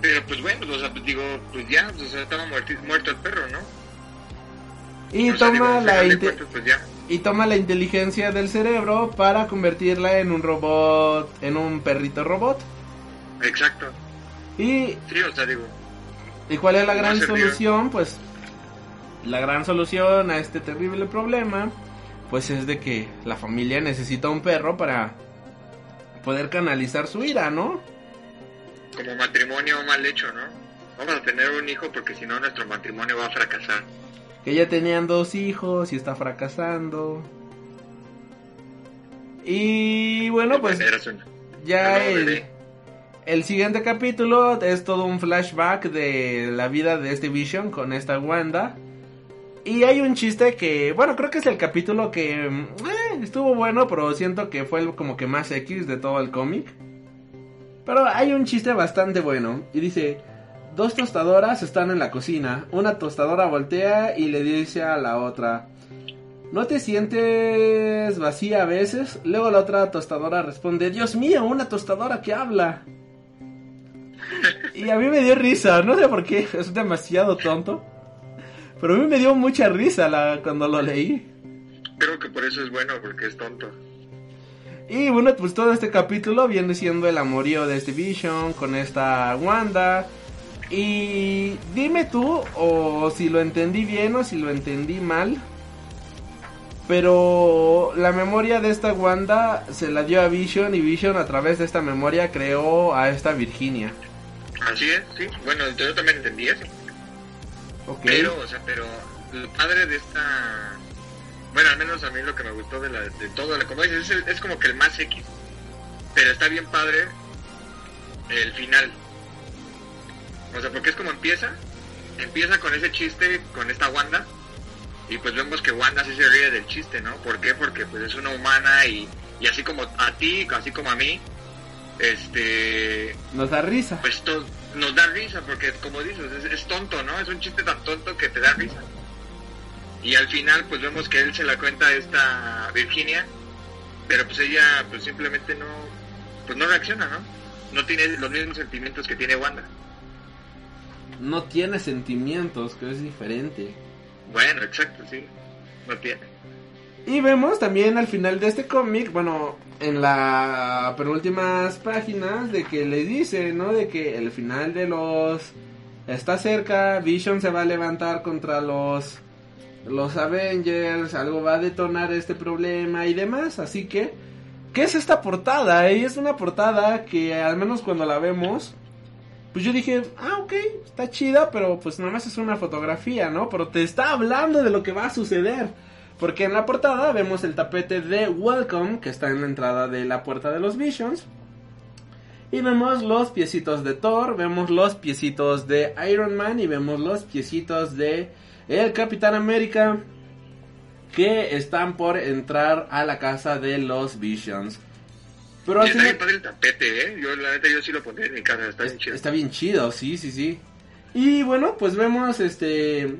Pero pues bueno, o sea, pues digo, pues ya, pues, o sea, estaba muerto el perro, ¿no? Y O sea, digo, toma la cuentas, pues ya. y toma la inteligencia del cerebro para convertirla en un robot, en un perrito robot. Exacto. Y, Sí, o sea, digo, ¿y cuál es la gran solución? Pues la gran solución a este terrible problema, pues es de que la familia necesita un perro para poder canalizar su ira, ¿no? Como matrimonio mal hecho, ¿no? Vamos a tener un hijo porque si no nuestro matrimonio va a fracasar. Que ya tenían dos hijos y está fracasando. Y bueno, pues ya el, el siguiente capítulo es todo un flashback de la vida de este Vision con esta Wanda. Y hay un chiste que, bueno, creo que es el capítulo que mm, eh, estuvo bueno, pero siento que fue el como que más X de todo el cómic. Pero hay un chiste bastante bueno. Y dice, dos tostadoras están en la cocina. Una tostadora voltea y le dice a la otra, ¿no te sientes vacía a veces? Luego la otra tostadora responde, Dios mío, una tostadora que habla. Y a mí me dio risa, no sé por qué, es demasiado tonto. Pero a mí me dio mucha risa la, cuando lo leí. Creo que por eso es bueno, porque es tonto. Y bueno, pues todo este capítulo viene siendo el amorío de este Vision con esta Wanda. Y dime tú, o si lo entendí bien o si lo entendí mal. Pero la memoria de esta Wanda se la dio a Vision y Vision a través de esta memoria creó a esta Virginia. Así es, sí. Bueno, yo también entendí eso. Ok. Pero, o sea, pero lo padre de esta... Bueno, al menos a mí lo que me gustó de, la, de todo, como dices, es, es como que el más X. Pero está bien padre el final. O sea, porque es como empieza. Empieza con ese chiste, con esta Wanda. Y pues vemos que Wanda sí se ríe del chiste, ¿no? ¿Por qué? Porque pues es una humana y, y así como a ti, así como a mí, este, Nos da risa. pues to- nos da risa porque como dices es, es tonto no es un chiste tan tonto que te da risa y al final pues vemos que él se la cuenta a esta Virginia pero pues ella pues simplemente no pues no reacciona no no tiene los mismos sentimientos que tiene Wanda No tiene sentimientos, que es diferente. bueno exacto sí no tiene Y vemos también al final de este cómic, bueno, en las penúltimas páginas, de que le dice, ¿no? De que el final de los... Está cerca, Vision se va a levantar contra los... Los Avengers, algo va a detonar este problema y demás, así que... ¿Qué es esta portada? Y es una portada que al menos cuando la vemos... Pues yo dije, ah, ok, está chida, pero pues nada más es una fotografía, ¿no? Pero te está hablando de lo que va a suceder. Porque en la portada vemos el tapete de Welcome, que está en la entrada de la puerta de los Visions. Y vemos los piecitos de Thor, vemos los piecitos de Iron Man y vemos los piecitos de el Capitán América que están por entrar a la casa de los Visions. Pero al está bien padre el tapete eh yo la neta yo sí lo en mi casa está bien chido Está bien chido, sí, sí, sí. Y bueno, pues vemos este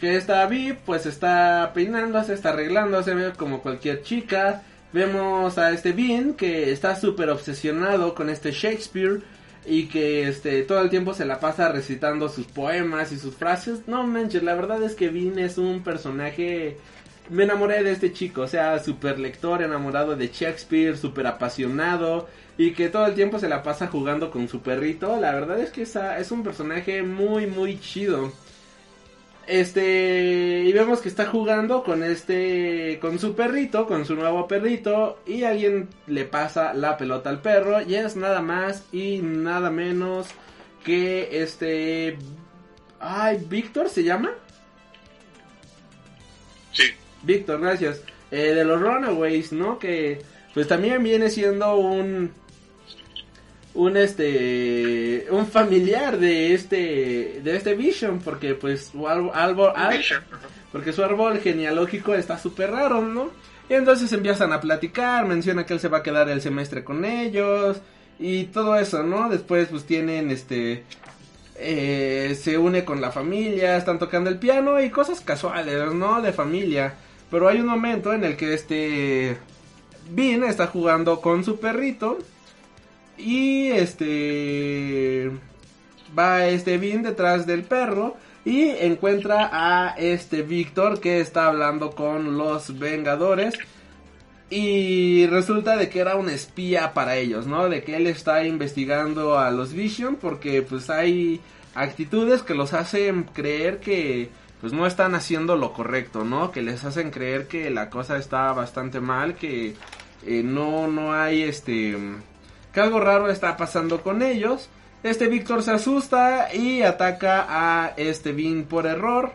que esta Viv pues está peinándose, está arreglándose como cualquier chica. Vemos a este Bean que está súper obsesionado con este Shakespeare y que este todo el tiempo se la pasa recitando sus poemas y sus frases. No manches, la verdad es que Bean es un personaje me enamoré de este chico, o sea, súper lector, enamorado de Shakespeare, súper apasionado y que todo el tiempo se la pasa jugando con su perrito. La verdad es que esa- es un personaje muy, muy chido. Este, y vemos que está jugando con este, con su perrito, con su nuevo perrito, y alguien le pasa la pelota al perro, y es nada más y nada menos que este, ay, Víctor se llama. sí Víctor, gracias. Eh, de los Runaways, ¿no? Que pues también viene siendo un un este un familiar de este de este Vision porque pues su árbol, porque su árbol genealógico está súper raro, ¿no? Y entonces empiezan a platicar, menciona que él se va a quedar el semestre con ellos y todo eso, ¿no? Después pues tienen este eh, se une con la familia, están tocando el piano y cosas casuales, ¿no? De familia. Pero hay un momento en el que este Bean está jugando con su perrito y este va este Bean detrás del perro y encuentra a este Víctor que está hablando con los Vengadores y resulta de que era un espía para ellos, ¿no? De que él está investigando a los Vision porque pues hay actitudes que los hacen creer que pues no están haciendo lo correcto, ¿no? Que les hacen creer que la cosa está bastante mal, que eh, no no hay este que algo raro está pasando con ellos. Este Víctor se asusta y ataca a este Bean por error.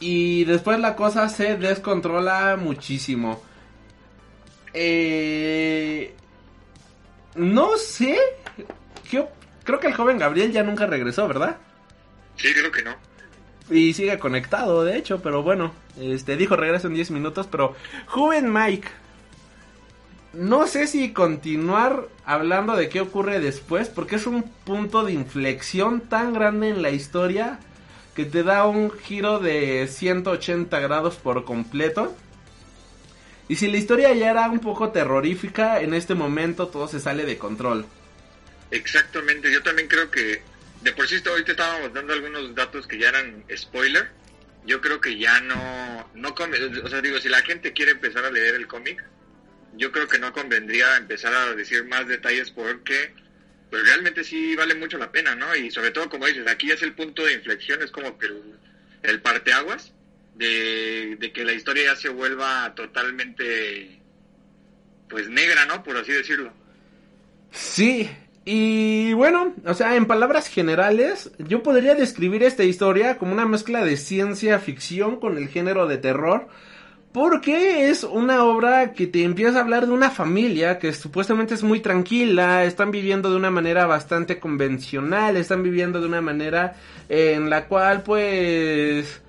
Y después la cosa se descontrola muchísimo. Eh, no sé. ¿Qué op- creo que el joven Gabriel ya nunca regresó, ¿verdad? sí creo que no Y sigue conectado, de hecho, pero bueno, este dijo regreso en 10 minutos, pero joven Mike, no sé si continuar hablando de qué ocurre después, porque es un punto de inflexión tan grande en la historia que te da un giro de 180 grados por completo. Y si la historia ya era un poco terrorífica, en este momento todo se sale de control. Exactamente, yo también creo que de por sí ahorita estábamos dando algunos datos que ya eran spoiler. Yo creo que ya no, no o sea, digo, si la gente quiere empezar a leer el cómic, yo creo que no convendría empezar a decir más detalles porque pues realmente sí vale mucho la pena, ¿no? Y sobre todo, como dices, aquí es el punto de inflexión, es como que el, el parteaguas de, de que la historia ya se vuelva totalmente, pues negra, ¿no? Por así decirlo. Sí, y bueno, o sea, en palabras generales, yo podría describir esta historia como una mezcla de ciencia ficción con el género de terror. Porque es una obra que te empieza a hablar de una familia que supuestamente es muy tranquila, están viviendo de una manera bastante convencional, están viviendo de una manera en la cual pues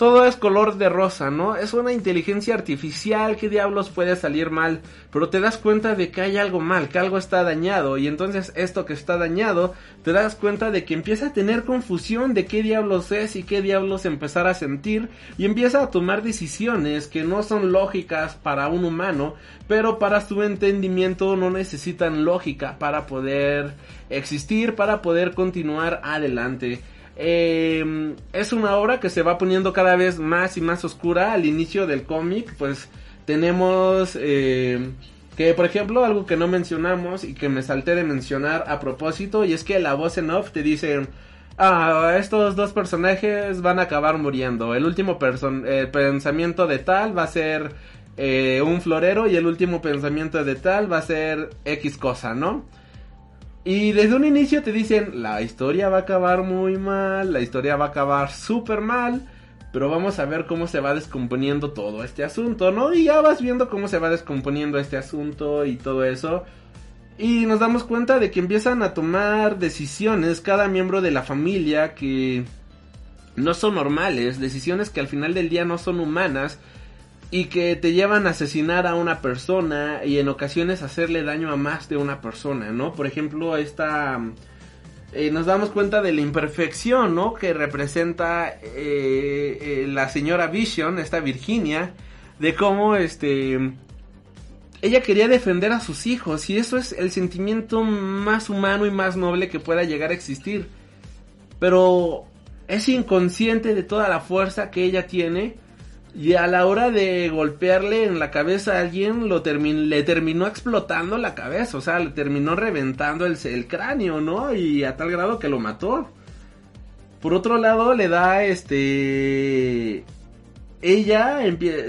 todo es color de rosa, ¿no? Es una inteligencia artificial, ¿qué diablos puede salir mal? Pero te das cuenta de que hay algo mal, que algo está dañado, y entonces esto que está dañado, te das cuenta de que empieza a tener confusión de qué diablos es y qué diablos empezar a sentir, y empieza a tomar decisiones que no son lógicas para un humano, pero para su entendimiento no necesitan lógica para poder existir, para poder continuar adelante. Eh, es una obra que se va poniendo cada vez más y más oscura al inicio del cómic. Pues tenemos eh, que, por ejemplo, algo que no mencionamos y que me salté de mencionar a propósito, y es que la voz en off te dice... Ah, estos dos personajes van a acabar muriendo. El último pensamiento de tal va a ser eh, un florero y el último pensamiento de tal va a ser X cosa, ¿no? Y desde un inicio te dicen, la historia va a acabar muy mal, la historia va a acabar súper mal, pero vamos a ver cómo se va descomponiendo todo este asunto, ¿no? Y ya vas viendo cómo se va descomponiendo este asunto y todo eso. Y nos damos cuenta de que empiezan a tomar decisiones cada miembro de la familia que no son normales, decisiones que al final del día no son humanas y que te llevan a asesinar a una persona y en ocasiones hacerle daño a más de una persona, ¿no? Por ejemplo, esta... Eh, nos damos cuenta de la imperfección, ¿no? Que representa eh, eh, la señora Vision, esta Virginia, de cómo, este... Ella quería defender a sus hijos y eso es el sentimiento más humano y más noble que pueda llegar a existir. Pero es inconsciente de toda la fuerza que ella tiene y a la hora de golpearle en la cabeza a alguien, lo le terminó explotando la cabeza, o sea, le terminó reventando el, el, cráneo, ¿no? Y a tal grado que lo mató. Por otro lado, le da este... Ella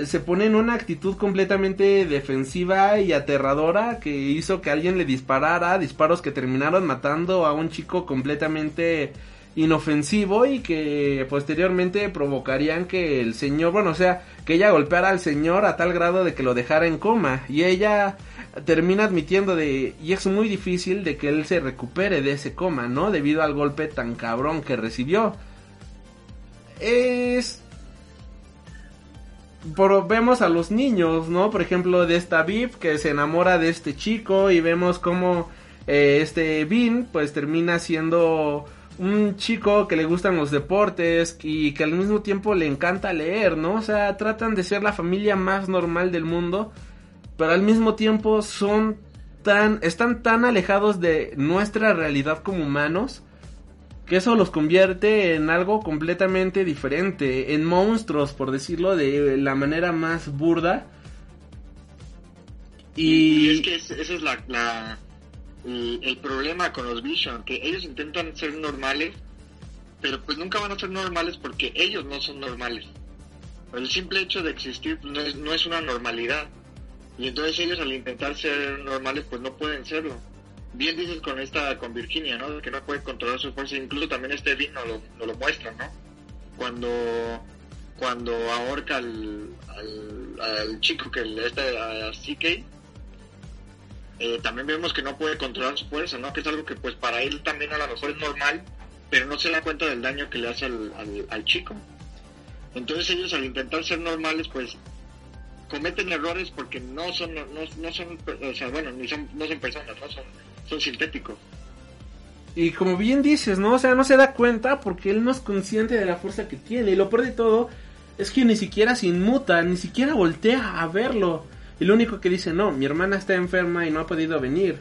se pone en una actitud completamente defensiva y aterradora que hizo que alguien le disparara, disparos que terminaron matando a un chico completamente inofensivo y que posteriormente provocarían que el señor, bueno, o sea, que ella golpeara al señor a tal grado de que lo dejara en coma y ella termina admitiendo de y es muy difícil de que él se recupere de ese coma, ¿no? Debido al golpe tan cabrón que recibió. Es por, vemos a los niños, ¿no? Por ejemplo, de esta Viv que se enamora de este chico y vemos como eh, este Vin pues termina siendo un chico que le gustan los deportes y que al mismo tiempo le encanta leer, ¿no? O sea, tratan de ser la familia más normal del mundo, pero al mismo tiempo son tan están tan alejados de nuestra realidad como humanos que eso los convierte en algo completamente diferente, en monstruos, por decirlo de la manera más burda. Y, es que esa es la el problema con los Vision, que ellos intentan ser normales, pero pues nunca van a ser normales porque ellos no son normales. El simple hecho de existir pues, no es, no es una normalidad. Y entonces ellos al intentar ser normales pues no pueden serlo. Bien dices con esta, con Virginia, ¿no? Que no puede controlar su fuerza. Incluso también este Vin nos lo, lo muestra, ¿no? Cuando, cuando ahorca al, al, chico que le está a CK, eh, también vemos que no puede controlar su fuerza, ¿no? Que es algo que pues para él también a lo mejor es normal, pero no se da cuenta del daño que le hace al, chico. Entonces ellos al intentar ser normales pues cometen errores porque no son, no, no son, o sea, bueno, ni son, no son personas, no son, son sintéticos. Y como bien dices, ¿no? O sea, no se da cuenta porque él no es consciente de la fuerza que tiene. Y lo peor de todo es que ni siquiera se inmuta, ni siquiera voltea a verlo. Y lo único que dice, no, mi hermana está enferma y no ha podido venir.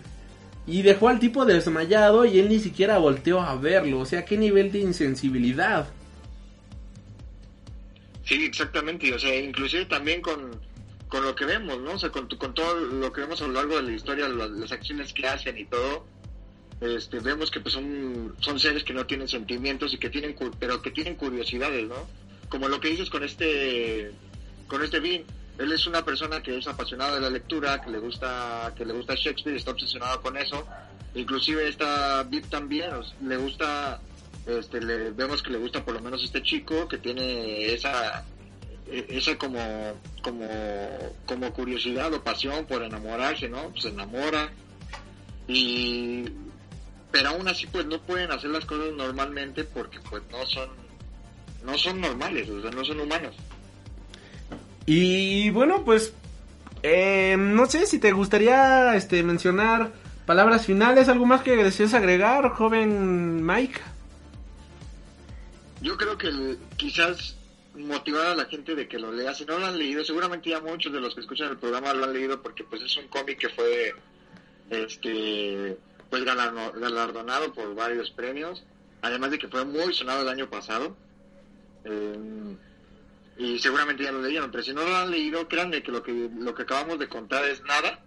Y dejó al tipo desmayado y él ni siquiera volteó a verlo. O sea, qué nivel de insensibilidad. Sí, exactamente. O sea, inclusive también con, con lo que vemos, ¿no? O sea, con, con todo lo que vemos a lo largo de la historia, las, acciones que hacen y todo. Este, vemos que pues son, son seres que no tienen sentimientos y que tienen pero que tienen curiosidades, ¿no? como lo que dices con este, con este Bean. Él es una persona que es apasionada de la lectura, que le gusta, que le gusta Shakespeare, está obsesionado con eso. Inclusive esta Beat también, le gusta, este, le, vemos que le gusta por lo menos este chico que tiene esa, e- esa como, como, como curiosidad o pasión por enamorarse, ¿no? Se enamora y pero aún así pues no pueden hacer las cosas normalmente porque pues no son no son normales, no son humanos. Y bueno, pues eh, no sé si te gustaría este mencionar palabras finales, algo más que desees agregar, joven Mike. Yo creo que quizás motivar a la gente de que lo lea, si no lo han leído, seguramente ya muchos de los que escuchan el programa lo han leído porque pues es un cómic que fue este pues galardo- galardonado por varios premios, además de que fue muy sonado el año pasado. Eh, y seguramente ya lo leyeron, pero si no lo han leído, créanme que lo que lo que acabamos de contar es nada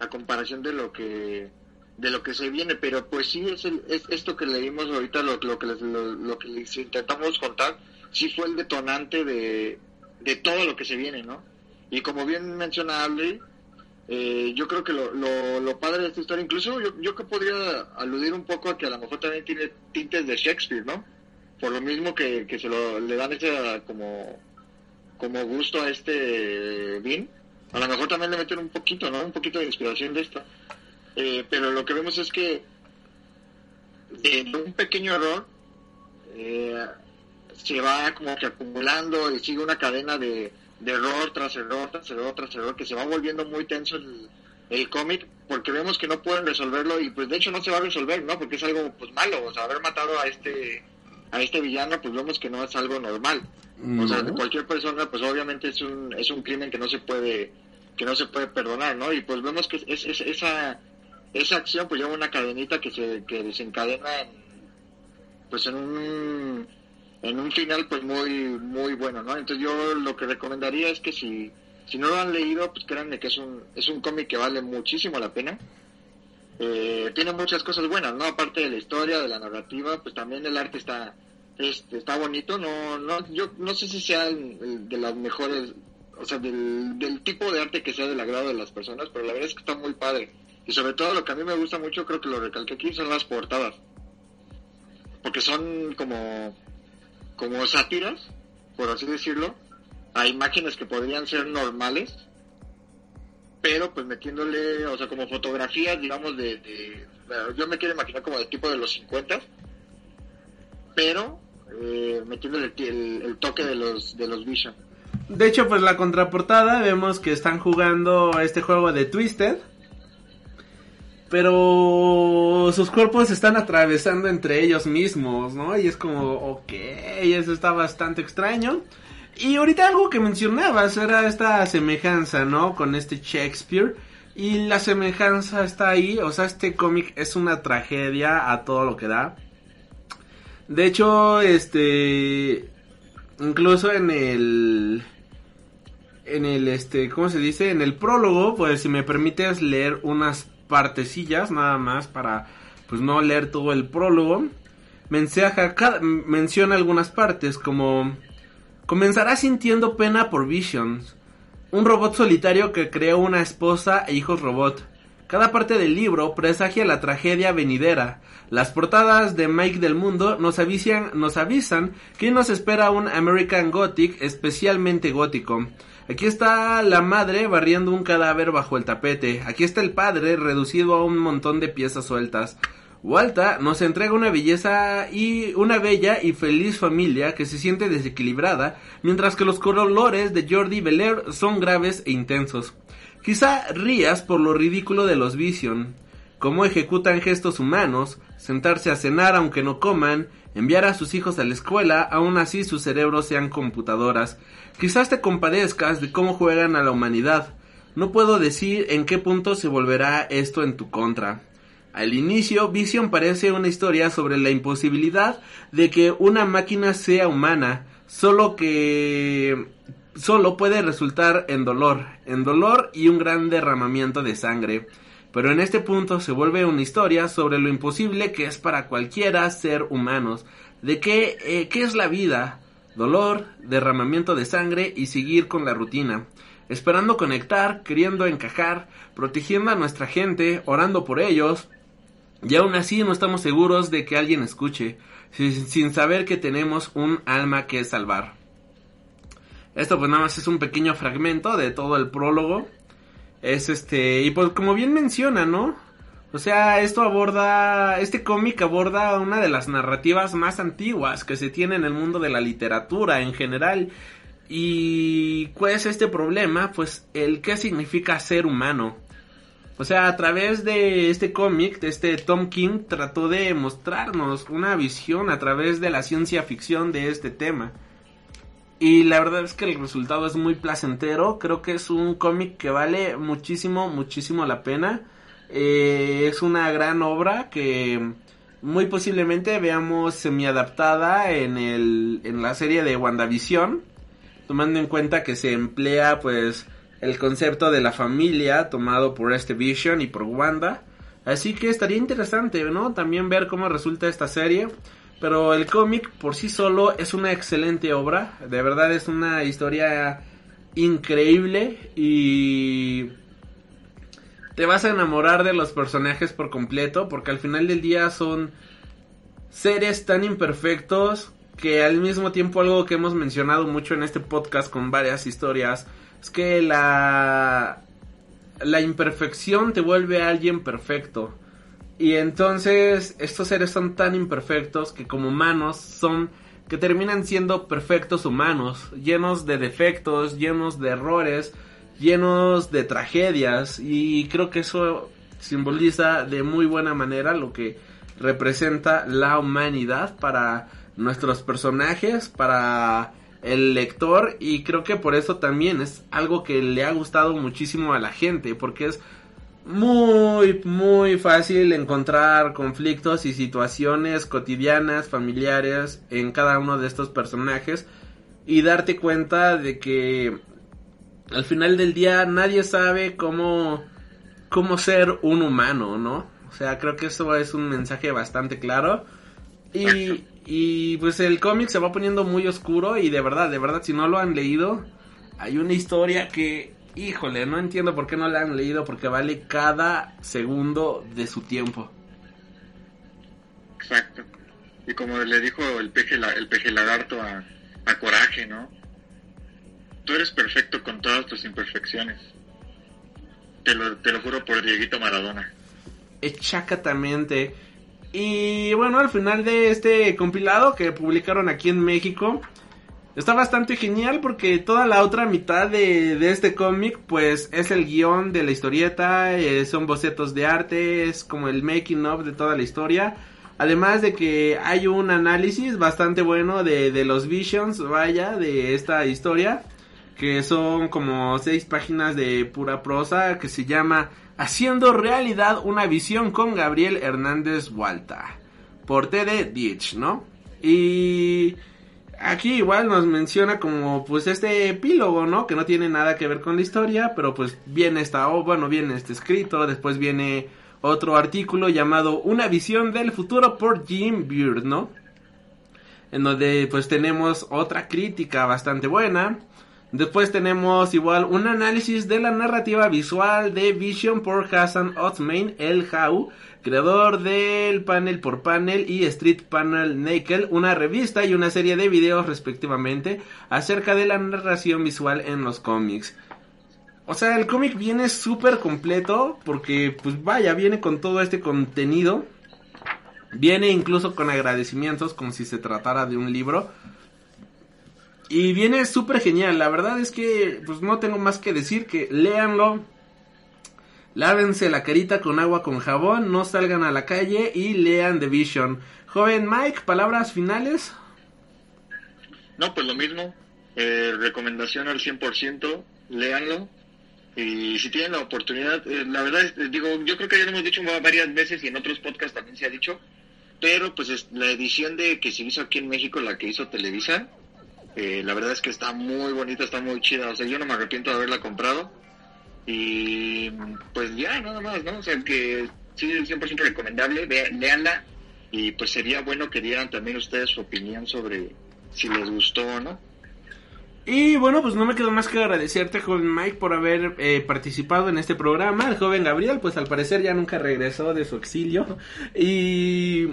a comparación de lo que de lo que se viene, pero pues sí es, el- es esto que leímos ahorita, lo, que les, lo, que les intentamos contar, sí fue el detonante de, de todo lo que se viene, ¿no? Y como bien menciona Aldry, eh, yo creo que lo, lo, lo padre de esta historia, incluso yo, yo que podría aludir un poco a que a lo mejor también tiene tintes de Shakespeare, ¿no? Por lo mismo que, que se lo, le dan ese como, como gusto a este Bean, a lo mejor también le meten un poquito, ¿no? Un poquito de inspiración de esta. Eh, pero lo que vemos es que de un pequeño error eh, se va como que acumulando y sigue una cadena de, de error tras error tras error tras error que se va volviendo muy tenso el, el cómic porque vemos que no pueden resolverlo y pues de hecho no se va a resolver, ¿no? Porque es algo pues malo, o sea, haber matado a este a este villano pues vemos que no es algo normal. O sea, de cualquier persona pues obviamente es un es un crimen que no se puede que no se puede perdonar, ¿no? Y pues vemos que es, es- esa esa acción pues lleva una cadenita que se que desencadena en, pues en un en un final pues muy muy bueno no entonces yo lo que recomendaría es que si si no lo han leído pues créanme que es un es un cómic que vale muchísimo la pena Eh, tiene muchas cosas buenas no aparte de la historia de la narrativa pues también el arte está este, está bonito no no yo no sé si sea de las mejores o sea del, del tipo de arte que sea del agrado de las personas pero la verdad es que está muy padre. Y sobre todo lo que a mí me gusta mucho creo que lo recalqué aquí son las portadas. Porque son como como sátiras, por así decirlo, a imágenes que podrían ser normales, pero pues metiéndole, o sea, como fotografías, digamos, de, de- yo me quiero imaginar como de tipo de los 50, pero eh, metiéndole el, toque de los de los Vision. De hecho, pues la contraportada vemos que están jugando este juego de Twisted. Pero sus cuerpos están atravesando entre ellos mismos, ¿no? Y es como, ok, eso está bastante extraño. Y ahorita algo que mencionabas era esta semejanza, ¿no? Con este Shakespeare. Y la semejanza está ahí, o sea, este cómic es una tragedia a todo lo que da. De hecho, este... Incluso en el... En el, este, ¿cómo se dice? En el prólogo, pues si me permites leer unas partecillas nada más para, pues no leer todo el prólogo. Cada- menciona algunas partes como... Comenzará sintiendo pena por Visions, un robot solitario que creó una esposa e hijos robot. Cada parte del libro presagia la tragedia venidera. Las portadas de Mike del Mundo nos avisan, nos avisan que nos espera un American Gothic especialmente gótico. Aquí está la madre barriendo un cadáver bajo el tapete. Aquí está el padre reducido a un montón de piezas sueltas. Walta nos entrega una belleza y una bella y feliz familia que se siente desequilibrada, mientras que los colores de Jordi Belair son graves e intensos. Quizá rías por lo ridículo de los Vision, cómo ejecutan gestos humanos, sentarse a cenar aunque no coman, enviar a sus hijos a la escuela, aún así sus cerebros sean computadoras. Quizás te compadezcas de cómo juegan a la humanidad. No puedo decir en qué punto se volverá esto en tu contra. Al inicio, Vision parece una historia sobre la imposibilidad de que una máquina sea humana, solo que solo puede resultar en dolor, en dolor y un gran derramamiento de sangre. Pero en este punto se vuelve una historia sobre lo imposible que es para cualquiera ser humanos, de qué, eh, qué es la vida, dolor, derramamiento de sangre y seguir con la rutina, esperando conectar, queriendo encajar, protegiendo a nuestra gente, orando por ellos, y aún así no estamos seguros de que alguien escuche, sin, saber que tenemos un alma que salvar. Esto pues nada más es un pequeño fragmento de todo el prólogo. Es este, y pues como bien menciona, ¿no? O sea, esto aborda, este cómic aborda una de las narrativas más antiguas que se tiene en el mundo de la literatura en general. ¿Y cuál es este problema? Pues el qué significa ser humano. O sea, a través de este cómic, de este Tom King, trató de mostrarnos una visión a través de la ciencia ficción de este tema. Y la verdad es que el resultado es muy placentero. Creo que es un cómic que vale muchísimo, muchísimo la pena. Eh, es una gran obra que muy posiblemente veamos semi-adaptada en, el, en la serie de WandaVision. Tomando en cuenta que se emplea pues el concepto de la familia tomado por este Vision y por Wanda. Así que estaría interesante, ¿no? También ver cómo resulta esta serie. Pero el cómic por sí solo es una excelente obra. De verdad es una historia increíble y te vas a enamorar de los personajes por completo porque al final del día son seres tan imperfectos que al mismo tiempo algo que hemos mencionado mucho en este podcast con varias historias es que la la imperfección te vuelve a alguien perfecto. Y entonces estos seres son tan imperfectos que como humanos son que terminan siendo perfectos humanos, llenos de defectos, llenos de errores, llenos de tragedias y creo que eso simboliza de muy buena manera lo que representa la humanidad para nuestros personajes, para el lector y creo que por eso también es algo que le ha gustado muchísimo a la gente porque es muy muy fácil encontrar conflictos y situaciones cotidianas, familiares en cada uno de estos personajes y darte cuenta de que al final del día nadie sabe cómo cómo ser un humano, ¿no? O sea, creo que eso es un mensaje bastante claro y y pues el cómic se va poniendo muy oscuro y de verdad, de verdad, si no lo han leído, hay una historia que, híjole, no entiendo por qué no la han leído porque vale cada segundo de su tiempo. Exacto. Y como le dijo el peje, el peje lagarto a, a Coraje, ¿no? Tú eres perfecto con todas tus imperfecciones. Te lo, te lo juro por Dieguito Maradona. Exactamente. Y bueno, al final de este compilado que publicaron aquí en México, está bastante genial porque toda la otra mitad de, de este cómic, pues es el guion de la historieta, eh, son bocetos de arte, es como el making of de toda la historia. Además de que hay un análisis bastante bueno de, de los visions, vaya, de esta historia. Que son como seis páginas de pura prosa que se llama Haciendo realidad una visión con Gabriel Hernández Walta. Por TD Ditch, ¿no? Y aquí igual nos menciona como pues este epílogo, ¿no? Que no tiene nada que ver con la historia, pero pues viene esta, o bueno, viene este escrito, después viene otro artículo llamado Una visión del futuro por Jim Beard, ¿no? En donde pues tenemos otra crítica bastante buena. Después tenemos igual un análisis de la narrativa visual de Vision por Hassan Othman El How, creador del Panel por Panel y Street Panel Naked, una revista y una serie de videos respectivamente acerca de la narración visual en los cómics. O sea, el cómic viene súper completo porque pues vaya, viene con todo este contenido. Viene incluso con agradecimientos como si se tratara de un libro. Y viene súper genial. La verdad es que pues no tengo más que decir que léanlo. Lávense la carita con agua con jabón, no salgan a la calle y lean The Vision. Joven Mike, palabras finales. No, pues lo mismo. Eh, recomendación al 100%, léanlo. Y si tienen la oportunidad, eh, la verdad, es, digo, yo creo que ya lo hemos dicho va- varias veces y en otros podcasts también se ha dicho, pero pues es la edición de que se hizo aquí en México, la que hizo Televisa, eh, la verdad es que está muy bonita, está muy chida, o sea, yo no me arrepiento de haberla comprado. Y pues ya, nada más, ¿no? O sea, que sí, 100% recomendable, ve, léanla. Y pues sería bueno que dieran también ustedes su opinión sobre si les gustó o no. Y bueno, pues no me quedo más que agradecerte, joven Mike, por haber eh, participado en este programa. El joven Gabriel, pues al parecer ya nunca regresó de su exilio. Y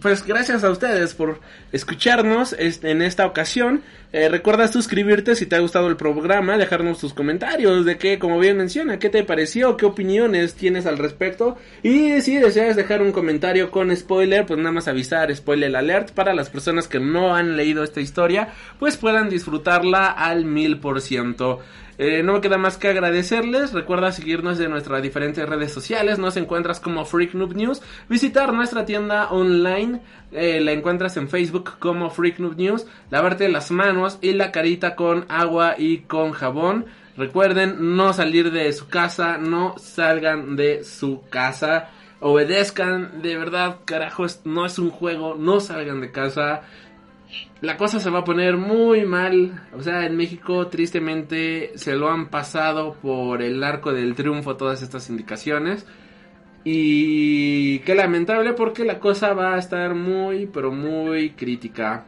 pues gracias a ustedes por escucharnos en esta ocasión. Eh, recuerda suscribirte si te ha gustado el programa, dejarnos tus comentarios de qué, como bien menciona, qué te pareció, qué opiniones tienes al respecto. Y si deseas dejar un comentario con spoiler, pues nada más avisar spoiler alert para las personas que no han leído esta historia, pues puedan disfrutarla al mil por ciento. Eh, no me queda más que agradecerles. Recuerda seguirnos en nuestras diferentes redes sociales. Nos encuentras como Freak News. Visitar nuestra tienda online. Eh, la encuentras en Facebook como Freak News. Lavarte las manos y la carita con agua y con jabón. Recuerden no salir de su casa. No salgan de su casa. Obedezcan. De verdad, carajo, no es un juego. No salgan de casa la cosa se va a poner muy mal. O sea, en México tristemente se lo han pasado por el arco del triunfo todas estas indicaciones. Y qué lamentable porque la cosa va a estar muy, pero muy crítica.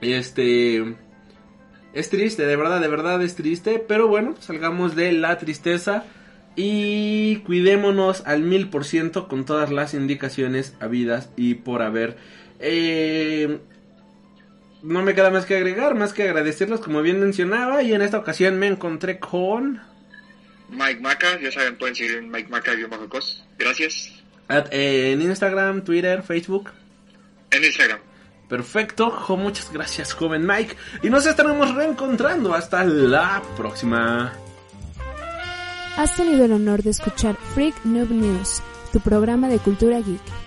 Este... Es triste, de verdad, de verdad es triste. Pero bueno, salgamos de la tristeza. Y cuidémonos al mil por ciento con todas las indicaciones habidas y por haber. Eh, no me queda más que agregar, más que agradecerlos como bien mencionaba y en esta ocasión me encontré con... Mike Maca, ya saben, pueden seguir en Mike Maca cos. Gracias. Eh, en Instagram, Twitter, Facebook. En Instagram. Perfecto, muchas gracias joven Mike y nos estaremos reencontrando hasta la próxima. Has tenido el honor de escuchar Freak Noob News, tu programa de cultura geek.